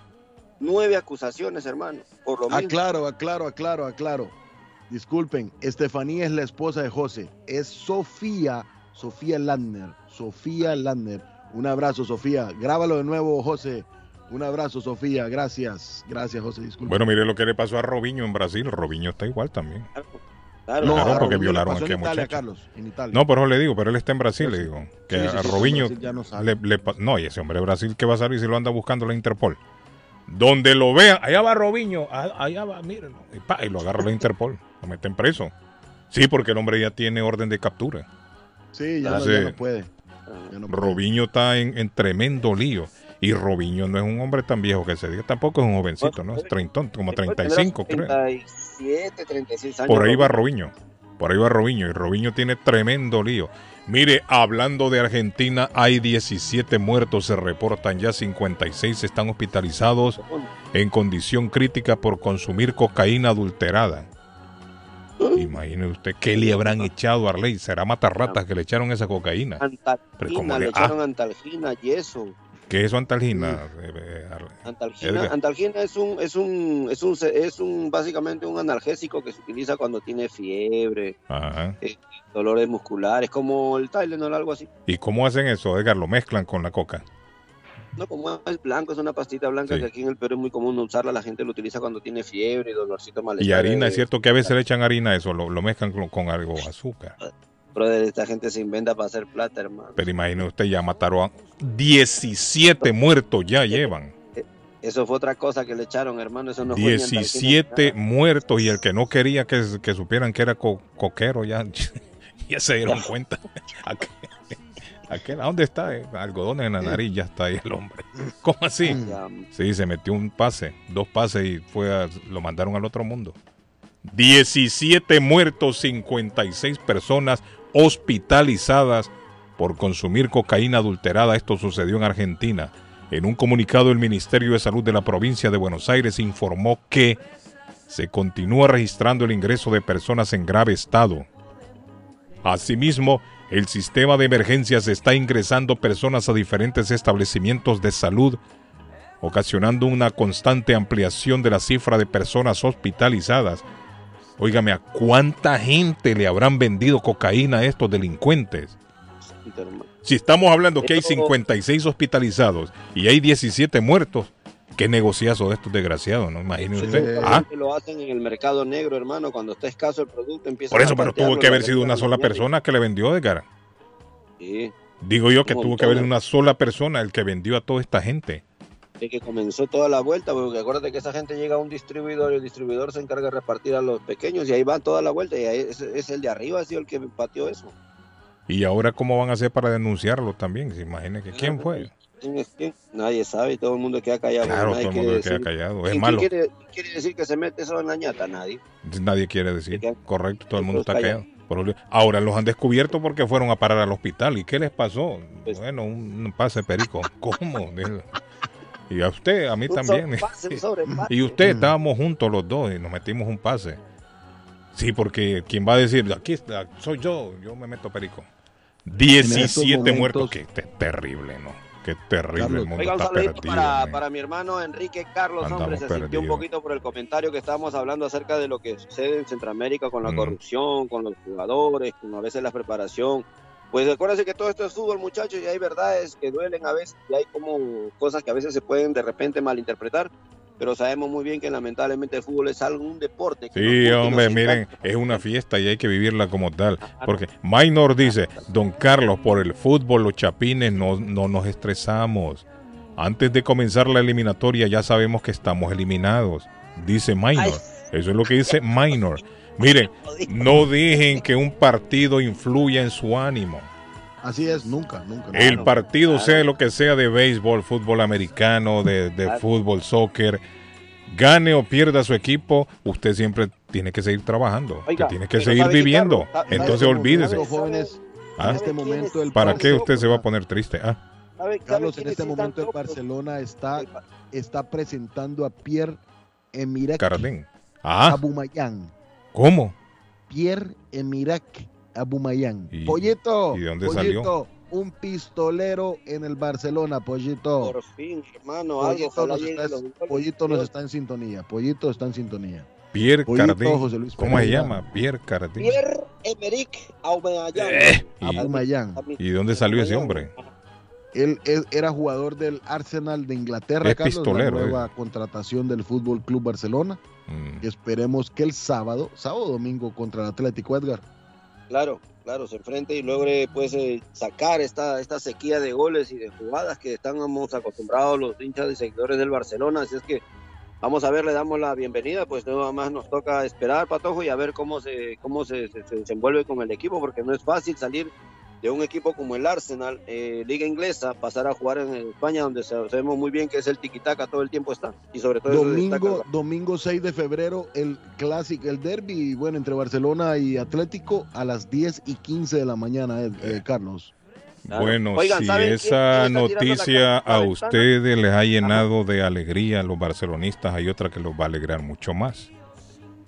nueve acusaciones, hermano, por lo mismo. aclaro, aclaro, aclaro, aclaro. Disculpen, Estefanía es la esposa de José. Es Sofía, Sofía Landner. Sofía Landner. Un abrazo, Sofía. Grábalo de nuevo, José. Un abrazo, Sofía. Gracias. Gracias, José. Disculpe. Bueno, mire lo que le pasó a Robinho en Brasil. Robinho está igual también. Claro, No, Claro, porque violaron a Italia, muchacho. Carlos. En Italia. No, por eso le digo, pero él está en Brasil, le digo. Que Sí, sí, a sí, Robinho no sale. le, le pa- no, y ese hombre de Brasil que va a salir si lo anda buscando la Interpol. Donde lo vean, allá va Robinho, allá va, mírenlo. Y, pa, y lo agarra la Interpol, lo meten preso. Sí, porque el hombre ya tiene orden de captura. Sí, ya, no, Entonces, ya no puede. No. Robinho está en, en tremendo lío. Y Robinho no es un hombre tan viejo que se diga, tampoco es un jovencito, ¿no? Es treintón, como 35, creo. 37, 36 años. Por ahí va Robinho. Robinho. Por ahí va Robinho. Y Robinho tiene tremendo lío. Mire, hablando de Argentina, hay 17 muertos, se reportan ya 56 están hospitalizados en condición crítica por consumir cocaína adulterada. Imagine usted qué le habrán echado a Arley. Será matarratas que le echaron esa cocaína. Pero ¿cómo Antalgina, le- le ah. echaron antalgina, yeso. ¿Qué es antalgina? Eh, eh, Arley? Antalgina, es un, es un, es un, es un, básicamente un analgésico que se utiliza cuando tiene fiebre, Ajá. eh, dolores musculares, como el Tylenol o algo así. ¿Y cómo hacen eso, Edgar? ¿Lo mezclan con la coca? No, como es blanco, es una pastita blanca Sí. que aquí en el Perú es muy común usarla, la gente lo utiliza cuando tiene fiebre y dolorcito malestar. Y harina, eh, es cierto que a veces le echan harina a eso, lo, lo mezclan con, con algo azúcar. Brother, esta gente se inventa para hacer plata, hermano. Pero imagine usted, ya mataron a 17 muertos, ya llevan. Eso fue otra cosa que le echaron, hermano. Eso no fue ni antalgina, 17 muertos y el que no quería que, que supieran que era co- coquero, ya, ya se dieron cuenta. Aquel, ¿a dónde está? Eh, Algodones en la nariz, ya está ahí el hombre. ¿Cómo así? Ya, Sí, se metió un pase, dos pases y fue a- lo mandaron al otro mundo. 17 muertos, 56 personas hospitalizadas por consumir cocaína adulterada. Esto sucedió en Argentina. En un comunicado, el Ministerio de Salud de la provincia de Buenos Aires informó que se continúa registrando el ingreso de personas en grave estado. Asimismo, el sistema de emergencias está ingresando personas a diferentes establecimientos de salud, ocasionando una constante ampliación de la cifra de personas hospitalizadas. Óigame, ¿a cuánta gente le habrán vendido cocaína a estos delincuentes? Si estamos hablando que hay Esto- 56 hospitalizados y hay 17 muertos, qué negociazo de estos desgraciados, ¿no? Imagine usted. Eso Ah, lo hacen en el mercado negro, hermano. Cuando está escaso el producto, empieza por eso, pero tuvo que haber sido una sola persona que le vendió, Edgar. Sí, Digo yo que tuvo que haber una sola persona el que vendió a toda esta gente. de que comenzó toda la vuelta, porque acuérdate que esa gente llega a un distribuidor y el distribuidor se encarga de repartir a los pequeños y ahí van toda la vuelta y ahí es, es el de arriba, ha sido el que pateó eso. Y ahora, ¿cómo van a hacer para denunciarlo también? Se imagine que quién fue. ¿Quién es quién? Nadie sabe, todo el mundo queda callado. Claro, nadie todo el mundo queda decir- callado. Es ¿Quién malo. Quiere, quiere decir que se mete eso en la ñata? Nadie. Nadie quiere decir. Correcto, todo el mundo está callado. Ahora los han descubierto porque fueron a parar al hospital. ¿Y qué les pasó? Pues Bueno, un, pase perico. ¿Cómo? Y a usted, a mí Un también. sobrepase, un sobrepase. Y usted, estábamos juntos los dos y nos metimos un pase. Sí, porque quien va a decir, aquí está, soy yo, yo me meto perico. 17 momentos- muertos, que qué terrible, ¿no? Qué terrible Carlos. el mundo Oiga, un está saludito perdido. para, para mi hermano Enrique Carlos, Andamos hombre, se sintió un poquito por el comentario que estábamos hablando acerca de lo que sucede en Centroamérica con la Mm. corrupción, con los jugadores, con a veces la preparación. Pues acuérdense que todo esto es fútbol, muchachos, y hay verdades que duelen a veces, y hay como cosas que a veces se pueden de repente malinterpretar, pero sabemos muy bien que lamentablemente el fútbol es algo, un deporte. que Sí, hombre, miren, encanta. es una fiesta y hay que vivirla como tal. Porque Minor dice, don Carlos, por el fútbol, los chapines, no, no nos estresamos. Antes de comenzar la eliminatoria ya sabemos que estamos eliminados. Dice Minor. Eso es lo que dice Minor. Miren, no dejen que un partido influya en su ánimo. Así es, nunca, nunca. El partido, sea lo que sea de béisbol, fútbol americano, de, de Claro. fútbol, soccer, gane o pierda su equipo, usted siempre tiene que seguir trabajando, Oiga, que tiene que seguir ¿sabe qué, viviendo. Entonces olvídese. los jóvenes Ah, en este momento el ¿Para qué usted se va a poner triste? Ah, ¿Sabe- sabe Carlos, en este momento el? Barcelona está, está presentando a Pierre Emirac Cardín. Ah, Abumayán. ¿cómo? Pierre Emirac Abumayán. ¿Y- Pollito. y de dónde Pollito, Un pistolero en el Barcelona, Pollito. Por fin, hermano, algo, Pollito nos, está, los. Pollito nos está en sintonía. Pollito está en sintonía. Pierre Pollito, Cardín. José Luis ¿Cómo se llama? Pierre Cardín. Pierre Emerick Aubameyang. Eh, y- Abumayán. ¿Y de dónde salió ese hombre? Él, él era jugador del Arsenal de Inglaterra, Es Carlos, pistolero, la nueva contratación del Fútbol Club Barcelona. Mm. Y esperemos que el sábado, sábado o domingo contra el Atlético Edgar, Claro, claro, se enfrente y logre pues eh, sacar esta, esta sequía de goles y de jugadas que estamos acostumbrados los hinchas y seguidores del Barcelona. Así es que vamos a ver, le damos la bienvenida, pues nada más nos toca esperar, Patojo, y a ver cómo se, cómo se, se- se desenvuelve con el equipo, porque no es fácil salir de un equipo como el Arsenal, eh, Liga Inglesa, pasar a jugar en España, donde sa- sabemos muy bien que es el tiquitaca todo el tiempo está. Y sobre todo domingo, domingo 6 de febrero, el clásico, el derby, bueno, entre Barcelona y Atlético a las 10 y 15 de la mañana, eh, eh, Carlos. Bueno, Oigan, si ¿saben quién- esa noticia a ustedes les ha llenado de alegría a los barcelonistas, hay otra que los va a alegrar mucho más.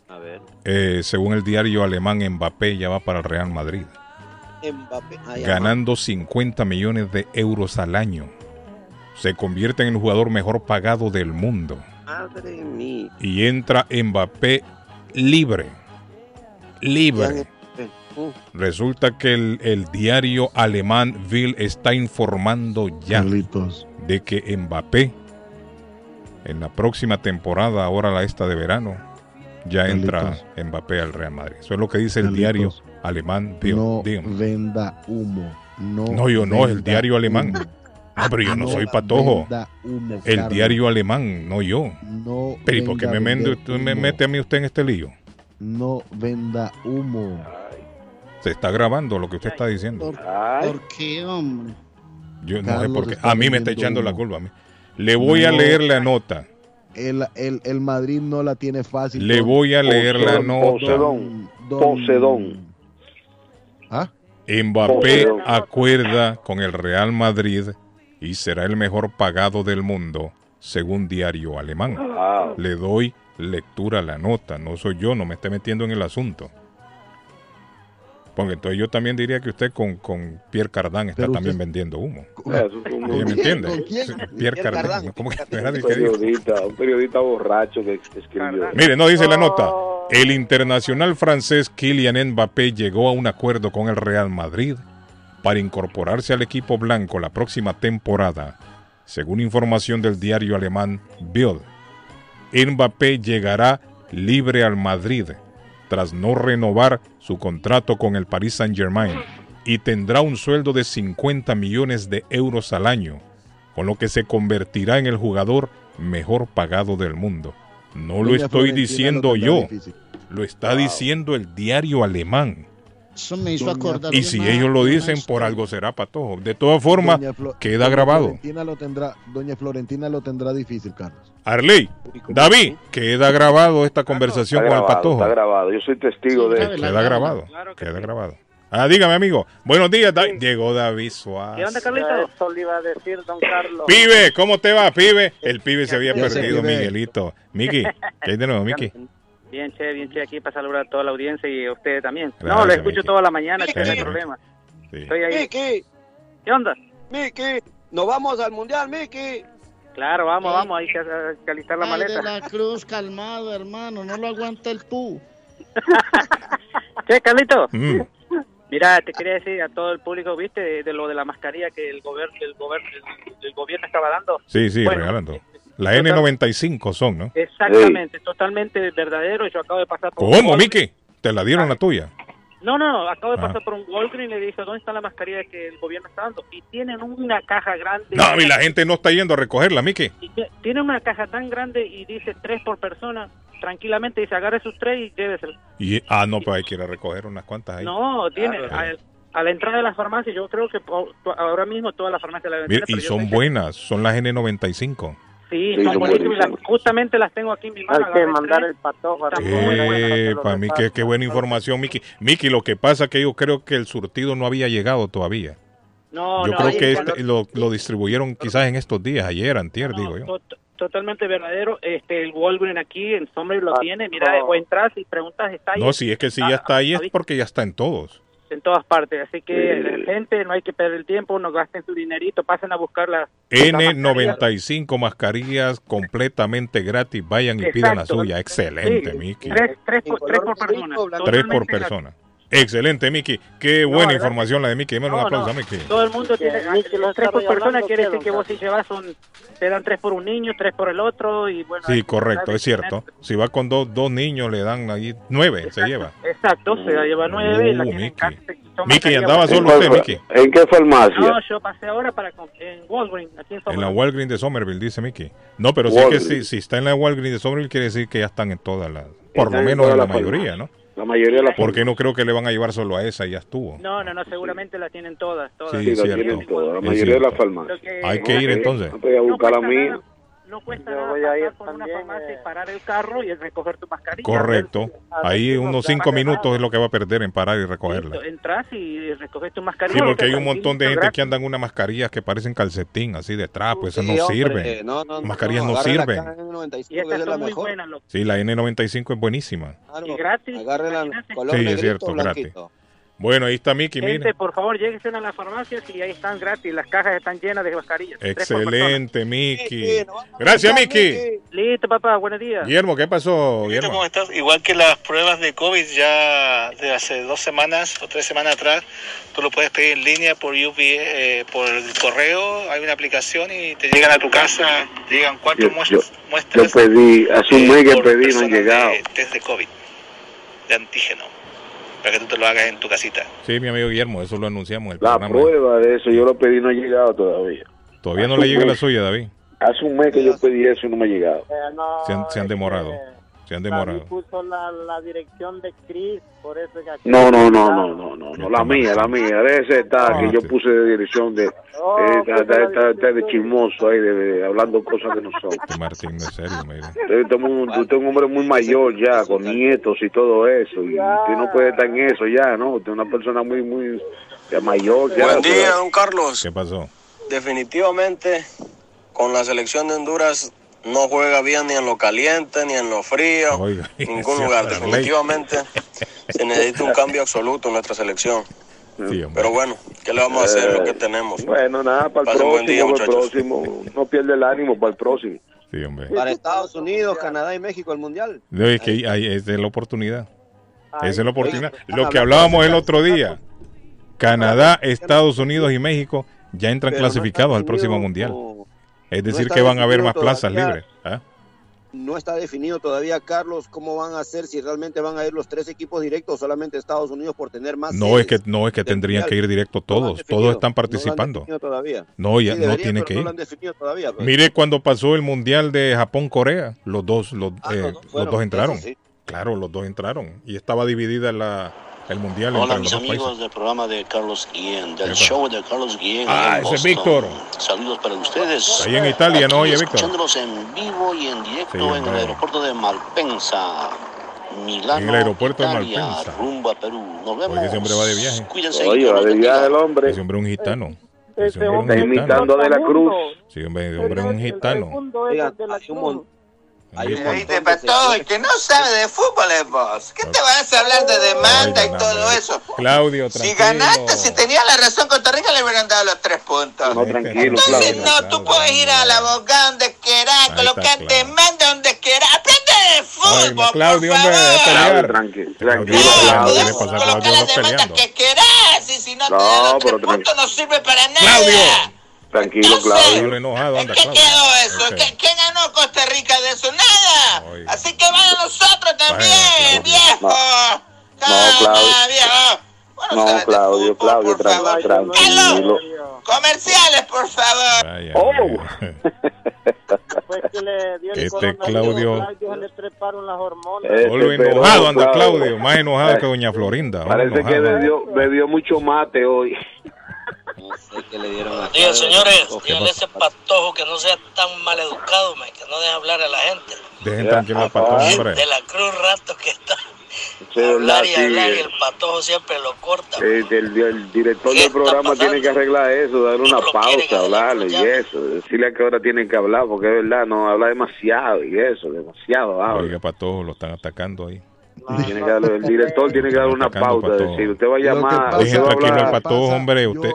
A ver, Eh, según el diario alemán, Mbappé ya va para el Real Madrid, Mbappé. Ganando 50 millones de euros al año. Se convierte en el jugador mejor pagado del mundo. Madre mía. Y entra Mbappé libre. Libre. Resulta que el, el diario alemán Bild está informando ya de que Mbappé en la próxima temporada, ahora la esta de verano, ya entra Mbappé al Real Madrid. Eso es lo que dice el Carlitos, diario alemán Bild. No Dígame. venda humo. No, No, yo no, el diario alemán. humo. No, pero yo no No soy patojo. humo, El Carlos. diario alemán, no yo. No Pero ¿y por qué me, mende- tú me mete a mí usted en este lío? No venda humo. Se está grabando lo que usted está diciendo. ¿Por qué, hombre? Yo no sé por qué. A mí me está echando la culpa a mí. Le voy a leer la nota. El, el, el Madrid no la tiene fácil. Le don- voy a leer la don- nota. don- don- ¿Ah? Mbappé acuerda con el Real Madrid y será el mejor pagado del mundo, según diario alemán. Le doy lectura a la nota, no soy yo, no me esté metiendo en el asunto. Porque entonces yo también diría que usted con, con Pierre Cardin está Pero también usted- vendiendo humo. ¿Con- ¿Ella con me entiende? ¿Con quién? Sí, Pierre Pierre Cardin. Cardin. ¿Cómo que era Un periodista, un periodista borracho que escribió. Mire, no dice la nota. El internacional francés Kylian Mbappé llegó a un acuerdo con el Real Madrid para incorporarse al equipo blanco la próxima temporada, según información del diario alemán Bild. Mbappé llegará libre al Madrid tras no renovar su contrato con el Paris Saint-Germain y tendrá un sueldo de 50 millones de euros al año, con lo que se convertirá en el jugador mejor pagado del mundo. No lo estoy diciendo yo, lo está diciendo el diario alemán. Eso me hizo acordar. Y si una- ellos lo dicen, por algo será, Patojo. De todas formas, queda Doña grabado. Florentina lo tendrá, Doña Florentina lo tendrá difícil, Carlos. Arley, David, queda grabado esta conversación Está con el Patojo. está grabado. Yo soy testigo de. Queda grabado. Queda grabado. Ah, dígame, amigo. Buenos días, David. Llegó David Suárez. ¿Qué onda, Carlito? Eso le iba a decir, don Carlos. Pibe, ¿cómo te va, pibe? El pibe se había ¿Qué hace, perdido? Miguelito. Miki, ¿qué hay de nuevo, Miki? Bien, che, bien, che, aquí para saludar a toda la audiencia y a ustedes también. no, lo escucho toda la mañana, che, no hay problema. Sí. Estoy ahí. Miki, ¿Qué onda? Miki, nos vamos al mundial, Miki. Claro, vamos, vamos, hay que, que alistar la Ay, de maleta. la Cruz, calmado, hermano, no lo aguanta el pu. Che, Carlito. Mm. Mira, te quería decir a todo el público, ¿viste? De, de lo de la mascarilla que el gobierno el gobierno el, el gobierno estaba dando. Sí, sí, Bueno, regalando. La N95 son, ¿no? Exactamente, totalmente verdadero. Yo acabo de pasar por ¿Cómo. Miki? ¿Te la dieron la tuya? No, no, no, acabo de Ah. pasar por un Walgreens y le dije, ¿dónde está la mascarilla que el gobierno está dando? Y tienen una caja grande. No, y la gente no está yendo a recogerla, Miki. Tienen una caja tan grande y dice tres por persona. Tranquilamente dice, agarre sus tres y lléveselo. Y, ah, no, pues hay que ir a recoger unas cuantas ahí. No, tiene Claro. a, a la entrada de las farmacias, yo creo que ahora mismo todas las farmacias la venden. Y son buenas, son las N95. Sí, Sí, son son buenísimas. buenísimas. Las- Justamente las tengo aquí en mi mano. Hay que mandar tres. el patojo. Eh, para mí, qué, qué buena información, Miki. Miki, lo que pasa es que yo creo que el surtido no había llegado todavía. No, yo no, creo ahí que cuando- este- lo, lo distribuyeron quizás en estos días, ayer, antier, digo yo. to- totalmente verdadero. Este, el Walgreens aquí en Somerville lo Ah, tiene. Mira, no. o entras y preguntas, está ahí. No, si es que si ya está ahí es porque ya está en todos. En todas partes. Así que, gente, no hay que perder el tiempo, no gasten su dinerito, pasen a buscar las las mascarillas. N95 mascarillas completamente gratis. Vayan y pidan la Exacto. suya. Excelente, Sí, Miki. Tres, tres por, tres por persona. Tres por persona. Excelente, Miki. Qué buena información la de Miki. Dime un No, aplauso no. a Miki. Todo el mundo tiene. Miki lo los tres por persona quiere ¿qué, decir que vos si llevas son. Te dan tres por un niño, tres por el otro y bueno. Sí, correcto, es cierto. Si va con dos, dos niños, le dan ahí nueve, se lleva. Exacto, se la lleva nueve y la Uh, Miki. Miki, andaba solo usted, Miki. ¿En qué farmacia? No, yo pasé ahora para en Walgreens, aquí en En la. Walgreens de Somerville, dice Miki. No, pero sí que si, si está en la Walgreens de Somerville, quiere decir que ya están en todas las. Por lo en menos en la mayoría, ¿no? La mayoría de las Porque no creo que le van a llevar solo a esa y ya estuvo. No, no, no, seguramente la tienen todas. todas. Sí, Sí, es la cierto. tienen todas, la mayoría de las farmacias. Hay que ir entonces. Voy a buscar la mía. No cuesta Yo nada voy a ir pasar por una también, farmacia eh. y parar el carro y recoger tu mascarilla. Correcto. Ahí unos cinco minutos es lo que va a perder en parar y recogerla. Listo, Entras y recoges tu mascarilla. Sí, porque hay un montón de gente gratis. que andan unas mascarillas que parecen calcetín, así de trapo. Esas Sí, no hombre, sirven. no, no, no, mascarillas no, la sirven. caja N95, Y estas es la son muy mejor. buenas, loco. Sí, la N95 es buenísima. Claro, Y gratis. Agarre la color Sí, es cierto, o gratis. Bueno, ahí está Miki, Gente, mire. por favor, lléguense a las farmacias y ahí están gratis. Las cajas están llenas de mascarillas. Excelente, Miki. Gracias, Miki. Listo, papá, buenos días. Guillermo, ¿qué pasó, Guillermo? ¿Cómo estás? Igual que las pruebas de COVID ya de hace dos semanas o tres semanas atrás, tú lo puedes pedir en línea por UV, eh, por el correo, hay una aplicación y te llegan a tu casa, te llegan cuatro Yo, yo, muestras, yo muestras pedí, hace un mes que pedí, no llegado. de test de COVID, de antígeno, para que tú te lo hagas en tu casita. Sí, mi amigo Guillermo, eso lo anunciamos en el La programa. prueba de eso, yo lo pedí, no ha llegado todavía. Todavía no le llega la suya, David. Hace un mes que yo pedí eso y no me ha llegado. Se han, se han demorado. Se han demorado. puso la, la dirección de Chris, por eso que aquí- No, no, no, no, no, no, no, la mía, la mía, de ese está que yo puse de dirección de, eh, está, está- está- está de chismoso ahí, de, de- hablando cosas que no son. Este Martín, de serio, mire. Usted es un, usted es un hombre muy mayor ya, con nietos y todo eso, y usted no puede estar en eso ya, ¿no? Usted es una persona muy, muy ya mayor ya. Buen día, pero- don Carlos. ¿Qué pasó? Definitivamente, con la selección de Honduras no juega bien ni en lo caliente, ni en lo frío, Oiga, en ningún lugar. Definitivamente se necesita un cambio absoluto en nuestra selección. Pero bueno, ¿qué le vamos a hacer? Lo que Eh, tenemos. Bueno, nada, para el Pasen buen día, próximo, para el próximo, no pierde el ánimo para el próximo. Sí, hombre. Para Estados Unidos, Canadá y México el mundial. No, es que ahí es de la oportunidad. Esa es la oportunidad. Lo que hablábamos el otro día. Canadá, Estados Unidos y México ya entran Pero clasificados al próximo mundial. como- Es no decir, está que van a haber más plazas todavía. libres. ¿ah? No está definido todavía, Carlos, cómo van a hacer, si realmente van a ir los tres equipos directos o solamente Estados Unidos por tener más. No es que no es que tendrían mundial. que ir directo No todos. Todos están no lo han participando. definido todavía. No, ya Sí, no deberían, tiene pero que no ir. lo han definido todavía. pues. Mire cuando pasó el mundial de Japón-Corea, los dos, los, Ah, eh, los dos fueron, dos entraron. sí. Claro, los dos entraron y estaba dividida la, el mundial Hola entre mis amigos países. del programa de Carlos Guillén, del Epa. show de Carlos Guillén. Ah, en ese es. Víctor. Saludos para ustedes. Ahí en Italia, ¿no? Aquí Oye, Víctor. Escuchándolos en vivo y en directo Sí, en el hombre. aeropuerto de Malpensa, Milano, En el aeropuerto de Italia, Malpensa. rumbo a Perú. Nos vemos. Oye, ese hombre va de viaje. Cuídense. Oye, va de viaje el hombre. Ese hombre es un gitano. Ese Ese hombre hombre es un está imitando a De la Cruz. Sí, hombre, ese hombre es un gitano. Oigan, hay un hay un de Pato, el que no sabe de fútbol es vos. ¿Qué te vas a hablar de demanda y todo eso? Claudio, Si tranquilo. ganaste, si tenías la razón Costa Rica, le hubieran dado los tres puntos. No, tranquilo, Entonces, Claudio. no, tú puedes ir al abogado donde quieras, está, demanda donde quieras. Aprende de Ay, fútbol, no, Claudio, por favor. tranquilo, Claudio, tranquilo, Claudio, las Anda demandas que quieras y si no, te dan los tres puntos, no sirve para nada. Tranquilo, Claudio. Enojado, anda, ¿Qué Claudio. quedó eso? Ok. ¿Qué, ¿Quién ganó Costa Rica de eso? Nada. Así que vayan nosotros también, viejo. No, Ah, Claudio. viejo. No, Claudio, Claudio, tran- tranquilo. Comerciales, por favor. Oh. Después que le dio el Este Claudio- Claudio se le treparon las hormonas. Este enojado anda Claudio. Más enojado que doña Florinda. hombre, Parece que enojado. bebió, bebió mucho mate hoy. Que le dieron a Diga, señores, ¿Qué díganle a ese patojo que no sea tan maleducado, man, que no deje hablar a la gente. Dejen tranquilo al patón, hombre. De la cruz rato que está. Sí, hablar y sí, hablar y eh. el patojo siempre lo corta. Eh, el, el director del programa tiene que arreglar eso, darle una pausa, hablarle y eso, decirle a qué hora tienen que hablar, porque es verdad, no habla demasiado y eso, demasiado habla. Oiga, para todos lo están atacando ahí. Tiene que darle- el director tiene que darle una pausa, decir, usted va a llamar, Dejen tranquilo al patojo, hombre. Usted,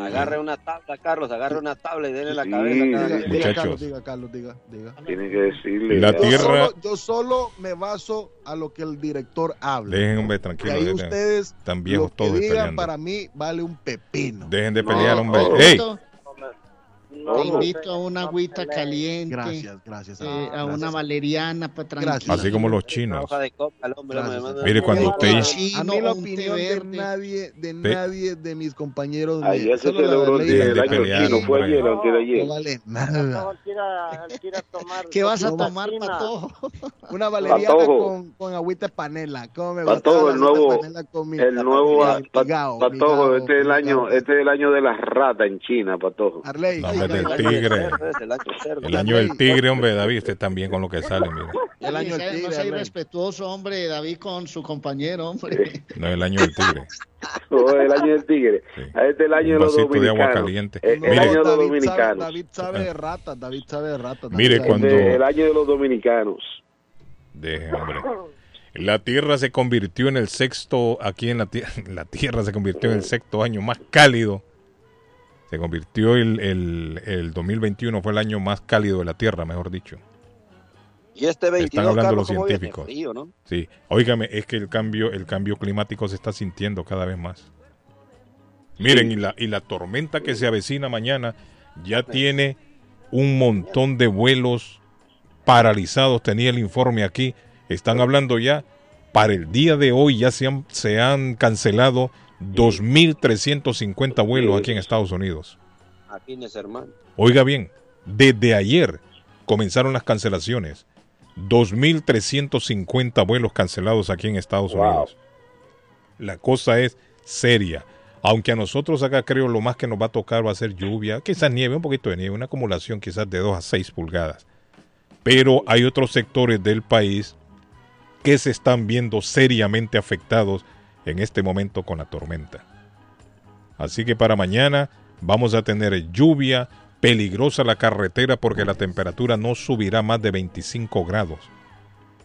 Agarre una tabla, Carlos, agarre una tabla y denle la Sí, cabeza. Diga, Muchachos. Carlos, diga, Carlos, diga, diga. Tiene que decirle. La tierra- Yo solo, yo solo me baso a lo que el director habla. Y tranquilo. ahí ustedes, viejos lo que todos digan peleando. para mí vale un pepino. Dejen de pelear, No, hombre. te ¡Ey! Invito- Te invito a una agüita caliente. Gracias, gracias. eh, a una gracias. valeriana para tranquilo. Así como los chinos. Mire, cuando usted... A mí la opinión de nadie, de nadie de mis compañeros. de- Ayer se celebró el año pelear, chino, fue ayer, antes de ayer. No vale nada. ¿Qué vas a tomar, patojo? Una valeriana con, con agüita de panela. ¿Cómo me Patojo, el nuevo, panela con mi- el nuevo, Patojo, este es el año, migao. este es el año de las ratas en China, Patojo. Arley, No, hombre, del tigre. El año del tigre, hombre, David. Usted también con lo que sale, mire. El año no del sea, no tigre, sea irrespetuoso, hombre, David, con su compañero, hombre. No es el año del tigre. Oh, el año del tigre. Este es el año de los vasito de agua dominicanos. caliente. Eh, El, año de los David sabe, dominicanos. David sabe de ratas, David sabe de ratas. Mire, cuando- El, año de los dominicanos. Deje, hombre. La Tierra se convirtió en el sexto, aquí en la Tierra, la Tierra se convirtió en el sexto año más cálido. Se convirtió el, el, el 2021, fue el año más cálido de la Tierra, mejor dicho. Y este 22, Están hablando Carlos, los científicos. Frío, ¿no? Sí, óigame, es que el cambio, el cambio climático se está sintiendo cada vez más. Miren, y la, y la tormenta que se avecina mañana ya tiene un montón de vuelos paralizados. Tenía el informe aquí. Están hablando ya, para el día de hoy ya se han, se han cancelado 2.350 vuelos aquí en Estados Unidos. Hermano. Oiga bien, desde ayer comenzaron las cancelaciones. 2.350 vuelos cancelados aquí en Estados Wow. Unidos. La cosa es seria. Aunque a nosotros acá creo lo más que nos va a tocar va a ser lluvia, quizás nieve, un poquito de nieve, una acumulación quizás de 2 a 6 pulgadas. Pero hay otros sectores del país que se están viendo seriamente afectados en este momento con la tormenta. Así que para mañana vamos a tener lluvia, peligrosa la carretera porque la temperatura no subirá más de 25 grados.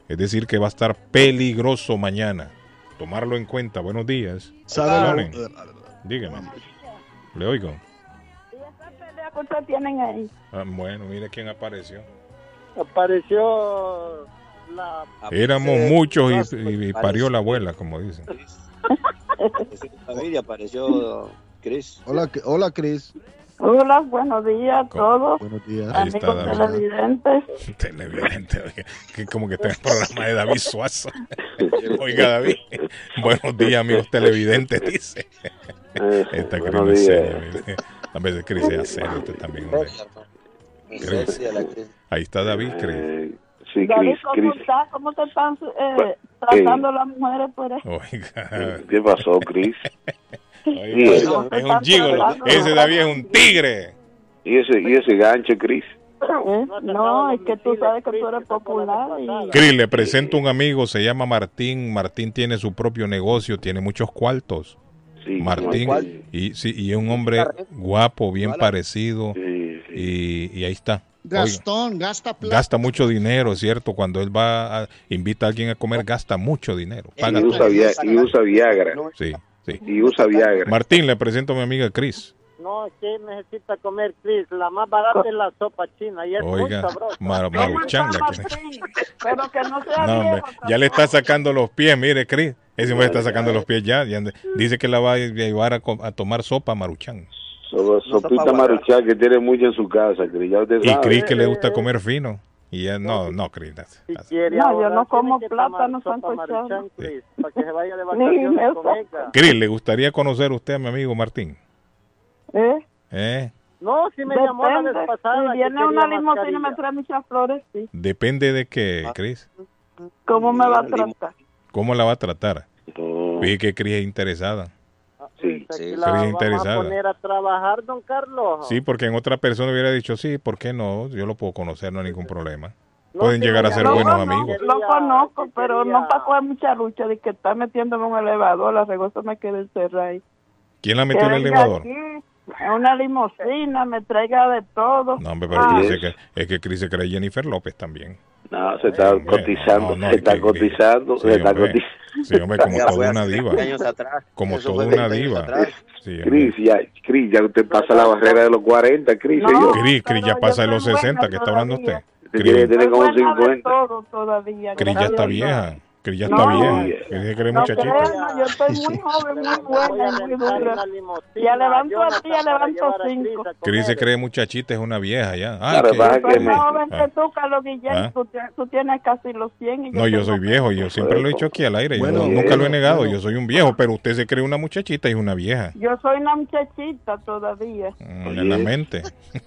Es decir, que va a estar peligroso mañana. Tomarlo en cuenta. Buenos días. ¿Sabe? Dígame. Le oigo. tienen ahí? Ah, bueno, mire quién apareció. Apareció la... Éramos muchos y, y- y parió la abuela, como dicen. Familia apareció Chris. Hola, hola, Chris. Hola, buenos días a todos. Buenos días. Ahí está Amigos televidentes. Televidente, oiga, que como que está en el programa de David Suazo. Oiga, David, buenos días, amigos televidentes, dice. Esta Cris no es seria, mire. A veces Cris es serio, usted también, hombre. Cris. Ahí está David, Cris. Sí, David, Cris, ¿cómo Cris. está? ¿Cómo te están? Eh, tratando a las mujeres por eso. Oiga. ¿Qué pasó, Chris? Oiga, es un gigolo. Ese David es un tigre. ¿Y ese, y ese gancho, Chris? ¿Eh? No, es que tú sabes que tú eres popular y... Cris, le presento un amigo, se llama Martín. Martín tiene su propio negocio, tiene muchos cuartos. Martín, y, sí, y es un hombre guapo, bien parecido. Y, y ahí está. Oiga, Gastón, gasta plata. gasta mucho dinero, ¿cierto? Cuando él va a invita a alguien a comer, gasta mucho dinero. Paga Y usa, via- y usa Viagra. Sí, sí. Y usa Viagra. Martín, le presento a mi amiga Cris. No, ¿qué necesita comer, Chris? La más barata es la sopa china y es muy Oiga, sabrosa. mar- maruchanga. que- Pero que no sea No, hombre, ya le está sacando los pies, mire, Cris. Ese hombre está sacando los pies ya. dice que la va a llevar a, a tomar sopa maruchan. So- sopita maruchá que tiene mucho en su casa, usted Y. Cris que le gusta comer fino. Y ya, no, no, Cris. No, yo no como plátano sancochado. Chris, para que se vaya de vacaciones. Cris, ¿le gustaría conocer usted a mi amigo Martín? ¿Eh? ¿Eh? No, si me llamó la vez Depende. pasada. Si viene una limusina y me trae muchas flores, sí. Depende de qué, Cris. ¿Cómo me va a tratar? ¿Cómo la va a tratar? Oye, que Cris es interesada. Sí, Cris la vamos a interesada. poner a trabajar, don Carlos. Sí, porque en otra persona hubiera dicho, sí, ¿por qué no? Yo lo puedo conocer, no hay ningún problema. No, Pueden sí, llegar a ser lo buenos conozco. amigos. Lo conozco, pero no para coger mucha lucha de que está metiéndome en un elevador, la regosa me quedé encerrada ahí. ¿Quién la metió en el elevador? aquí, una limusina, me traiga de todo. No, hombre, pero Ah. Cris se cree- es que Cris se cree Jennifer López también. No, se está Hombre, cotizando, no, no, se es está que- cotizando, Sí, se está hombre. cotizando. Sí, hombre, como toda una diva. 20 años atrás. Como Eso toda una 20 años diva. Sí. Cris, ya, Cris, ya usted pasa la barrera de los 40, Cris. señor. Cris, Cris ya pasa de los 60, que está hablando usted. Que Cris, tener como Soy buena de 50. todo todavía. Cris ya está vieja. Cris ya No, está vieja. Cris se cree No yo estoy muy joven, muy buena muy dura. Ya levanto a ti, ya levanto cinco. Cris se cree muchachita, es una vieja ya. Ah, Claro, que- que más joven Ah. que tú, Carlos Guillén. Ah. Tú, tienes casi los 100. Y No, yo soy viejo, yo siempre lo he dicho aquí al aire, yo Bueno, no- nunca lo he negado, bueno. yo soy un viejo, pero usted se cree una muchachita y es una vieja, Yo soy una muchachita todavía. mm, en la mente.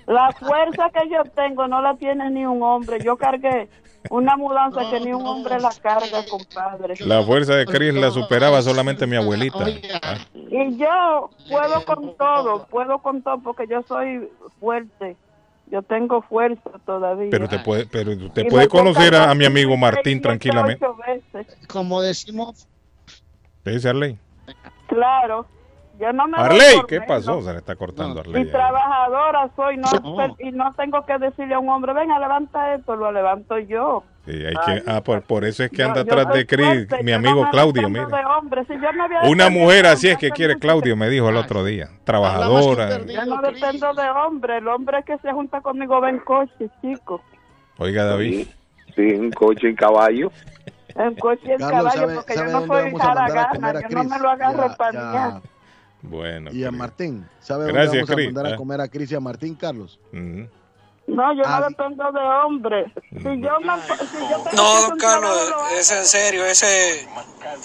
La fuerza que yo tengo no la tiene ni un hombre. Yo cargué una mudanza que ni un hombre la carga, compadre. La fuerza de Cris la superaba solamente mi abuelita. Ah, Y yo puedo con todo, puedo con todo porque yo soy fuerte. Yo tengo fuerza todavía. Pero te puede, pero Y puede conocer a, a mi amigo Martín 38 tranquilamente. Como decimos, ¿Qué dice Arley? Claro. Yo no me Arley, ¿qué pasó? Se le está cortando Y Arley. trabajadora soy, no, No. y no tengo que decirle a un hombre, venga, levanta esto, lo levanto yo. Sí, hay que, ah, por, por eso es que anda Yo- atrás de Cris, fuerte, mi amigo no Claudio. Si había Una mujer así es que quiere Claudio, me dijo el otro día. Trabajadora. Yo no dependo de hombre, el hombre que se junta conmigo va en coche, chico. Oiga, David. Sí, un coche en caballo. En coche y en Carlos, caballo, ¿sabe- porque yo no soy vamos a mandar a jaragana, comer a yo no me lo agarro para. Bueno. Y a Cris. Martín. ¿Sabe dónde Gracias, vamos a Cris. mandar Ah. a comer a Cris y a Martín, Carlos? Ujú. No, yo Ah, no dependo de hombre. Si yo, me, si yo No, don Carlos, trabajo, es en serio, ese,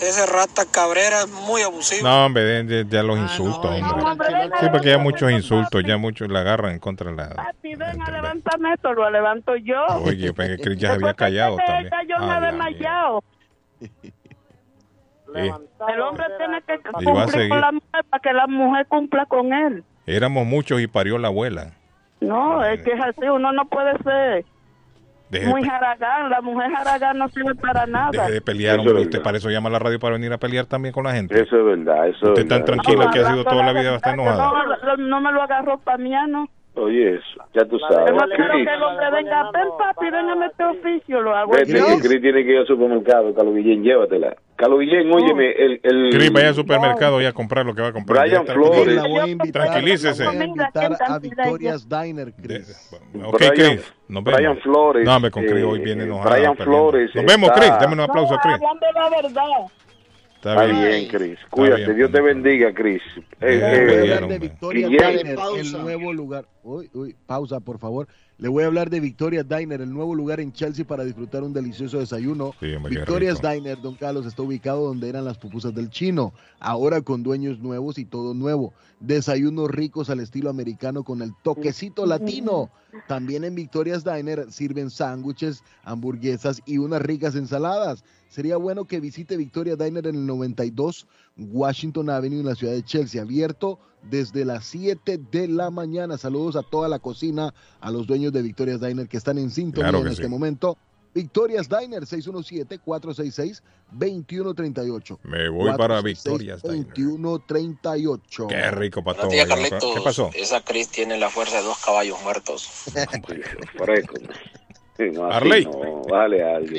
ese rata Cabrera es muy abusivo. No, hombre, de- de- ya los insultos, hombre. hombre, venga, Sí, porque ya muchos insultos, ya muchos la agarran en contra de la... Papi, venga, levántame esto, lo levanto yo. Oye, Cris ya se había callado también. Yo me Ah, Eh, El hombre tiene que cumplir con la mujer para que la mujer cumpla con él. éramos muchos y parió la abuela. No, es que es así, uno no puede ser Deje muy jaragán. La mujer jaragán no sirve para nada. deje de pelear, hombre. Usted para eso llama a la radio para venir a pelear también con la gente. Eso es verdad, eso Usted es tan verdad. tranquila que ha sido toda la la vida está que enojada. No, no, no me lo agarró para mí, ¿no? Oye, eso, ya tú Yo sabes. no quiero Cris, que el hombre venga, ven papi, ven a este oficio, lo hago vete, yo. que Cris tiene que ir al supermercado, Carlos Guillén, llévatela. Carlos Guillén, óyeme, el... el Cris, vaya al supermercado y a comprar lo que va a comprar. Brian Flores. La voy a invitar, Tranquilícese. la voy a invitar a Victoria's Diner, Chris. Ok, Brian- Chris. Nos vemos. Brian Flores, No, hombre, con Chris eh, hoy viene eh, enojado. Brian. Flores Nos vemos, Chris. Dame un aplauso a No, Chris. hablando la verdad. Está Está bien. bien, Cris. Cuídate, bien. Dios te bendiga, Cris. Eh, Eh, eh, Voy a bien, hablar de Guillén. Diner, el nuevo lugar. Uy, uy, pausa, por favor. Le voy a hablar de Victoria's Diner, el nuevo lugar en Chelsea para disfrutar un delicioso desayuno. Sí, Victoria's. Diner, don Carlos, está ubicado donde eran las pupusas del chino. Ahora con dueños nuevos y todo nuevo. Desayunos ricos al estilo americano con el toquecito latino. También en Victoria's Diner sirven sándwiches, hamburguesas y unas ricas ensaladas. Sería bueno que visite Victoria Diner en el 92 Washington Avenue en la ciudad de Chelsea, abierto desde las 7 de la mañana. Saludos a toda la cocina, a los dueños de Victoria's Diner que están en sintonía Claro en este sí. momento. Victoria's Diner 617-466-2138. Me voy para Victoria's Diner. 2138. Qué rico para Buenos todo. días, Carlitos. ¿Qué pasó? Esa Cris tiene la fuerza de dos caballos muertos. Fresco. Sí, no, así Arley. no, vale algo.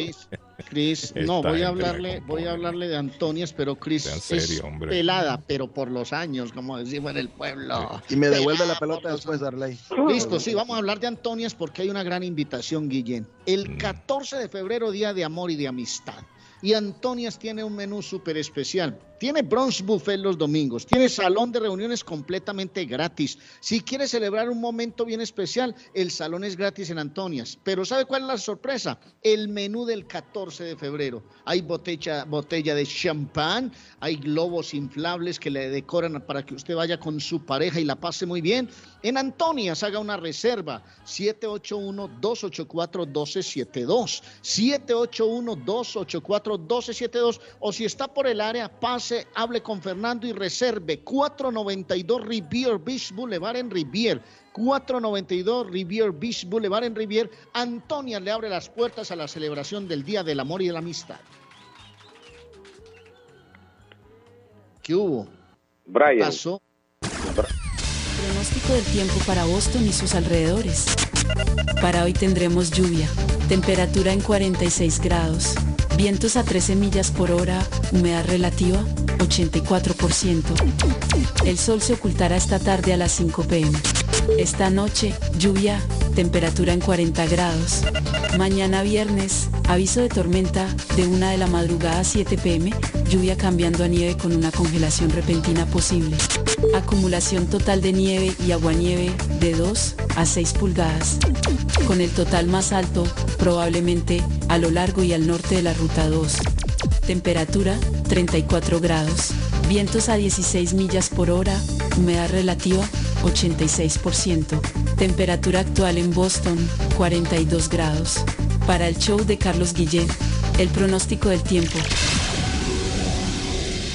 Cris, no, voy a hablarle, voy a hablarle de Antonias, pero Cris es hombre. pelada, pero por los años, como decimos en el pueblo. Y me devuelve la pelota después, Arley. Listo, sí, vamos a hablar de Antonias porque hay una gran invitación, Guillén. El Mm. 14 de febrero, Día de Amor y de Amistad. Y Antonias tiene un menú súper especial. Tiene brunch buffet los domingos. Tiene salón de reuniones completamente gratis. Si quieres celebrar un momento bien especial, el salón es gratis en Antonias. Pero ¿sabe cuál es la sorpresa? El menú del 14 de febrero. Hay botella, botella de champán, hay globos inflables que le decoran para que usted vaya con su pareja y la pase muy bien. En Antonias haga una reserva 781-284-1272. 781-284-1272. O si está por el área, pase, hable con Fernando y reserve 492 Rivier Beach Boulevard en Rivier. 492 Rivier Beach Boulevard en Rivier. Antonia le abre las puertas a la celebración del Día del Amor y de la Amistad. ¿Qué hubo? Brian. Pasó. Pronóstico del tiempo para Boston y sus alrededores. Para hoy tendremos lluvia, temperatura en 46 grados, vientos a 13 millas por hora, humedad relativa 84%. El sol se ocultará esta tarde a las 5 pm. Esta noche, lluvia, temperatura en 40 grados. Mañana viernes, aviso de tormenta de 1 de la madrugada a 7 pm, lluvia cambiando a nieve con una congelación repentina posible. Acumulación total de nieve y aguanieve de 2 a 6 pulgadas. Con el total más alto, probablemente, a lo largo y al norte de la ruta 2. Temperatura 34 grados. Vientos a 16 millas por hora. Humedad relativa 86%. Temperatura actual en Boston 42 grados. Para el show de Carlos Guillén, el pronóstico del tiempo.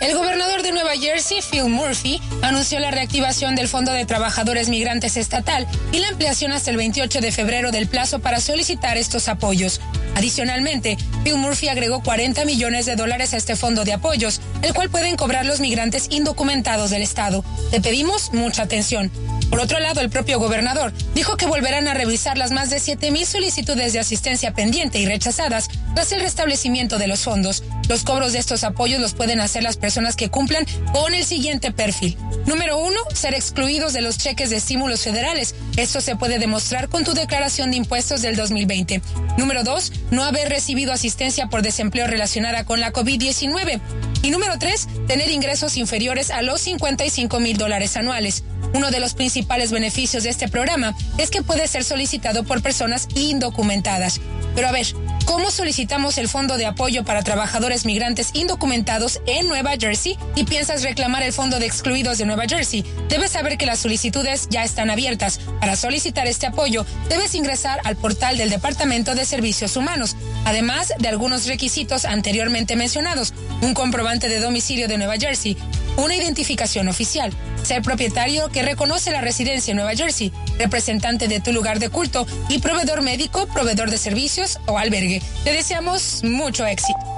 El gobernador de Nueva Jersey, Phil Murphy, anunció la reactivación del Fondo de Trabajadores Migrantes Estatal y la ampliación hasta el 28 de febrero del plazo para solicitar estos apoyos. Adicionalmente, Phil Murphy agregó 40 millones de dólares a este fondo de apoyos, el cual pueden cobrar los migrantes indocumentados del Estado. Le pedimos mucha atención. Por otro lado, el propio gobernador dijo que volverán a revisar las más de 7 mil solicitudes de asistencia pendiente y rechazadas tras el restablecimiento de los fondos. Los cobros de estos apoyos los pueden hacer las personas que cumplan con el siguiente perfil. Número uno, ser excluidos de los cheques de estímulos federales. Esto se puede demostrar con tu declaración de impuestos del 2020. Número dos, no haber recibido asistencia por desempleo relacionada con la COVID-19. Y número tres, tener ingresos inferiores a los 55 mil dólares anuales. Uno de los principales beneficios de este programa es que puede ser solicitado por personas indocumentadas. Pero a ver, ¿cómo solicitamos el Fondo de Apoyo para Trabajadores Migrantes Indocumentados en Nueva Jersey y piensas reclamar el Fondo de Excluidos de Nueva Jersey? Debes saber que las solicitudes ya están abiertas. Para solicitar este apoyo, debes ingresar al portal del Departamento de Servicios Humanos, además de algunos requisitos anteriormente mencionados, un comprobante de domicilio de Nueva Jersey, una identificación oficial, ser propietario que reconoce la residencia en Nueva Jersey, representante de tu lugar de culto y proveedor médico, proveedor de servicios o albergue. Te deseamos mucho éxito.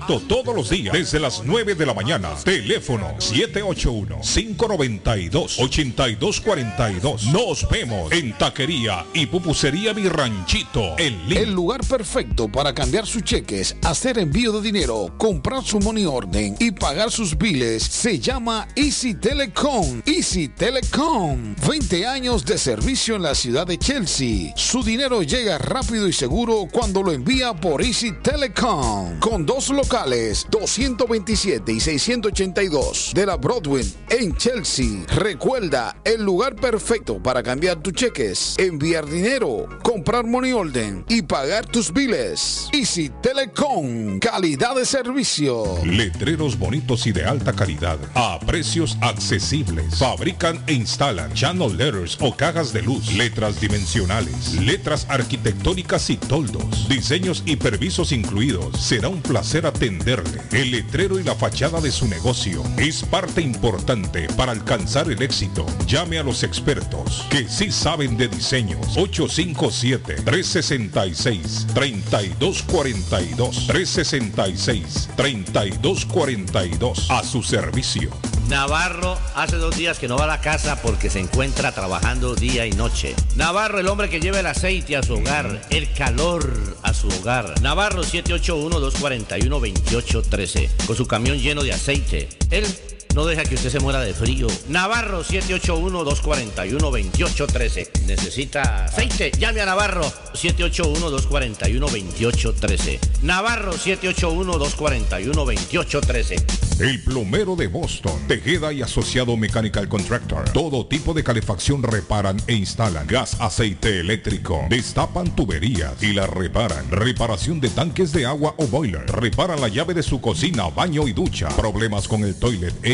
todos los días desde las 9 de la mañana. Teléfono 781-592-8242. Nos vemos en Taquería y Pupusería Mi Ranchito Lima. El lugar perfecto para cambiar sus cheques, hacer envío de dinero, comprar su money orden y pagar sus biles se llama Easy Telecom. Easy Telecom. 20 años de servicio en la ciudad de Chelsea. Su dinero llega rápido y seguro cuando lo envía por Easy Telecom. Con dos locales 227 y 682 de la Broadway en Chelsea. Recuerda, el lugar perfecto para cambiar tus cheques, enviar dinero, comprar money order y pagar tus biles. Easy Telecom, calidad de servicio. Letreros bonitos y de alta calidad a precios accesibles. Fabrican e instalan channel letters o cajas de luz, letras dimensionales, letras arquitectónicas y toldos, diseños y permisos incluidos. Será un placer atenderle. El letrero y la fachada de su negocio es parte importante para alcanzar el éxito. Llame a los expertos que sí saben de diseños. 857-366-3242. 366-3242. A su servicio. Navarro hace dos días que no va a la casa porque se encuentra trabajando día y noche. Navarro, el hombre que lleva el aceite a su hogar, el calor a su hogar. Navarro 781-241-2813, con su camión lleno de aceite. Él no deja que usted se muera de frío. Navarro 781-241-2813. Necesita aceite. Llame a Navarro 781-241-2813. Navarro 781-241-2813. El plomero de Boston, Tejeda y Asociado Mechanical Contractor. Todo tipo de calefacción reparan e instalan. Gas, aceite eléctrico. Destapan tuberías y las reparan. Reparación de tanques de agua o boiler. Reparan la llave de su cocina, baño y ducha. Problemas con el toilet.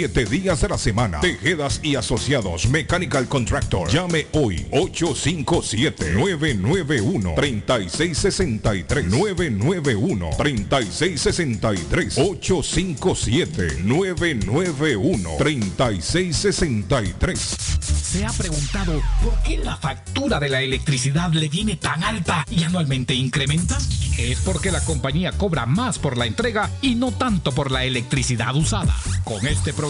7 días de la semana. Tejedas y asociados. Mechanical Contractor. Llame hoy. 857-991-3663. 991-3663. 857-991-3663. ¿Se ha preguntado por qué la factura de la electricidad le viene tan alta y anualmente incrementa? Es porque la compañía cobra más por la entrega y no tanto por la electricidad usada. Con este programa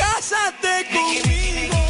¡Cásate conmigo!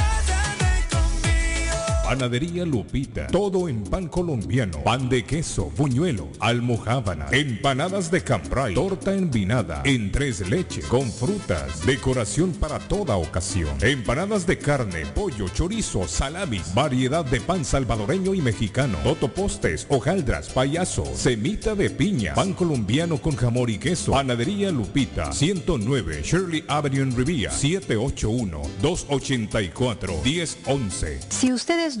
Panadería Lupita. Todo en pan colombiano. Pan de queso, buñuelo, almohábana, empanadas de cambray, torta envinada, en tres leches, con frutas, decoración para toda ocasión. Empanadas de carne, pollo, chorizo, salamis, variedad de pan salvadoreño y mexicano, totopostes, hojaldras, payaso, semita de piña, pan colombiano con jamón y queso. Panadería Lupita, 109 Shirley Avenue en Rivia, 781-284-1011. Si usted es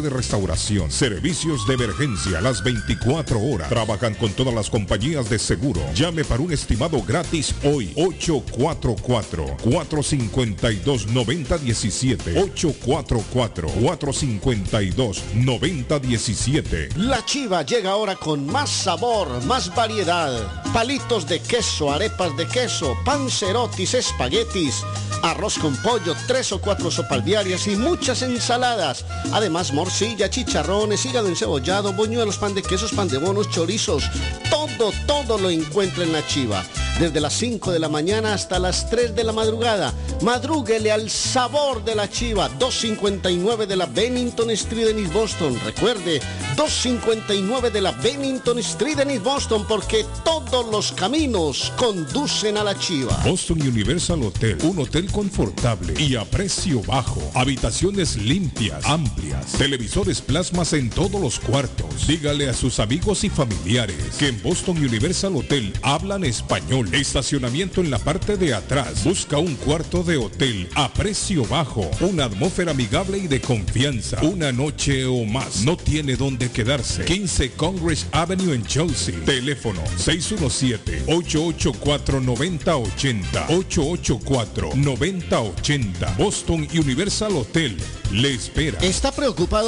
de restauración, servicios de emergencia las 24 horas. Trabajan con todas las compañías de seguro. Llame para un estimado gratis hoy. 844-452-9017. 844-452-9017. La chiva llega ahora con más sabor, más variedad. Palitos de queso, arepas de queso, pancerotis, espaguetis, arroz con pollo, tres o cuatro sopalviarias y muchas ensaladas. Además, morcilla, chicharrones, hígado encebollado, boñuelos, pan de quesos, pan de bonos, chorizos. Todo, todo lo encuentra en la chiva. Desde las 5 de la mañana hasta las 3 de la madrugada. Madrúguele al sabor de la chiva. 259 de la Bennington Street en East Boston. Recuerde, 259 de la Bennington Street en East Boston porque todos los caminos conducen a la chiva. Boston Universal Hotel, un hotel confortable y a precio bajo. Habitaciones limpias, amplias, televisores plasmas en todos los cuartos. Dígale a sus amigos y familiares que en Boston Universal Hotel hablan español. Estacionamiento en la parte de atrás. Busca un cuarto de hotel a precio bajo. Una atmósfera amigable y de confianza. Una noche o más. No tiene dónde quedarse. 15 Congress Avenue en Chelsea. Teléfono 617-884-9080. 884-9080. Boston Universal Hotel. Le espera. ¿Está preocupado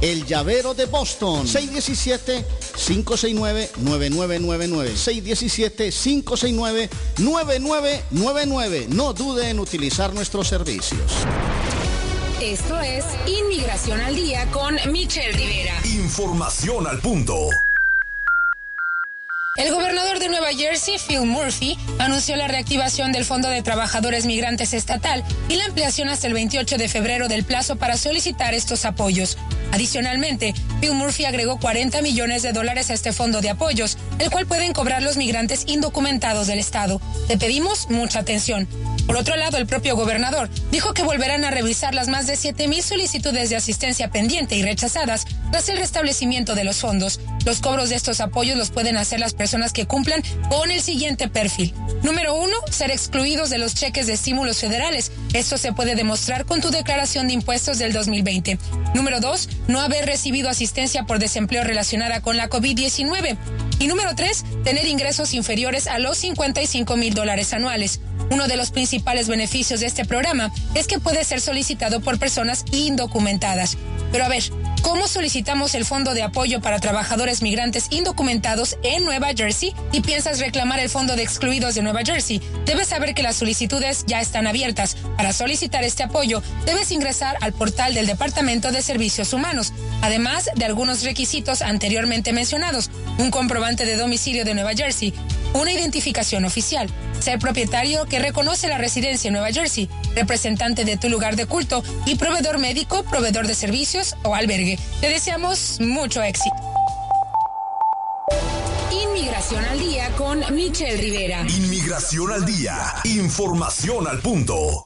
El llavero de Boston. 617-569-9999. 617-569-9999. No dude en utilizar nuestros servicios. Esto es Inmigración al Día con Michelle Rivera. Información al punto. El gobernador de Nueva Jersey, Phil Murphy, anunció la reactivación del Fondo de Trabajadores Migrantes Estatal y la ampliación hasta el 28 de febrero del plazo para solicitar estos apoyos. Adicionalmente, Phil Murphy agregó 40 millones de dólares a este fondo de apoyos el cual pueden cobrar los migrantes indocumentados del Estado. Te pedimos mucha atención. Por otro lado, el propio gobernador dijo que volverán a revisar las más de 7.000 solicitudes de asistencia pendiente y rechazadas tras el restablecimiento de los fondos. Los cobros de estos apoyos los pueden hacer las personas que cumplan con el siguiente perfil. Número uno, ser excluidos de los cheques de estímulos federales. Esto se puede demostrar con tu declaración de impuestos del 2020. Número dos, no haber recibido asistencia por desempleo relacionada con la COVID-19. Y número tres, tener ingresos inferiores a los 55 mil dólares anuales. Uno de los principales beneficios de este programa es que puede ser solicitado por personas indocumentadas. Pero a ver, ¿cómo solicitamos el Fondo de Apoyo para Trabajadores Migrantes Indocumentados en Nueva Jersey y piensas reclamar el Fondo de Excluidos de Nueva Jersey? Debes saber que las solicitudes ya están abiertas. Para solicitar este apoyo, debes ingresar al portal del Departamento de Servicios Humanos, además de algunos requisitos anteriormente mencionados, un comprobante de domicilio de Nueva Jersey, una identificación oficial, ser propietario que reconoce la residencia en Nueva Jersey, representante de tu lugar de culto y proveedor médico, proveedor de servicios o albergue. Te deseamos mucho éxito. Inmigración al día con Michelle Rivera. Inmigración al día. Información al punto.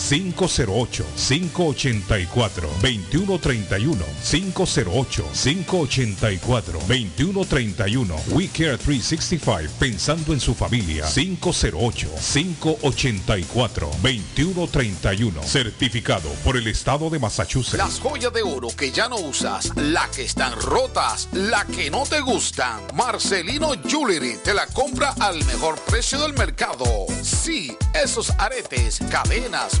508-584-2131. 508-584-2131. We Care 365. Pensando en su familia. 508-584-2131. Certificado por el Estado de Massachusetts. Las joyas de oro que ya no usas, la que están rotas, la que no te gustan. Marcelino Jewelry te la compra al mejor precio del mercado. Sí, esos aretes, cadenas,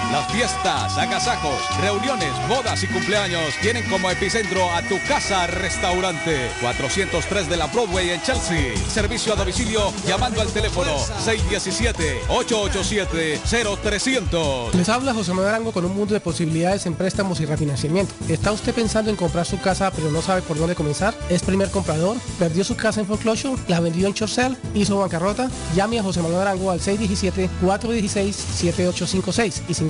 Las fiestas, agasajos, reuniones, bodas y cumpleaños tienen como epicentro a tu casa restaurante 403 de la Broadway en Chelsea. Servicio a domicilio llamando al teléfono 617-887-0300. Les habla José Manuel Arango con un mundo de posibilidades en préstamos y refinanciamiento. ¿Está usted pensando en comprar su casa pero no sabe por dónde comenzar? ¿Es primer comprador? ¿Perdió su casa en foreclosure? ¿La vendió en Chorcel? ¿Hizo bancarrota? Llame a José Manuel Arango al 617-416-7856 y sin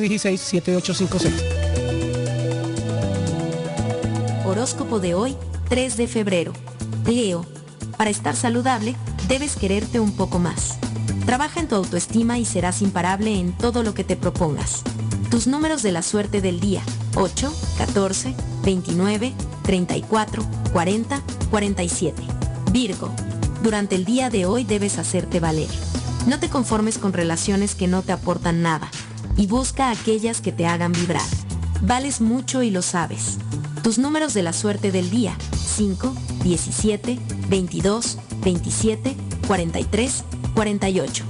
617-416-7856. Horóscopo de hoy, 3 de febrero. Leo. Para estar saludable, debes quererte un poco más. Trabaja en tu autoestima y serás imparable en todo lo que te propongas. Tus números de la suerte del día. 8, 14, 29, 34, 40, 47. Virgo. Durante el día de hoy debes hacerte valer. No te conformes con relaciones que no te aportan nada y busca aquellas que te hagan vibrar. Vales mucho y lo sabes. Tus números de la suerte del día. 5, 17, 22, 27, 43, 48.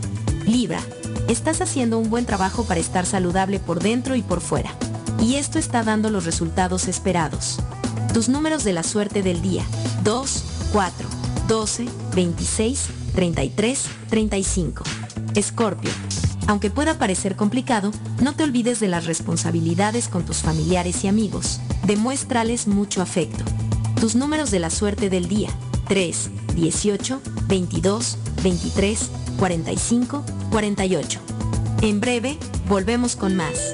Libra. Estás haciendo un buen trabajo para estar saludable por dentro y por fuera. Y esto está dando los resultados esperados. Tus números de la suerte del día. 2, 4, 12, 26, 33 35. Escorpio. Aunque pueda parecer complicado, no te olvides de las responsabilidades con tus familiares y amigos. Demuéstrales mucho afecto. Tus números de la suerte del día. 3, 18, 22, 23, 45, 48. En breve, volvemos con más.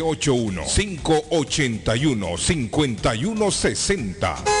781-581-5160.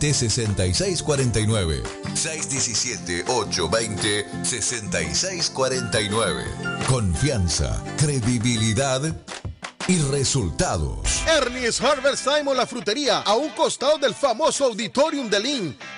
6649 617 820 6649 Confianza, credibilidad y resultados. Ernie's Harvest Time o la frutería, a un costado del famoso Auditorium de Lynn.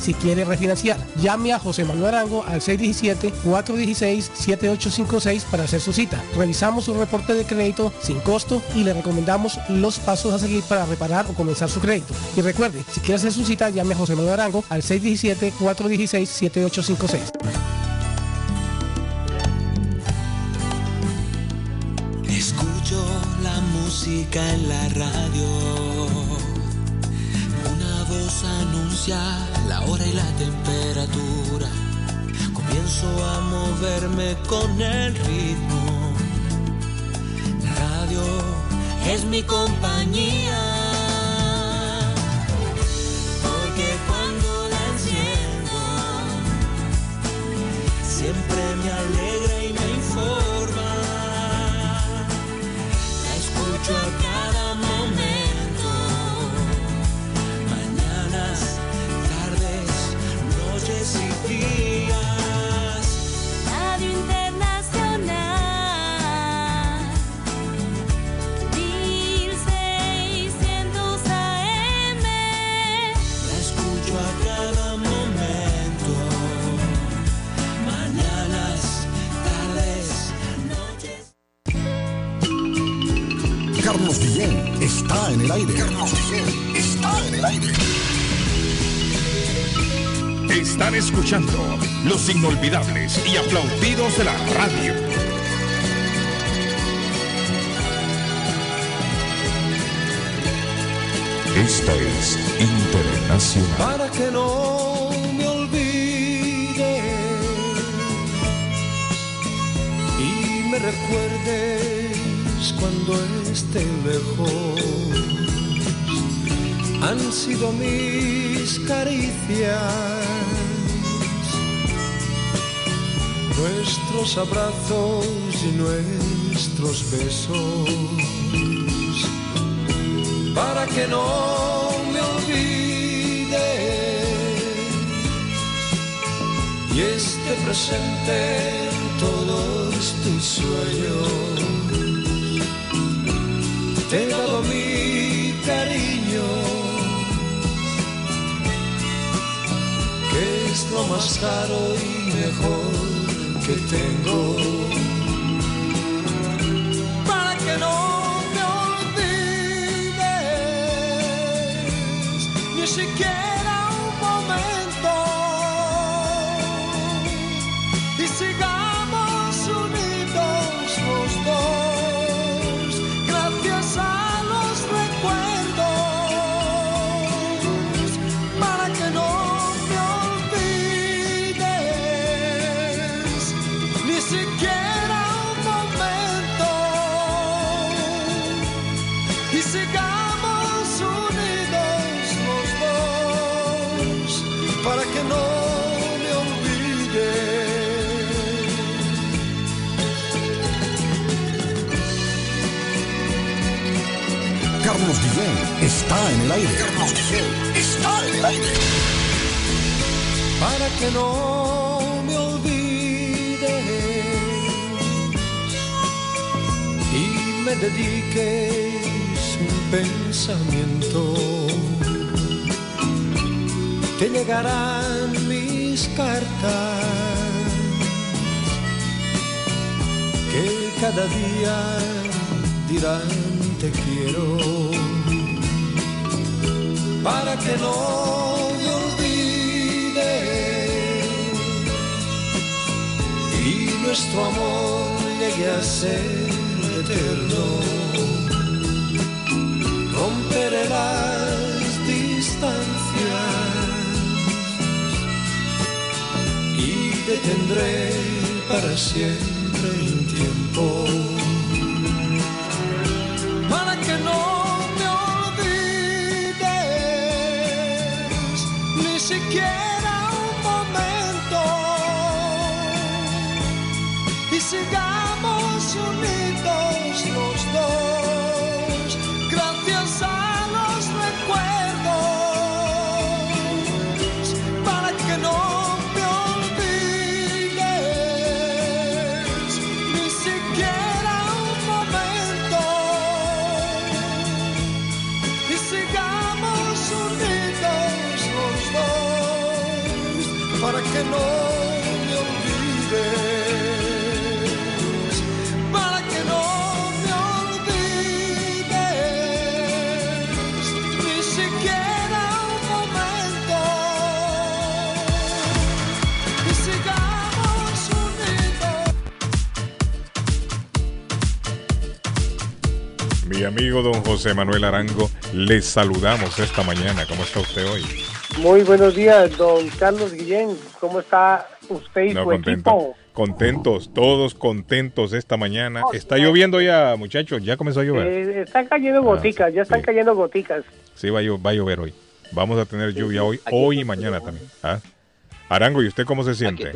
si quiere refinanciar. Llame a José Manuel Arango al 617-416-7856 para hacer su cita. Revisamos su reporte de crédito sin costo y le recomendamos los pasos a seguir para reparar o comenzar su crédito. Y recuerde, si quiere hacer su cita, llame a José Manuel Arango al 617-416-7856. Escucho la música en la radio. Voz anuncia la hora y la temperatura. Comienzo a moverme con el ritmo. La radio es mi compañía. Porque cuando la enciendo, siempre me alegra en el aire. Carlos Guillén está en el aire. Están escuchando los inolvidables y aplaudidos de la radio. Esta es Internacional. para que no me olvide y me recuerdes cuando esté lejos. Han sido mis caricias, nuestros abrazos y nuestros besos para que no me olvide y esté presente en todos tus sueños. Te he dado mi cariño, que es lo más caro y mejor que tengo. Para que no me olvides, ni siquiera para que no me olvides y me dediques un pensamiento. Te llegarán mis cartas. Que cada día dirán te quiero para que no me olvides y nuestro amor llegue a ser eterno. Romperé las distancias y detendré para siempre el tiempo. Siquiera un momento. Y sigamos José Manuel Arango, les saludamos esta mañana. ¿Cómo está usted hoy? Muy buenos días, don Carlos Guillén. ¿Cómo está usted y No, su contento. equipo? Contentos, todos contentos esta mañana. Está lloviendo ya, muchachos, ya comenzó a llover. Eh, están cayendo goticas, ya están cayendo goticas. Sí, va a, llo- va a llover hoy. Vamos a tener lluvia hoy, hoy y mañana también. ¿ah? Arango, ¿y usted cómo se siente?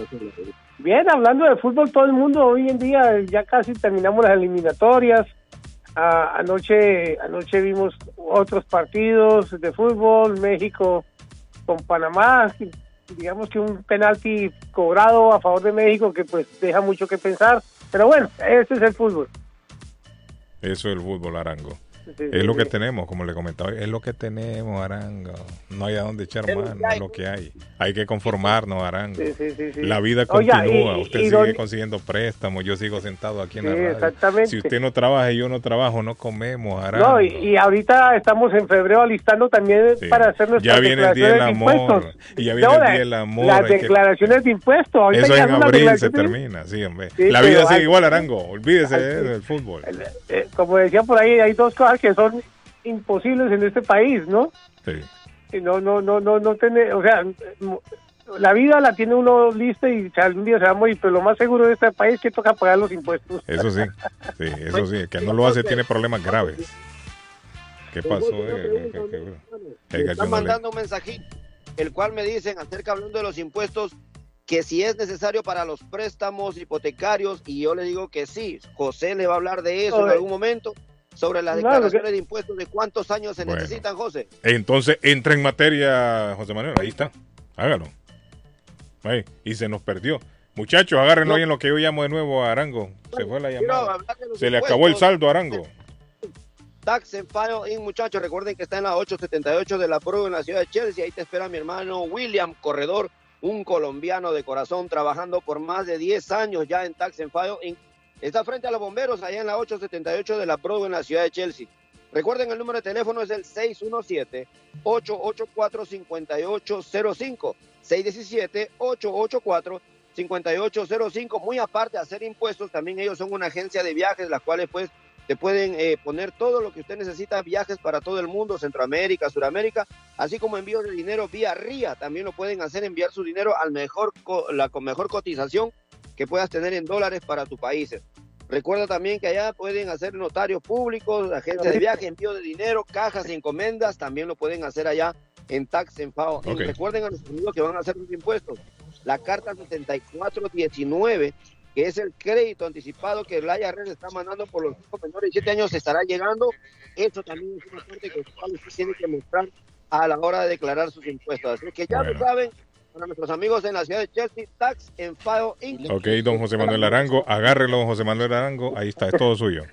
Bien, hablando de fútbol, todo el mundo hoy en día ya casi terminamos las eliminatorias. Ah, anoche, anoche vimos otros partidos de fútbol, México con Panamá, digamos que un penalti cobrado a favor de México que pues deja mucho que pensar, pero bueno, ese es el fútbol. Eso es el fútbol, Arango. Sí, Es sí, lo que sí. tenemos, como le comentaba, es lo que tenemos, Arango. No hay a dónde echar mano, es lo que hay. Hay que conformarnos, Arango. La vida Oiga, continúa, y- usted y sigue don- consiguiendo préstamos, yo sigo sentado aquí en la radio. exactamente. Si usted no trabaja y yo no trabajo, no comemos, Arango. No, y, y ahorita estamos en febrero alistando también para hacer nuestras Ya viene el día del de amor, impuestos. y ya viene el día del amor, Las que- declaraciones de impuestos. Ahorita Eso en abril se termina, sí, hombre. La vida sigue igual, Arango. Olvídese del fútbol. eh, como decía por ahí, hay dos cosas que son imposibles en este país, ¿no? Sí. Y no, no, no, no, no tiene, o sea, la vida la tiene uno lista y algún día se va a morir, pero lo más seguro de este país es que toca pagar los impuestos. Eso sí, sí, eso sí. El que no lo hace tiene problemas graves. ¿Qué pasó? eh? ¿Qué- qué- qué- Me están mandando un mensajito, el cual me dicen acerca hablando de los impuestos que si es necesario para los préstamos hipotecarios y yo le digo que sí. José le va a hablar de eso en algún momento sobre las No, declaraciones que- de impuestos de cuántos años se Bueno. necesitan, José. Entonces, entra en materia, José Manuel. Ahí está. Hágalo. Y se nos perdió. Muchachos, agárrenlo ahí en lo que yo llamo de nuevo a Arango. Se fue la llamada. Se le acabó el saldo a Arango. Tax and File Inc., muchachos. Recuerden que está en la 878 de la Pro en la ciudad de Chelsea. Ahí te espera mi hermano William Corredor, un colombiano de corazón, trabajando por más de 10 años ya en Tax and File Inc. Está frente a los bomberos, allá en la 878 de la Pro en la ciudad de Chelsea. Recuerden, el número de teléfono es el 617-884-5805. 617-884-5805. Muy aparte de hacer impuestos, también ellos son una agencia de viajes, las cuales pues te pueden eh, poner todo lo que usted necesita, viajes para todo el mundo, Centroamérica, Suramérica, así como envíos de dinero vía RIA. También lo pueden hacer, enviar su dinero al mejor, la con mejor cotización que puedas tener en dólares para tus países. Recuerda también que allá pueden hacer notarios públicos, agencias de viaje, envío de dinero, cajas y encomendas, también lo pueden hacer allá en Tax en FAO. Y Ok. recuerden a los amigos que van a hacer sus impuestos. La carta 7419, que es el crédito anticipado que el IRS está mandando por los hijos menores de 7 años, estará llegando. Eso también es una parte que usted tiene que mostrar a la hora de declarar sus impuestos. Así que ya lo saben, para nuestros amigos en la ciudad de Chelsea, Tax en FAO Inc. Ok, don José Manuel Arango, agárrelo, don José Manuel Arango. Ahí está, es todo suyo.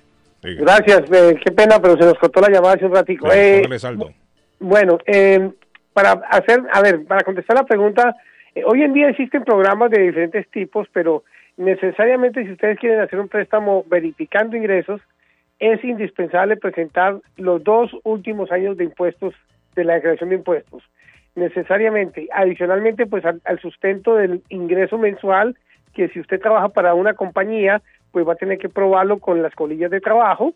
Diga. Gracias, eh, qué pena, pero se nos cortó la llamada hace un ratico. Claro, Eh, saldo. Bueno, eh, para hacer, a ver, para contestar la pregunta, eh, hoy en día existen programas de diferentes tipos, pero necesariamente si ustedes quieren hacer un préstamo verificando ingresos, es indispensable presentar los dos últimos años de impuestos de la declaración de impuestos. Necesariamente, adicionalmente, pues al, sustento del ingreso mensual, que si usted trabaja para una compañía, pues va a tener que probarlo con las colillas de trabajo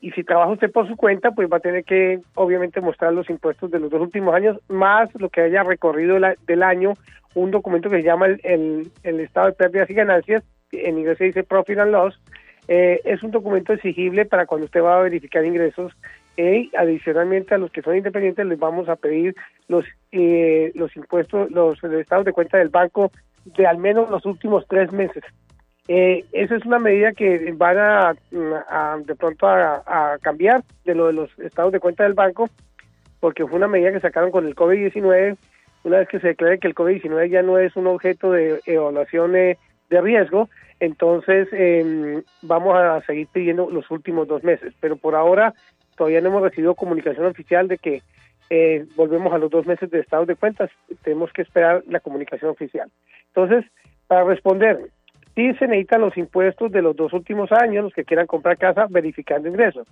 y si trabaja usted por su cuenta, pues va a tener que obviamente mostrar los impuestos de los dos últimos años, más lo que haya recorrido la- del año, un documento que se llama el, el- estado de pérdidas y ganancias, en inglés se dice Profit and Loss, eh, es un documento exigible para cuando usted va a verificar ingresos y adicionalmente a los que son independientes les vamos a pedir los eh, los impuestos, los estados de cuenta del banco de al menos los últimos tres meses. Eh, esa es una medida que van a, de pronto a, cambiar de lo de los estados de cuenta del banco, porque fue una medida que sacaron con el COVID-19, una vez que se declare que el COVID-19 ya no es un objeto de evaluación eh, de riesgo, entonces eh, vamos a seguir pidiendo los últimos dos meses, pero por ahora todavía no hemos recibido comunicación oficial de que eh, volvemos a los dos meses de estados de cuentas, tenemos que esperar la comunicación oficial. Entonces, para responder, sí se necesitan los impuestos de los dos últimos años, los que quieran comprar casa verificando ingresos.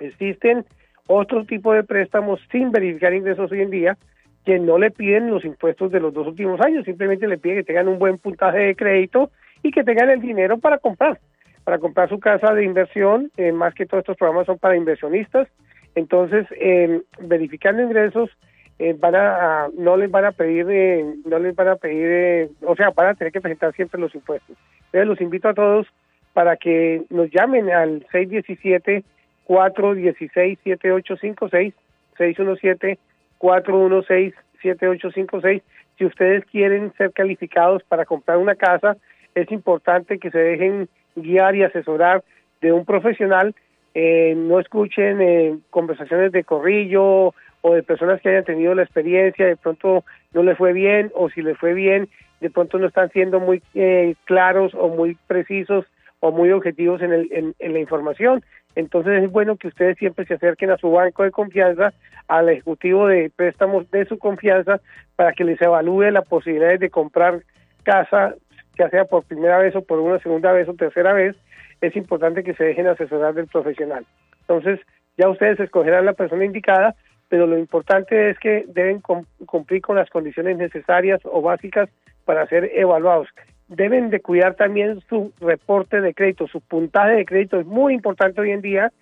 Existen otro tipo de préstamos sin verificar ingresos hoy en día que no le piden los impuestos de los dos últimos años, simplemente le piden que tengan un buen puntaje de crédito y que tengan el dinero para comprar, para comprar su casa de inversión, eh, más que todos estos programas son para inversionistas, entonces eh, verificando ingresos eh, van a, no les van a pedir eh, no les van a pedir o sea van a tener que presentar siempre los impuestos. Entonces los invito a todos para que nos llamen al 617 416 7856 617 416 7856 si ustedes quieren ser calificados para comprar una casa es importante que se dejen guiar y asesorar de un profesional eh, no escuchen eh, conversaciones de corrillo o de personas que hayan tenido la experiencia, de pronto no le fue bien o si le fue bien, de pronto no están siendo muy eh, claros o muy precisos o muy objetivos en, el, en, en la información. Entonces es bueno que ustedes siempre se acerquen a su banco de confianza, al ejecutivo de préstamos de su confianza, para que les evalúe las posibilidades de comprar casa, ya sea por primera vez o por una segunda vez o tercera vez, es importante que se dejen asesorar del profesional. Entonces, ya ustedes escogerán la persona indicada, pero lo importante es que deben cum- cumplir con las condiciones necesarias o básicas para ser evaluados. Deben de cuidar también su reporte de crédito, su puntaje de crédito es muy importante hoy en día,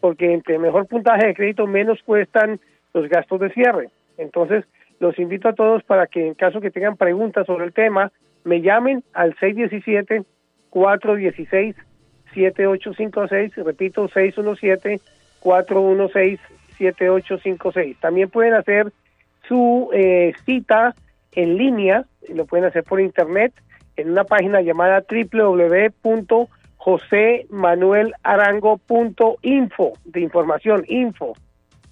porque entre mejor puntaje de crédito menos cuestan los gastos de cierre. Entonces, los invito a todos para que en caso que tengan preguntas sobre el tema, me llamen al 617 416 7856, repito, 617-416-7856. También pueden hacer su eh, cita en línea, lo pueden hacer por internet, en una página llamada www.josemanuelarango.info, de información, info.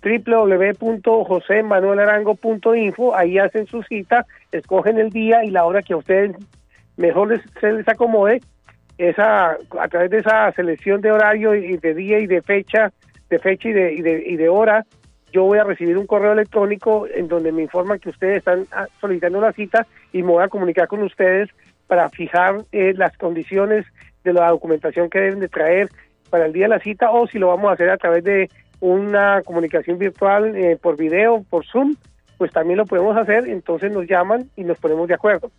www.josemanuelarango.info, ahí hacen su cita, escogen el día y la hora que a ustedes mejor les, se les acomode, esa, a través de esa selección de horario y de día y de fecha, de fecha y de, y de, y de hora, yo voy a recibir un correo electrónico en donde me informan que ustedes están ah, solicitando la cita y me voy a comunicar con ustedes para fijar eh, las condiciones de la documentación que deben de traer para el día de la cita o si lo vamos a hacer a través de una comunicación virtual eh, por video, por Zoom, pues también lo podemos hacer, entonces nos llaman y nos ponemos de acuerdo.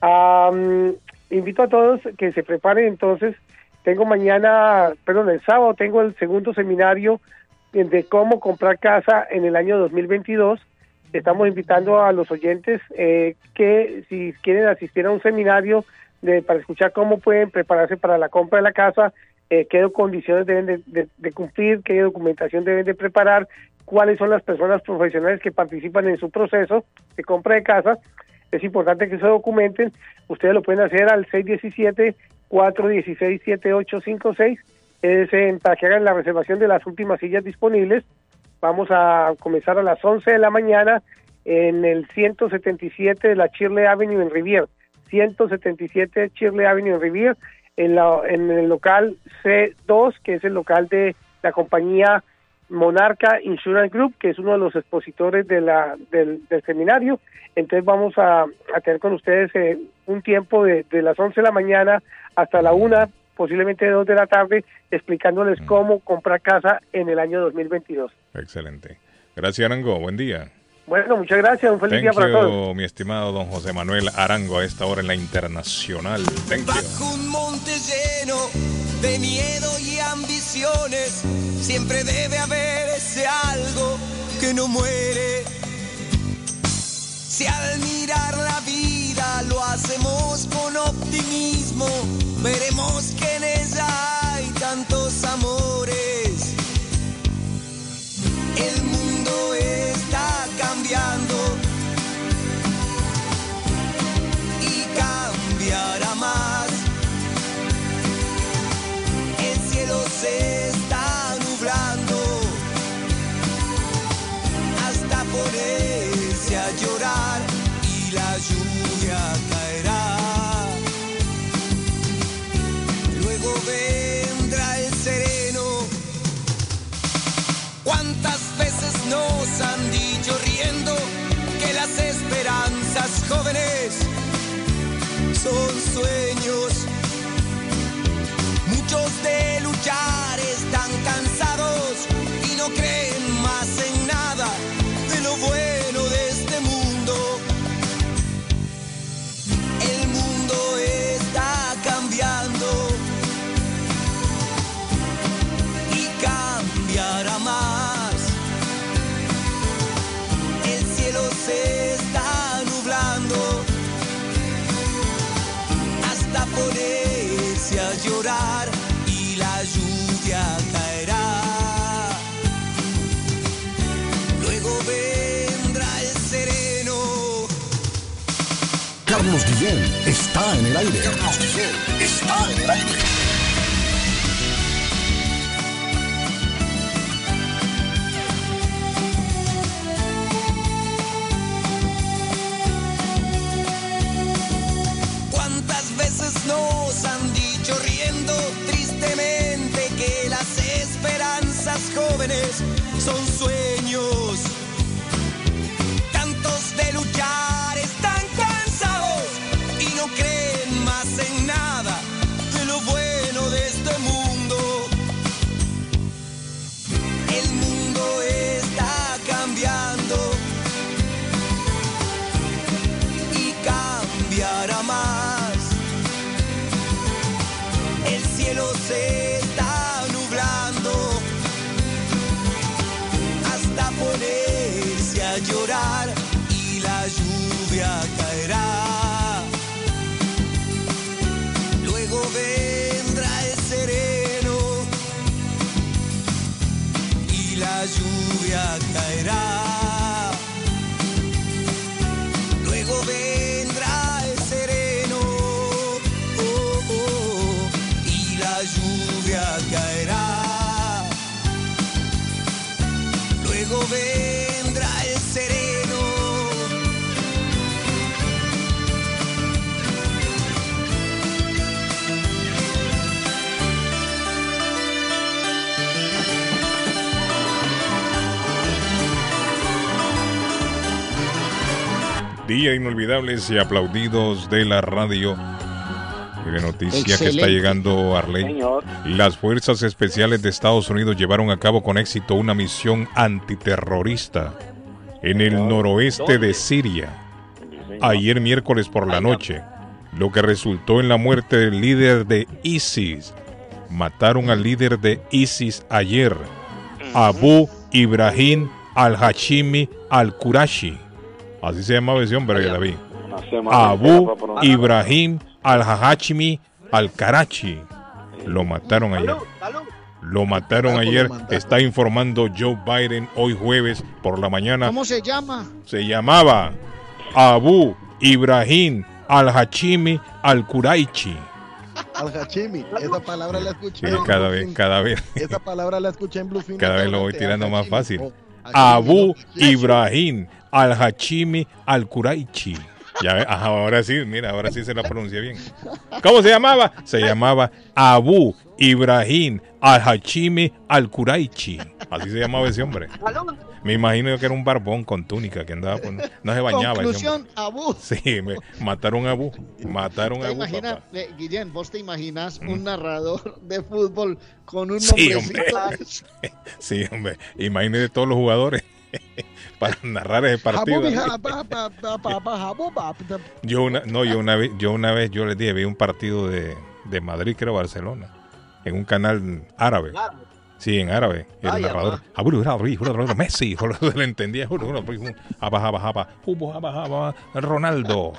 Am, invito a todos que se preparen entonces, tengo mañana, perdón, el sábado tengo el segundo seminario de cómo comprar casa en el año 2022. Estamos invitando a los oyentes eh, que si quieren asistir a un seminario de, para escuchar cómo pueden prepararse para la compra de la casa, eh, qué condiciones deben de, de- de cumplir, qué documentación deben de preparar, cuáles son las personas profesionales que participan en su proceso de compra de casa. Es importante que se documenten. Ustedes lo pueden hacer al 617-416-7856. Es en- para que hagan la reservación de las últimas sillas disponibles. Vamos a comenzar a las 11 de la mañana en el 177 de la Shirley Avenue en Rivier. 177 Shirley Avenue en Rivier, en, la, en el local C2, que es el local de la compañía Monarca Insurance Group, que es uno de los expositores de la, del, del seminario. Entonces vamos a, a tener con ustedes eh, un tiempo de, de las 11 de la mañana hasta la 1, posiblemente 2 de la tarde, explicándoles cómo comprar casa en el año 2022. Excelente. Gracias, Arango. Buen día. Bueno, muchas gracias. Un feliz Thank día para you, todos. mi estimado don José Manuel Arango, a esta hora en la internacional. Thank you. Bajo un monte lleno de miedo y ambiciones, siempre debe haber ese algo que no muere. Si al mirar la vida lo hacemos con optimismo, veremos que en ella hay tantos amores. El mundo está cambiando y cambiará más. El cielo se esperanzas jóvenes son sueños? Muchos de luchar ponerse a llorar y la lluvia caerá. Luego vendrá el sereno. Carlos Guillén está en el aire. Carlos Guillén está en el aire. ¿Cuántas veces nos han dicho riendo tristemente que las esperanzas jóvenes son sueños? Tantos de luchar lluvia Día inolvidables y aplaudidos de la radio. Qué noticia que está llegando Arley. Señor. Las fuerzas especiales de Estados Unidos llevaron a cabo con éxito una misión antiterrorista en el noroeste de Siria ayer miércoles por la noche, lo que resultó en la muerte del líder de ISIS. Mataron al líder de ISIS ayer, Abu Ibrahim al-Hashimi al-Qurashi. Así se llamaba ese hombre, David. Abu Ibrahim al-Hashimi al-Karachi. Lo mataron ayer. Lo mataron ayer. Está informando Joe Biden hoy jueves por la mañana. ¿Cómo se llama? Se llamaba Abu Ibrahim al-Hashimi al-Quraichi. Al Hachimi. Esa palabra la escuché. Sí, en cada vez, cada vez, Esa palabra la escuché en Bluefin. cada vez lo voy tirando más fácil. Abu Ibrahim al-Hashimi al-Quraichi. Ya ve, ajá, ahora sí, mira, ahora sí se la pronuncia bien. ¿Cómo se llamaba? Se llamaba Abu Ibrahim al-Hashimi al-Quraichi. Así se llamaba ese hombre. Me imagino yo que era un barbón con túnica que andaba, con- no se bañaba. Conclusión, Abu. Sí, me mataron a Abu. Mataron a ¿Te Abu. imaginas, eh, Guillén, vos te imaginas un narrador de fútbol con un Sí, nombrecito? hombre. Sí, hombre. Imagínese todos los jugadores para narrar ese partido. Yo una, no, yo una vez, yo una vez, yo les dije, vi un partido de, de Madrid, creo, Barcelona, en un canal árabe. Sí, en árabe. El Vaya, narrador, va. "Abru, abri, juro, juro, Messi, le entendía, Ronaldo.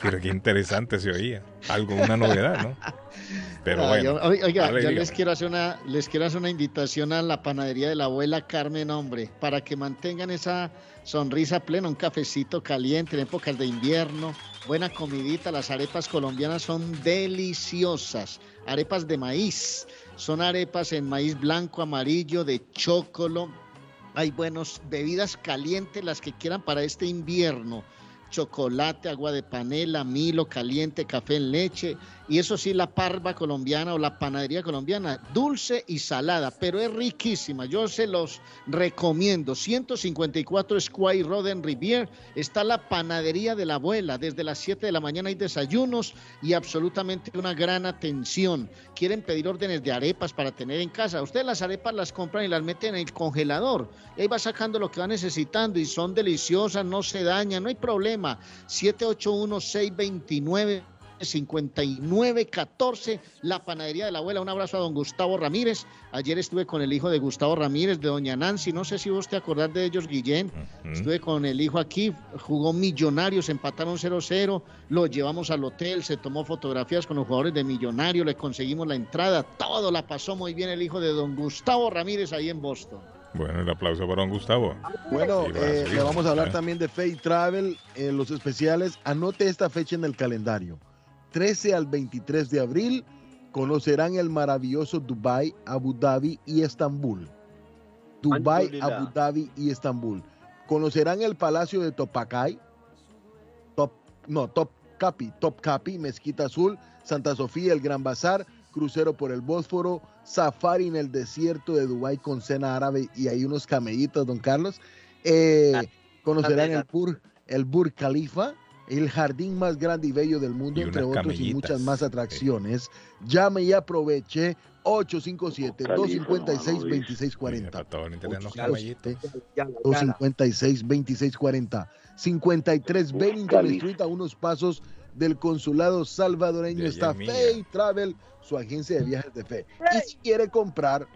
Pero qué interesante se oía. Algo, una novedad, ¿no? Pero Ah, bueno. yo- oiga, dale, yo les quiero hacer una, les quiero hacer una invitación a la panadería de la abuela Carmen, hombre, para que mantengan esa sonrisa plena, un cafecito caliente en épocas de invierno, buena comidita, las arepas colombianas son deliciosas, arepas de maíz, son arepas en maíz blanco, amarillo, de chocolo, hay buenos bebidas calientes, las que quieran para este invierno. Chocolate, agua de panela, milo caliente, café en leche. Y eso sí, la parva colombiana o la panadería colombiana, dulce y salada, pero es riquísima. Yo se los recomiendo. 154 Square Road en Rivier. Está la panadería de la abuela. Desde las 7 de la mañana hay desayunos y absolutamente una gran atención. Quieren pedir órdenes de arepas para tener en casa. Ustedes las arepas las compran y las meten en el congelador. Ahí va sacando lo que va necesitando y son deliciosas, no se dañan, no hay problema. 781-629. 5914, la panadería de la abuela. Un abrazo a don Gustavo Ramírez. Ayer estuve con el hijo de Gustavo Ramírez, de doña Nancy. No sé si vos te acordás de ellos, Guillén. Estuve con el hijo aquí, jugó Millonarios, empataron 0-0. Lo llevamos al hotel, se tomó fotografías con los jugadores de Millonarios, le conseguimos la entrada. Todo la pasó muy bien el hijo de don Gustavo Ramírez ahí en Boston. Bueno, el aplauso para don Gustavo. Bueno, Sí, eh, le vamos a hablar ¿eh? también de Fate Travel, eh, los especiales. Anote esta fecha en el calendario. 13 al 23 de abril conocerán el maravilloso Dubai, Abu Dhabi y Estambul. Dubai. Abu Dhabi y Estambul. Conocerán el Palacio de Topacay, Top, no, Top Capi, Top Capi, Mezquita Azul, Santa Sofía, el Gran Bazar, crucero por el Bósforo, safari en el desierto de Dubái con cena árabe y hay unos camellitos, don Carlos. Eh, conocerán el Bur, el Bur Khalifa, el jardín más grande y bello del mundo, entre otros y muchas más atracciones. Llame y aproveche 857-256-2640. 256-2640. 53 Bennington Street, a unos pasos del consulado salvadoreño, está. Fay Travel, su agencia de viajes de fe. Y si quiere comprar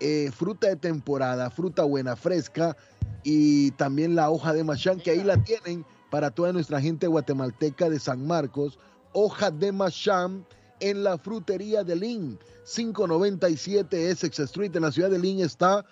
eh, fruta de temporada, fruta buena, fresca, y también la hoja de machán, que ahí la tienen para toda nuestra gente guatemalteca de San Marcos, hoja de machán en la frutería de Lynn, 597 Essex Street, en la ciudad de Lynn está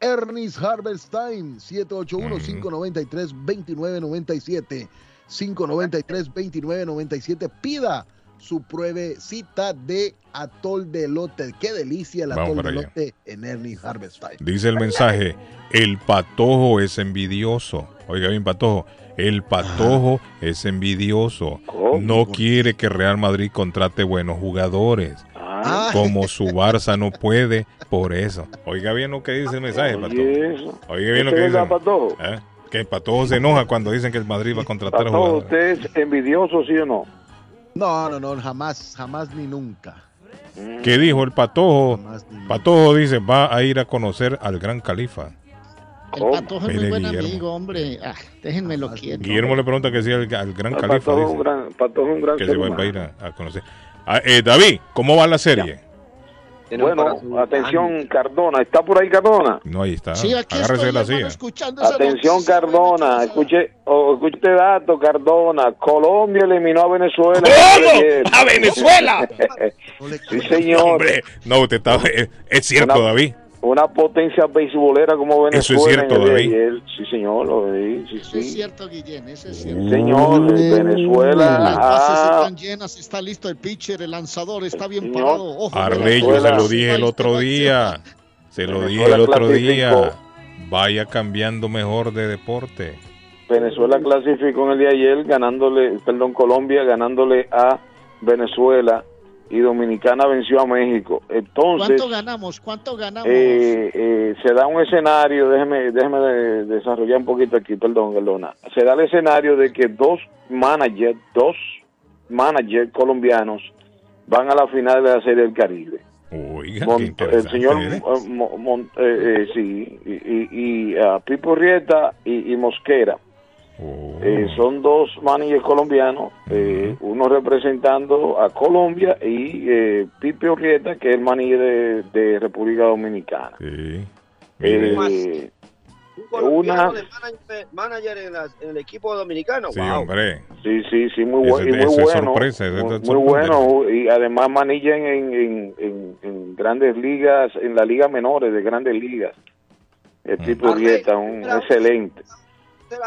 Ernest Harvest Time, 781-593-2997. 593-2997. Pida su pruebecita de atol de elote. Qué delicia el Vamos atol de para allá. elote en Ernest Harvest Time. Dice el mensaje, el patojo es envidioso. Oiga bien, patojo. El patojo es envidioso. No quiere que Real Madrid contrate buenos jugadores. Ah. Como su Barça no puede, por eso. Oiga bien lo que dice el mensaje, patojo. Oiga bien lo que ¿Este dice. Patojo? ¿Eh? Que Patojo se enoja cuando dicen que el Madrid va a contratar a jugadores. ¿usted es envidioso, sí o no? No, no, no, jamás, jamás ni nunca. ¿Qué dijo el Patojo? Patojo dice, va a ir a conocer al Gran Califa. El patojo es muy buen Guillermo. amigo, hombre. Ah, déjenmelo quieto. Guillermo le pregunta que si al, al Gran El Califa Patojo es dice, un gran, Patojo un gran que se va, a ir a, a conocer. Ah, eh, David, ¿cómo va la serie? Bueno, atención, Cardona. ¿Está por ahí Cardona? No, ahí está. Sí, aquí Agárrese la estoy, hermano, silla. escuchando Atención. Cardona. Escuche, o, escuche este dato, Cardona. Colombia eliminó a Venezuela. ¿Cómo? ¡A Venezuela! sí, señor. Hombre, no, usted está, es, es cierto, Una- David. Una potencia beisbolera como Eso Venezuela. es cierto, David. Sí, señor. Lo vi, sí, Eso es sí. cierto, Guillén, eso es cierto. señor. Venezuela. Las bases ah, están llenas, está listo el pitcher, el lanzador está bien Señor. parado. Ojo, Arley, yo se lo dije el otro día. Se lo dije el otro clasificó. día. Vaya cambiando mejor de deporte. Venezuela clasificó en el día de ayer ganándole, perdón, Colombia ganándole a Venezuela y Dominicana venció a México. Entonces, ¿Cuánto ganamos? ¿Cuánto ganamos? eh, eh, se da un escenario, déjeme, déjeme de- desarrollar un poquito aquí, perdón, Galona. Se da el escenario de que dos managers, dos managers colombianos van a la final de la Serie del Caribe. Oiga, qué el señor ¿eh? eh, eh, eh, sí y, y, y, ah, Pipo Rieta y, y Mosquera Oh. Eh, son dos managers colombianos eh, uno representando a Colombia y eh, Pipo Rieta que es el manager de, de República Dominicana Sí. Eh, colombiano una de manager, manager en, las- en el equipo dominicano. Sí, wow. hombre. Sí, sí, sí, muy, Ese- y muy bueno. sorpresa, muy, sorpresa. muy bueno. Y además manilla en, en, en, en- en grandes ligas, en la liga menores de grandes ligas. El tipo Rieta, un excelente.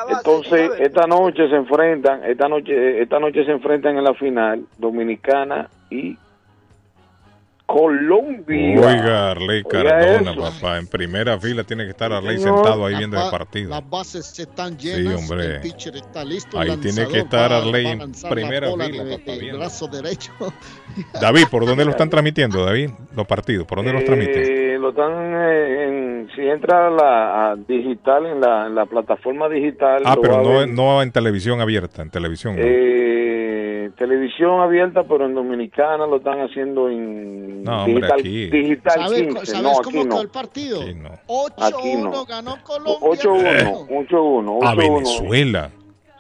Entonces, esta noche se enfrentan, esta noche, esta noche se enfrentan en la final Dominicana y Colombia. Oiga, Arley Cardona, papá. En primera fila tiene que estar Arley señor. sentado ahí viendo el partido. Las bases están Sí, llenas, hombre. el pitcher está listo. Ahí tiene que estar Arley en primera fila, de- papá, brazo derecho. David, ¿por dónde lo están transmitiendo, David? Los partidos, ¿por dónde los transmiten? Lo están eh, en, si entra a la a digital en la, en la plataforma digital Ah, pero no, no en televisión abierta, en televisión. ¿no? Eh, televisión abierta pero en dominicana lo están haciendo en No, hombre, digital, aquí. digital ¿Sabes, 15 ¿sabes no cómo aquí quedó no el partido? aquí 8-1 no ganó Colombia. 8-1 8-1 a 8-1. Venezuela.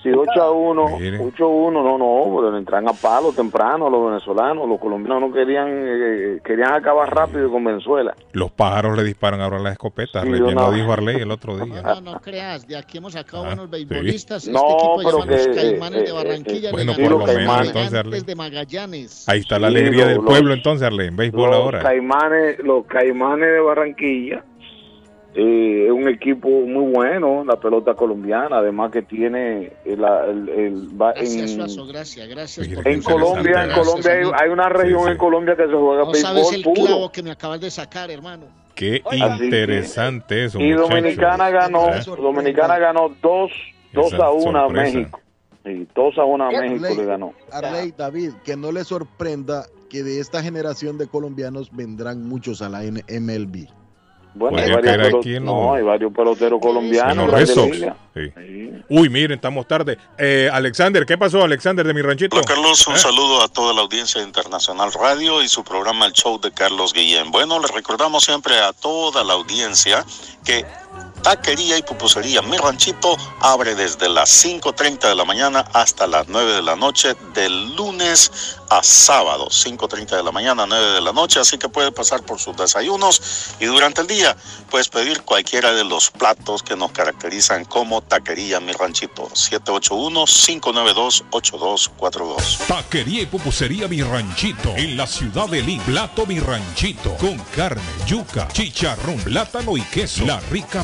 Sí, 8 a 1, Mire. 8 a 1, no, no, pero entran a palo temprano los venezolanos, los colombianos no querían, eh, querían acabar rápido con Venezuela. Los pájaros le disparan ahora las escopetas. Sí, bien no. lo dijo Arley el otro día. No, no creas, de aquí hemos sacado Ah, buenos sí. beisbolistas. No, este equipo pero llaman los que, Caimanes eh, de Barranquilla. eh, Bueno, por lo los menos, entonces, Arley. de Magallanes. Ahí está la alegría lo- del los- pueblo entonces, Arley, en béisbol Los ahora. Caimanes, los Caimanes de Barranquilla eh, es un equipo muy bueno, la pelota colombiana, además que tiene el, el, el- va Gracias, en, Suazo, gracias, gracias. por en Colombia, en Colombia hay, una región en Colombia que se juega No sabes béisbol el puro. clavo que me acabas de sacar, hermano. Qué Así que- interesante eso, Y. Dominicana ganó. Dominicana ganó 2 dos a 1 a. México. Y 2 a 1 a Arley, México le ganó. Arley, David, que no le sorprenda que de esta generación de colombianos vendrán muchos a la MLB. Bueno, hay varios, aquí en no, los- hay varios peloteros colombianos. en. Sí. Uy, miren, estamos tarde. Eh, Alexander, ¿qué pasó, Alexander, de mi ranchito? Hola Carlos, un ¿Eh? saludo a toda la audiencia de Internacional Radio y su programa El Show de Carlos Guillén. Bueno, les recordamos siempre a toda la audiencia que Taquería y Pupusería Mi Ranchito abre desde las 5.30 de la mañana hasta las 9 de la noche, del lunes a sábado, 5.30 de la mañana a 9 de la noche, así que puede pasar por sus desayunos y durante el día puedes pedir cualquiera de los platos que nos caracterizan como Taquería Mi Ranchito, 781-592-8242. Taquería y pupusería Mi Ranchito en la ciudad de Lima. Plato Mi Ranchito con carne, yuca, chicharrón, plátano y queso. La rica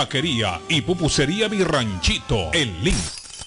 Taquería y pupusería Mi Ranchito, el link.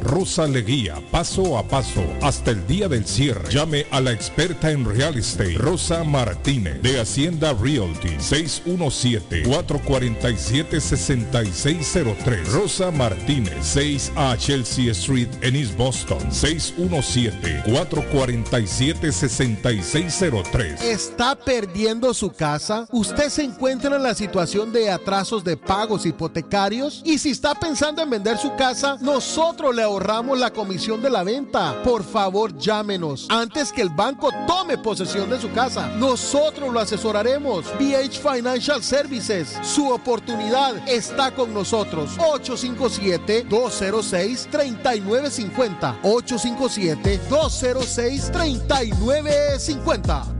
Rosa le guía paso a paso hasta el día del cierre. Llame a la experta en Real Estate, Rosa Martínez, de Hacienda Realty, 617-447-6603. Rosa Martínez, 6 a Chelsea Street en East Boston. 617-447-6603. ¿Está perdiendo su casa? ¿Usted se encuentra en la situación de atrasos de pagos hipotecarios? Y si está pensando en vender su casa, nosotros le ahorramos la comisión de la venta. Por favor, llámenos antes que el banco tome posesión de su casa. Nosotros lo asesoraremos. BH Financial Services. Su oportunidad está con nosotros. 857-206-3950. 857-206-3950.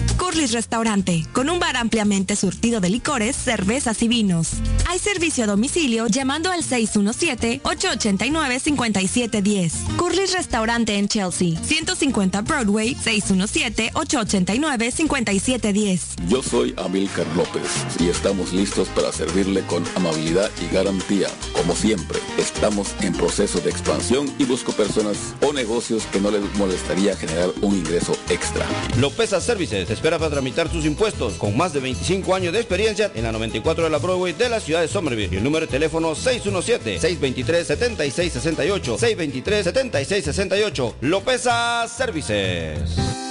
Curly's Restaurante, con un bar ampliamente surtido de licores, cervezas y vinos. Hay servicio a domicilio llamando al 617-889-5710. Curly's Restaurante en Chelsea, 150 Broadway, 617-889-5710. Yo soy Amilcar López y estamos listos para servirle con amabilidad y garantía. Como siempre, estamos en proceso de expansión y busco personas o negocios que no les molestaría generar un ingreso extra. Lopeza Services te para tramitar sus impuestos con más de 25 años de experiencia en la 94 de la Broadway de la ciudad de Somerville. Y el número de teléfono 617-623-7668. 623-7668. Lopeza Services.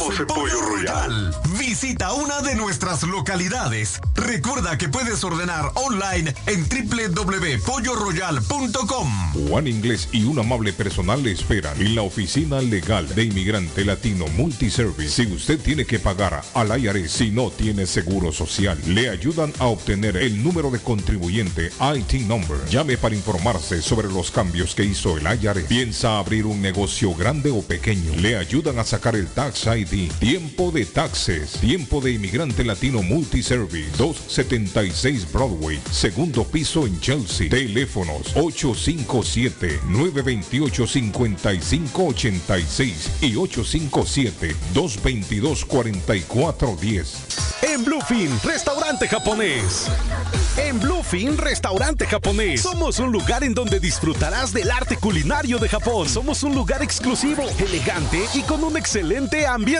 Pollo Royal. Visita una de nuestras localidades. Recuerda que puedes ordenar online en www.polloroyal.com. Juan Inglés y un amable personal le esperan en la oficina legal de inmigrante latino Multiservice. Si usted tiene que pagar al IRS si no tiene seguro social, le ayudan a obtener el número de contribuyente IT number. Llame para informarse sobre los cambios que hizo el IRS. Piensa abrir un negocio grande o pequeño. Le ayudan a sacar el Tax ID. Tiempo de taxes. Tiempo de inmigrante latino Multiservice. 276 Broadway. Segundo piso en Chelsea. Teléfonos 857-928-5586 y 857-222-4410. En Bluefin, restaurante japonés. En Bluefin, restaurante japonés. Somos un lugar en donde disfrutarás del arte culinario de Japón. Somos un lugar exclusivo, elegante y con un excelente ambiente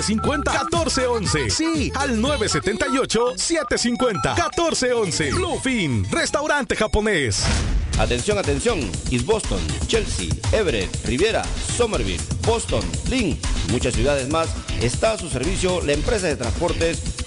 978-750-1411. Sí, al 978-750-1411. Bluefin, restaurante japonés. Atención, atención. East Boston, Chelsea, Everett, Riviera, Somerville, Boston, Lynn muchas ciudades más está a su servicio la empresa de transportes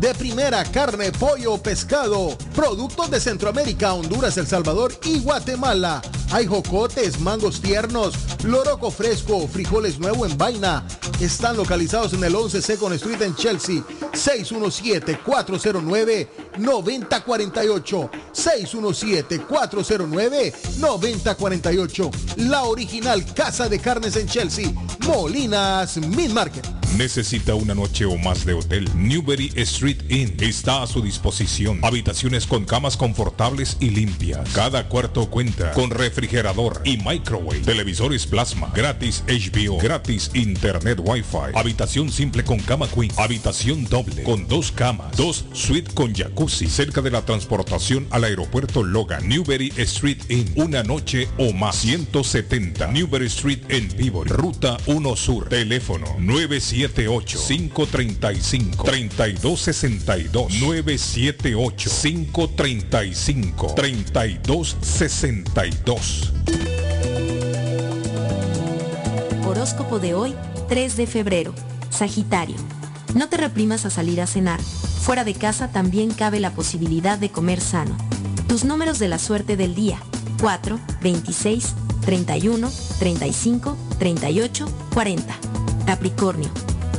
de primera carne, pollo, pescado, productos de Centroamérica, Honduras, El Salvador y Guatemala. Hay jocotes, mangos tiernos, loroco fresco, frijoles nuevo en vaina. Están localizados en el 11 Second Street en Chelsea. 617-409-9048. 617-409-9048. La original Casa de Carnes en Chelsea. Molinas Meat Market. ¿Necesita una noche o más de hotel? Newberry Street Está a su disposición. Habitaciones con camas confortables y limpias. Cada cuarto cuenta con refrigerador y microwave. Televisores plasma. Gratis HBO. Gratis Internet Wi-Fi. Habitación simple con cama queen. Habitación doble con dos camas. Dos suite con jacuzzi. Cerca de la transportación al aeropuerto Logan. Newberry Street Inn. Una noche o más. 170. Newberry Street en Peabody. Ruta 1 Sur. Teléfono 978 535 3262 978 535 3262 Horóscopo de hoy, 3 de febrero. Sagitario. No te reprimas a salir a cenar. Fuera de casa también cabe la posibilidad de comer sano. Tus números de la suerte del día. 4, 26, 31, 35, 38, 40. Capricornio.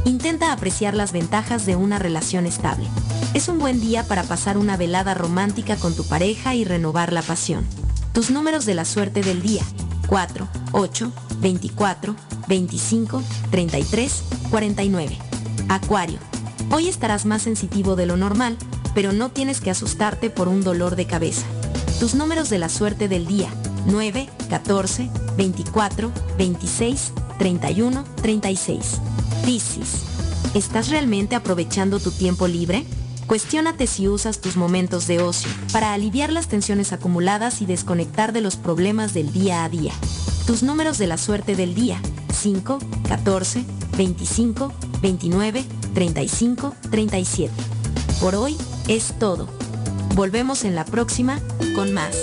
Intenta apreciar las ventajas de una relación estable. Es un buen día para pasar una velada romántica con tu pareja y renovar la pasión. Tus números de la suerte del día. 4, 8, 24, 25, 33, 49. Acuario. Hoy estarás más sensitivo de lo normal, pero no tienes que asustarte por un dolor de cabeza. Tus números de la suerte del día. 9, 14, 24, 26, 31, 36. Piscis. ¿Estás realmente aprovechando tu tiempo libre? Cuestiónate si usas tus momentos de ocio para aliviar las tensiones acumuladas y desconectar de los problemas del día a día. Tus números de la suerte del día. 5, 14, 25, 29, 3537. Por hoy es todo. Volvemos en la próxima con más.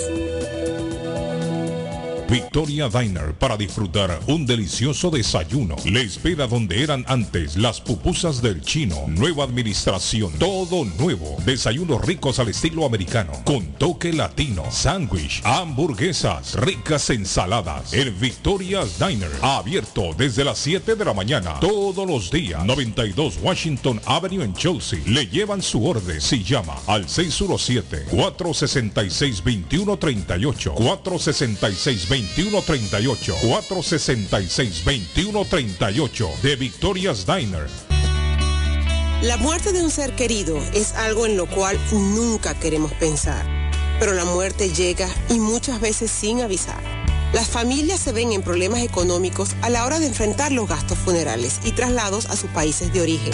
Victoria Diner para disfrutar un delicioso desayuno. Le espera donde eran antes las pupusas del chino. Nueva administración, todo nuevo. Desayunos ricos al estilo americano, con toque latino. Sándwich, hamburguesas, ricas ensaladas. El Victoria Diner, abierto desde las 7 de la mañana, todos los días. 92 Washington Avenue en Chelsea. Le llevan su orden si llama al 617-466-2138. 466-2138. 466-2138 de Victoria's Diner. La muerte de un ser querido es algo en lo cual nunca queremos pensar, pero la muerte llega y muchas veces sin avisar. Las familias se ven en problemas económicos a la hora de enfrentar los gastos funerales y traslados a sus países de origen.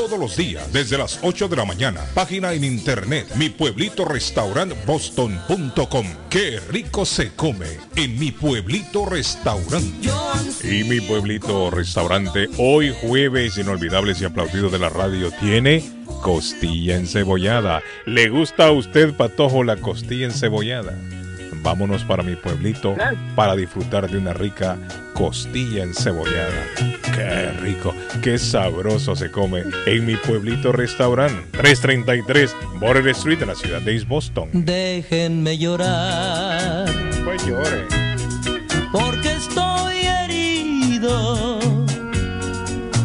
todos los días desde las 8 de la mañana. Página en internet mi pueblito boston.com. Qué rico se come en mi pueblito restaurante. Y mi pueblito restaurante, hoy jueves inolvidables y aplaudidos de la radio, tiene costilla encebollada. ¿Le gusta a usted, Patojo, la costilla encebollada? Vámonos para mi pueblito para disfrutar de una rica costilla encebollada. Qué rico, qué sabroso se come en mi pueblito restaurante 333 Border Street en la ciudad de East Boston. Déjenme llorar. Pues llore. Porque estoy herido.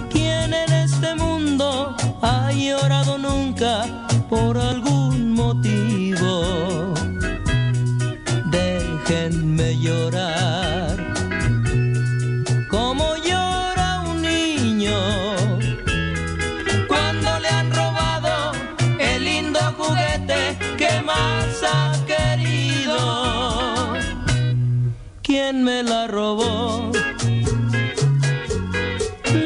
¿Quién en este mundo ha llorado nunca por algún motivo? Como llora un niño cuando le han robado el lindo juguete que más ha querido. ¿Quién me la robó?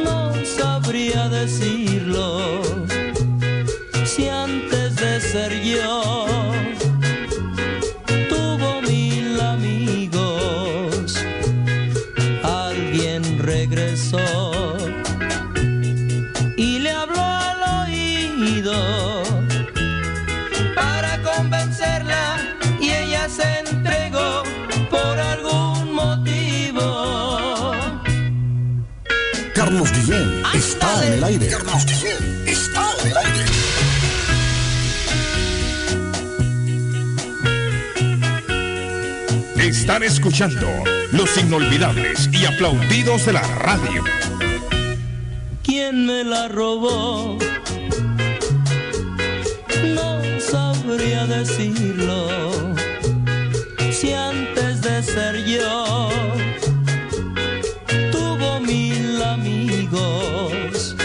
No sabría decirlo. Carlos Guillén está en el aire. Carlos Guillén está en el aire. Están escuchando los inolvidables y aplaudidos de la radio. ¿Quién me la robó? No sabría decirlo. Si antes de ser yo amigos,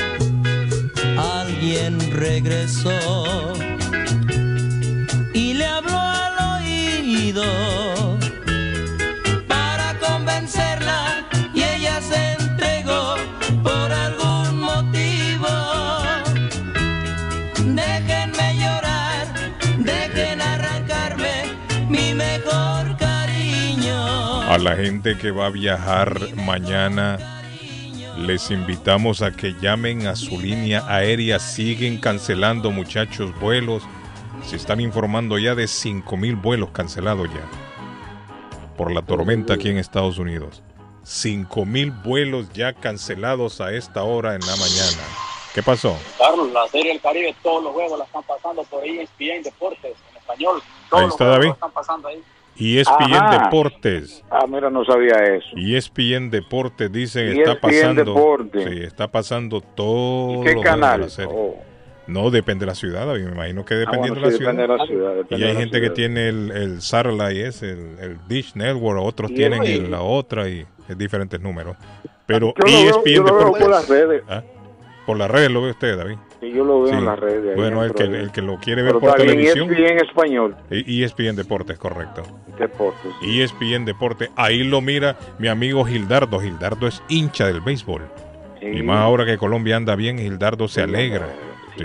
alguien regresó y le habló al oído para convencerla y ella se entregó por algún motivo. Déjenme llorar, dejen arrancarme mi mejor cariño. A la gente que va a viajar mañana, les invitamos a que llamen a su línea aérea. Siguen cancelando, muchachos, vuelos. Se están informando ya de 5.000 vuelos cancelados ya por la tormenta aquí en Estados Unidos. 5.000 vuelos ya cancelados a esta hora en la mañana. ¿Qué pasó? Carlos, la Serie del Caribe, todos los juegos la están pasando por ahí ESPN Deportes, en español. Todos Ahí está David. la están pasando ahí. ESPN Ajá. Deportes. Ah, mira, no sabía eso. ESPN Deportes dicen ESPN está pasando. Deportes. Sí, está pasando todo. ¿Qué juegos de canal? la serie. Oh. No, depende de la ciudad, David, me imagino que Ah, dependiendo bueno, de sí, la depende ciudad. de la ciudad, y de hay gente que tiene el, el Satellite, es el, el Dish Network, otros Y tienen el- la otra y es diferentes números. Pero Yo lo veo- ESPN yo lo veo Deportes. por las redes. ¿Ah? Por las redes lo ve usted, David. Sí, yo lo veo Sí. en las redes. Bueno, el que, el que lo quiere ver Pero por televisión. ESPN español. E- ESPN Deportes, correcto. Deportes. ESPN Deportes. Ahí lo mira mi amigo Gildardo. Gildardo es hincha del béisbol. Y más ahora que Colombia anda bien, Gildardo se alegra. Sí.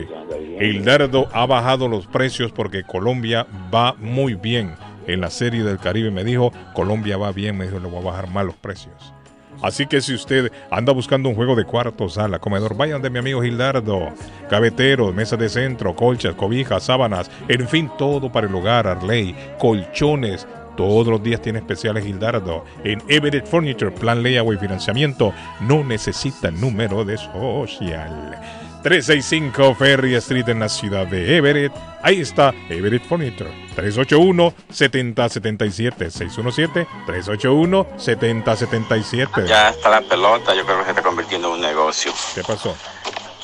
Gildardo ha bajado los precios porque Colombia va muy bien en la serie del Caribe. Me dijo, Colombia va bien, me dijo, le voy a bajar más los precios. Así que si usted anda buscando un juego de cuarto, sala, comedor, vayan de mi amigo Gildardo. Gaveteros, mesa de centro, colchas, cobijas, sábanas, en fin, todo para el hogar, Arley, colchones. Todos los días tiene especiales Gildardo. En Everett Furniture, plan layaway financiamiento, no necesita número de social. 365 Ferry Street en la ciudad de Everett. Ahí está Everett Furniture. 381-7077. 681-7077. Ya está la pelota, yo creo que se está convirtiendo en un negocio. ¿Qué pasó?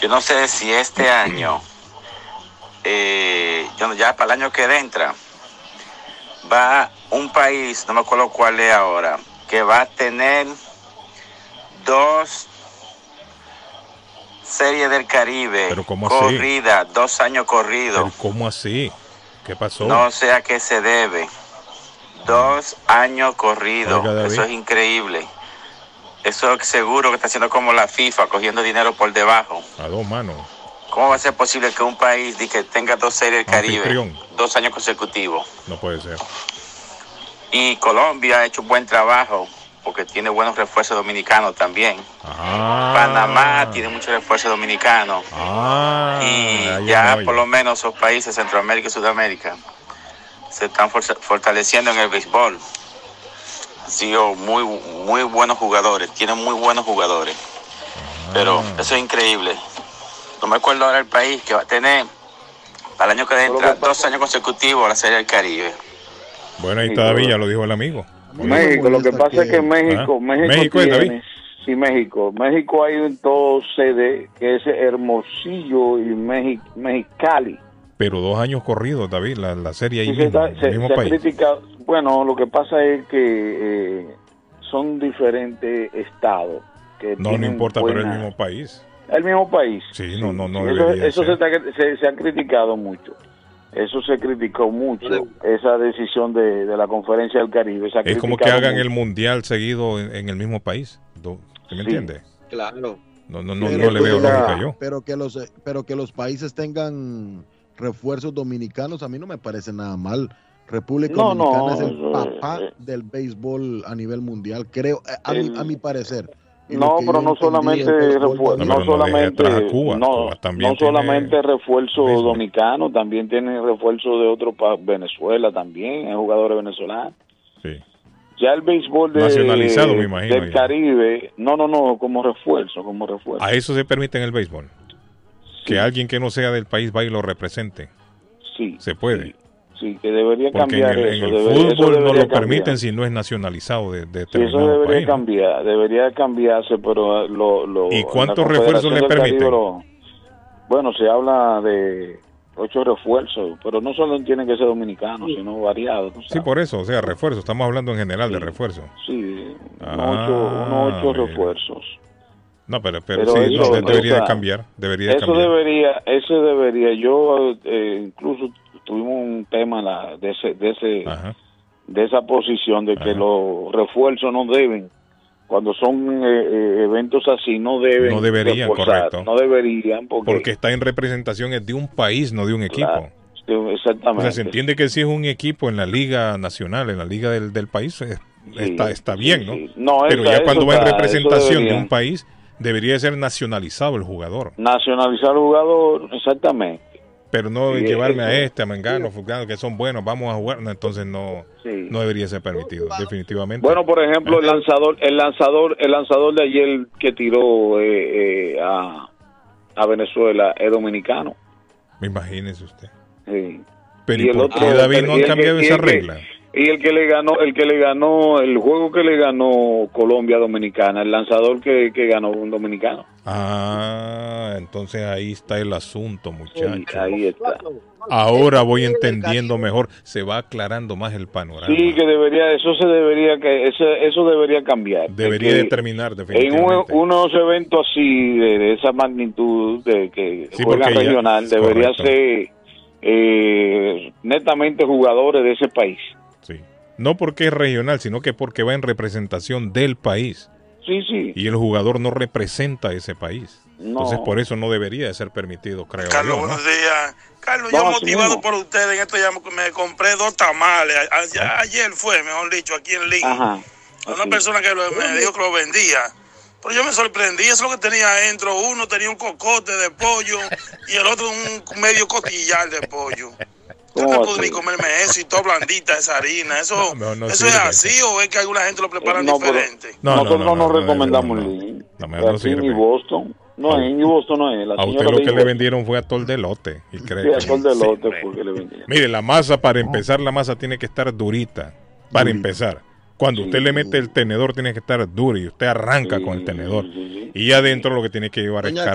Yo no sé si este año, eh, ya para el año que entra, va un país, no me acuerdo cuál es ahora, que va a tener dos series del Caribe Pero ¿cómo así? corridas, dos años corridos. ¿Cómo así? ¿Qué pasó? No sé a qué se debe. Dos años corridos. Eso es increíble. Eso es seguro que está haciendo como la FIFA, cogiendo dinero por debajo. A dos manos. ¿Cómo va a ser posible que un país que tenga dos series del Caribe, dos años consecutivos? No puede ser. Y Colombia ha hecho un buen trabajo, porque tiene buenos refuerzos dominicanos también. Ah. Panamá tiene muchos refuerzos dominicanos. Ah, y ahí ya por lo menos esos países, Centroamérica y Sudamérica, se están fortaleciendo en el béisbol. Sí, oh, muy, muy buenos jugadores, tienen muy buenos jugadores. Pero Ah. eso es increíble. No me acuerdo ahora el país que va a tener para el año que entra dos años consecutivos la Serie del Caribe. Bueno, ahí ya lo dijo el amigo. México, lo que pasa es que México, Ah, México, México es, tiene, David. sí, México, México hay en todo sede que es Hermosillo y Mexi- Mexicali. Pero dos años corridos, David, la, la serie ahí Sí, se, mismo, está- en se- el mismo se país. Bueno, lo que pasa es que eh, son diferentes estados. Que No, no importa, pero buena- el mismo país. El mismo país. Sí, no, no, no eso eso se, está- se- se ha criticado mucho. Eso se criticó mucho, esa decisión de, de la conferencia del Caribe. Es como que hagan mucho. el mundial seguido en, en el mismo país. ¿Se me Sí. entiende? Claro. No, no, no, no le veo lógica yo. Pero que los eh, pero que los países tengan refuerzos dominicanos a mí no me parece nada mal. República No, Dominicana no, es el eh, papá del béisbol a nivel mundial, creo eh, a, mi, El- a mi parecer. No, pero no solamente refuerzo, no, solamente, Cuba. no, Cuba también no solamente refuerzo dominicano, también tiene refuerzo de otro pa Venezuela también, hay jugadores venezolanos. Sí. Ya el béisbol de, Nacionalizado, me imagino, del ya. Caribe, no, no, no, como refuerzo, como refuerzo. A eso se permite en el béisbol. Que alguien que no sea del país vaya y lo represente. Sí. Se puede. Sí, que debería Porque en cambiar el, en eso. el debe- eso fútbol no debería lo cambiar. permiten si no es nacionalizado de, de Sí, eso debería país. ¿no? cambiar, debería cambiarse, pero lo... lo ¿Y en cuántos refuerzos le permiten? lo- bueno, se habla de ocho refuerzos, pero no solo tienen que ser dominicanos, sino variados. ¿no? Sí, por eso, o sea, refuerzo. Estamos hablando en general de refuerzo. Sí, Ah, unos ocho, unos ocho mira. refuerzos. No, pero, pero, Pero sí, eso, no, debería o sea, de cambiar. Debería de eso cambiar. debería, eso debería. Yo eh, incluso tuvimos un tema la, de ese, de ese, de esa posición de que los refuerzos no deben, cuando son eh, eh, eventos así, no deben. No deberían, reforzar, correcto. No deberían, porque, Porque está en representación es de un país, no de un equipo. Claro, exactamente. O sea, se entiende que si es un equipo en la liga nacional, en la liga del, del país, está, está bien, ¿no? No, Pero esa- ya cuando va en representación de un país, debería ser nacionalizado el jugador. Nacionalizar el jugador, exactamente. Pero no Sí, llevarme a este, a Mengano, Fulgano, que son buenos, vamos a jugar. No, entonces no, Sí. no debería ser permitido, definitivamente. Bueno, por ejemplo, el lanzador, el lanzador, el lanzador de ayer que tiró eh, eh, a, a Venezuela es dominicano. Imagínese usted. Sí. Pero Y ¿y el otro- David, no que- cambiado esa el que- regla? Y el que le ganó, el que le ganó, el juego que le ganó Colombia Dominicana, el lanzador que, que ganó un dominicano. Ah, entonces ahí está el asunto, muchacho. Ahí está. Ahora voy entendiendo mejor, se va aclarando más el panorama. Sí, que debería, eso se debería, que eso, eso debería cambiar. Debería De determinar En un- definitivamente. unos eventos así, de, esa magnitud, de que Sí, ya- regional, debería correcto. ser eh, netamente jugadores de ese país. Sí. No porque es regional, sino que porque va en representación del país. Sí, sí. Y el jugador no representa ese país. No. Entonces por eso no debería de ser permitido, creo Carlos, yo, ¿no? buenos días. Carlos, No, yo motivado por ustedes, en esto ya me compré dos tamales. A- a- ayer fue, mejor dicho, aquí en Link. Ajá. Una persona que lo- me dijo que lo vendía. Pero yo me sorprendí, eso es lo que tenía adentro. Uno tenía un cocote de pollo y el otro un medio costillar de pollo. Yo no puedo ni comerme eso y todo blandita esa harina. ¿Eso, No, no eso es así o es que alguna gente lo prepara No, pero diferente? No, nosotros no, no, no, nos no, recomendamos no, no. Link. No, mejor no Aquí ni. Boston. No, en Boston no es. La A usted lo que le vendieron fue atol de lote. Y cree Sí, que- atol de Sí, lote hombre. porque le vendieron. Mire, la masa, para empezar, la masa tiene que estar durita. Para empezar. Cuando usted le mete el tenedor, tiene que estar duro y usted arranca con el tenedor. Y adentro lo que tiene que llevar es Doña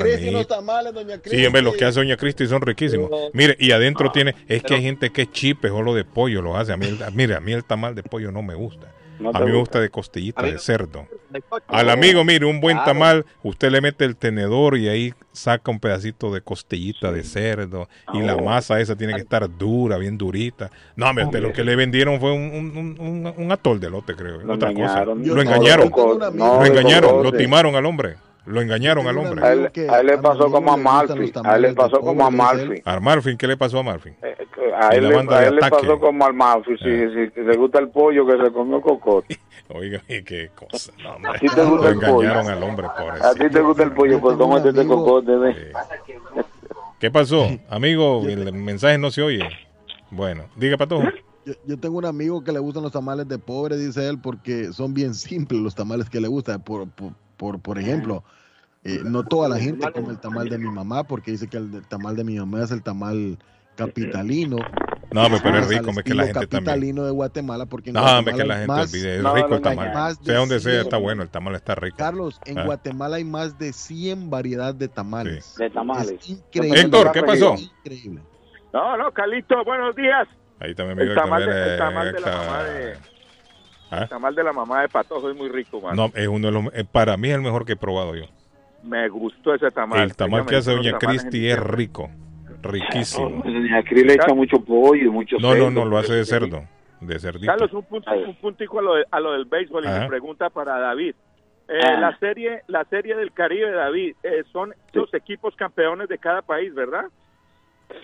doña Cristi. Sí, vez los que hace Doña Cristi son riquísimos. Mire, y adentro tiene, es que hay gente que es chipe, solo de pollo lo hace. A mí, mire, a mí el tamal de pollo no me gusta. No a mí me gusta. gusta de costillita, de cerdo. De. Al amigo, mire, un buen Claro. tamal, usted le mete el tenedor y ahí saca un pedacito de costillita de cerdo. Y la masa esa tiene que estar dura, bien durita. No, hombre, usted lo que le vendieron fue un, un, un- atol de lote, creo. Lo otra cosa. engañaron. Lo No, engañaron. no, lo engañaron, lo timaron al hombre. Lo engañaron al hombre. A él, a él le pasó como a Malfi. A él le pasó como a Malfi. A Marfin, ¿qué le pasó a Marfin? A Y él, la le, banda a él le pasó como al Malfi. Si, si le gusta el pollo, que se comió cocote. Oiga, qué cosa. No, hombre. ¿A ti te gusta Lo el pollo? engañaron al hombre, pobre. A ti te gusta el pollo, pues cómete este cocote. ve. ¿Qué pasó? Amigo, el mensaje no se oye. Bueno, diga, Pato. Yo, yo tengo un amigo que le gustan los tamales de pobre, dice él, porque son bien simples los tamales que le gustan. Por, por, por, por ejemplo, eh, no toda la gente come el tamal de mi mamá, porque dice que el tamal de mi mamá es el tamal capitalino. No, hombre, pero es Al rico, hombre, que la gente también. capitalino de Guatemala, porque en No, hombre, que Guatemala la gente más- olvide. Es No, rico no, el tamal. más Sea donde sea, 100 está bueno. El tamal está rico. Carlos, en Ah. Guatemala hay más de 100 variedades de tamales. De tamales. Es increíble. Héctor, ¿qué pasó? Increíble. No, no, Calito, buenos días. Ahí también me El tamal, de, el tamal de la mamá de, ¿Ah? el tamal de la mamá de Patojo es muy rico, man. No, es uno de los, eh, para mí es el mejor que he probado yo. Me gustó ese tamal. El tamal que hace Doña Cristi es rico, riquísimo. Doña Cris le echa mucho pollo y mucho No, no, cerdo. no, lo hace de cerdo, de cerdito. Carlos, un, punto, un puntico a lo, de- a lo del béisbol y mi pregunta para David. Eh, Ah. La serie la serie del Caribe, David, eh, son los equipos campeones de cada país, ¿verdad?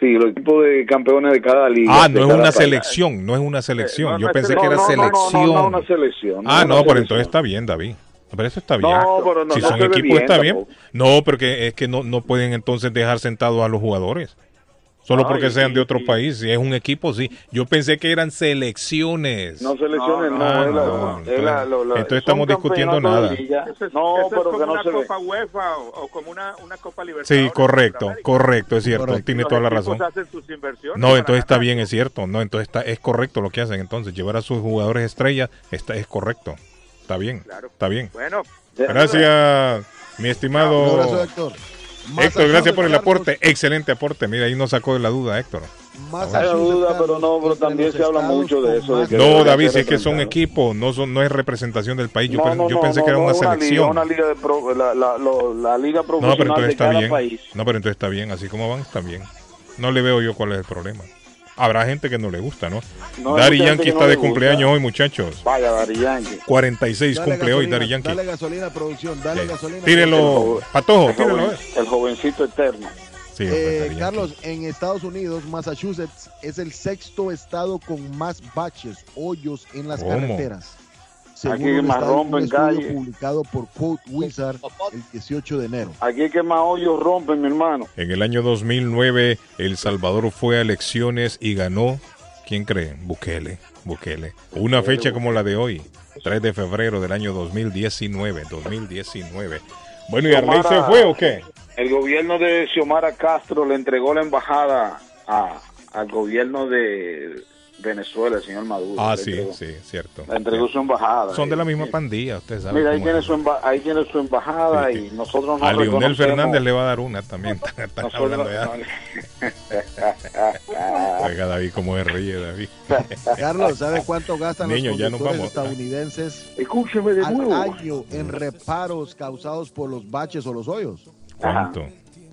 Sí, los equipos de campeones de cada liga. Ah, no es una país. selección, no es una selección. no, Yo no pensé que era no, no, no, no, selección. no, no, una selección, Ah, no, pero entonces está bien, David. Pero eso está No, bien. pero no- si no son equipos bien está bien. tampoco. No, porque es que no, no pueden entonces dejar sentados a los jugadores. Solo porque sean sí, de otro país. Si es un equipo, sí. Yo pensé que eran selecciones. No selecciones, no. Ah, es la- no, es la- lo- la- entonces estamos discutiendo nada. es, No, es pero como que no una ve. Copa UEFA o, o como una, una Copa Libertadores. Sí, correcto, correcto, es cierto. Correcto. Tiene toda la razón. hacen sus inversiones No, entonces está ganar. bien, es cierto. No, entonces está, es correcto lo que hacen. Entonces, llevar a sus jugadores estrellas está, es correcto. Está bien. Está bien. Bueno, Gracias, mi estimado. Un abrazo, Héctor. Héctor, gracias por el aporte. Excelente aporte. Mira, ahí nos sacó de la duda, Héctor. Hay duda, pero no, pero también se habla mucho de eso. de que No, David, si es que son equipos, no son, no es representación del país. Yo, No, no, yo pensé no, que era no, una liga, selección. una liga de pro- la, la, lo- la liga No, pero profesional entonces de está cada bien. país. No, pero entonces está bien. Así como van, está bien. No le veo yo cuál es el problema. Habrá gente que no le gusta, ¿no? No, Dari Yankee está no de gusta. cumpleaños hoy, muchachos. Vaya, Dari Yankee. 46 Dale cumple hoy gasolina, Dari Yankee. Dale gasolina, producción, dale Sí. gasolina. Tírelo, Patojo, El, tírelo. joven- el jovencito eterno. Sí, Eh. Carlos, en Estados Unidos, Massachusetts es el sexto estado con más baches, hoyos en las ¿Cómo? carreteras. Según Aquí un más rompen estudio calle. publicado por Quote Wizard el 18 de enero. Aquí es que más hoyos rompen, mi hermano. En el año 2009, El Salvador fue a elecciones y ganó, ¿quién cree? Bukele, Bukele. Una fecha como la de hoy, 3 de febrero del año 2019, 2019. Bueno, ¿y Arley se fue o qué? El gobierno de Xiomara Castro le entregó la embajada a- al gobierno de Venezuela, el señor Maduro. Ah, sí, entregó- sí, cierto. Le entregó su embajada. Son de la misma Sí. pandilla, usted sabe. Mira, ahí tiene, es. su emba- ahí tiene su embajada y nosotros no A Leonel reconocemos- Fernández le va a dar una también. Están nosotros hablando de algo. Oiga, David, cómo se ríe, David. Carlos, ¿sabe cuánto gastan Niño, los ya conductores vamos. estadounidenses Escúcheme de al nuevo. año en reparos causados por los baches o los hoyos? ¿Cuánto?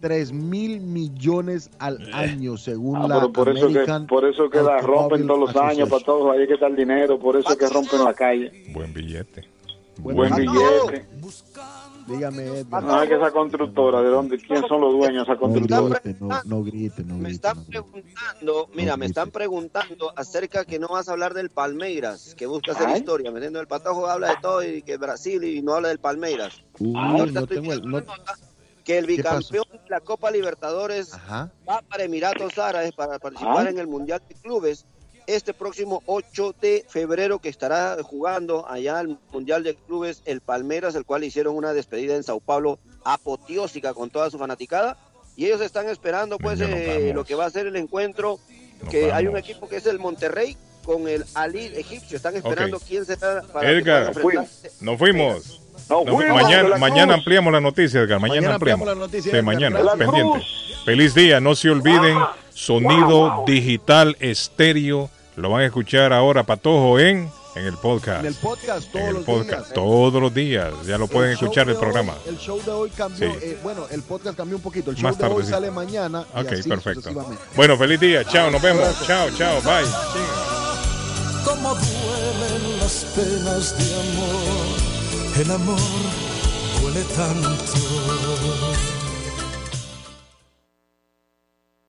3 mil millones al año, según Ah, la por eso que, por eso que la rompen todos los años para todos, ahí que está el dinero, por eso que rompen la calle. Buen billete. Buen billete. Dígame, Edgar. No, es que esa constructora, ¿de dónde? ¿Quién son los dueños de esa No constructora? grite, no, no grite, no Me grite. están preguntando, mira, me están preguntando acerca que no vas a hablar del Palmeiras, que busca hacer Ay. historia, ¿me entiendes? El patojo habla de todo y que Brasil y no habla del Palmeiras. Uy, no tengo el- no- que el bicampeón de la Copa Libertadores Ajá. va para Emiratos Árabes para participar Ah. en el Mundial de Clubes este próximo 8 de febrero que estará jugando allá el Mundial de Clubes el Palmeiras, el cual hicieron una despedida en Sao Paulo apoteósica con toda su fanaticada. Y ellos están esperando pues eh, lo que va a ser el encuentro que hay un equipo que es el Monterrey con el Ali egipcio, están esperando quién será para que Edgar, nos fuimos. Mañana, ampliamos la noticia, Edgar. Mañana, Mañana ampliamos. ampliamos la noticia, Sí, Edgar. mañana, la pendiente. Cruz. Feliz día, no se olviden. Sonido digital estéreo. Lo van a escuchar ahora, Patojo, en, en el podcast. En el podcast todos En el los podcast, días. todos los días. Ya lo pueden El escuchar el programa. hoy- el show de hoy cambió. Sí. eh, bueno, el podcast cambió un poquito. El show Más de hoy sale mañana. y Ok, así perfecto. Bueno, feliz día. Chao, nos vemos. Chao, chao, bye. Cómo duelen las penas de amor. El amor duele tanto.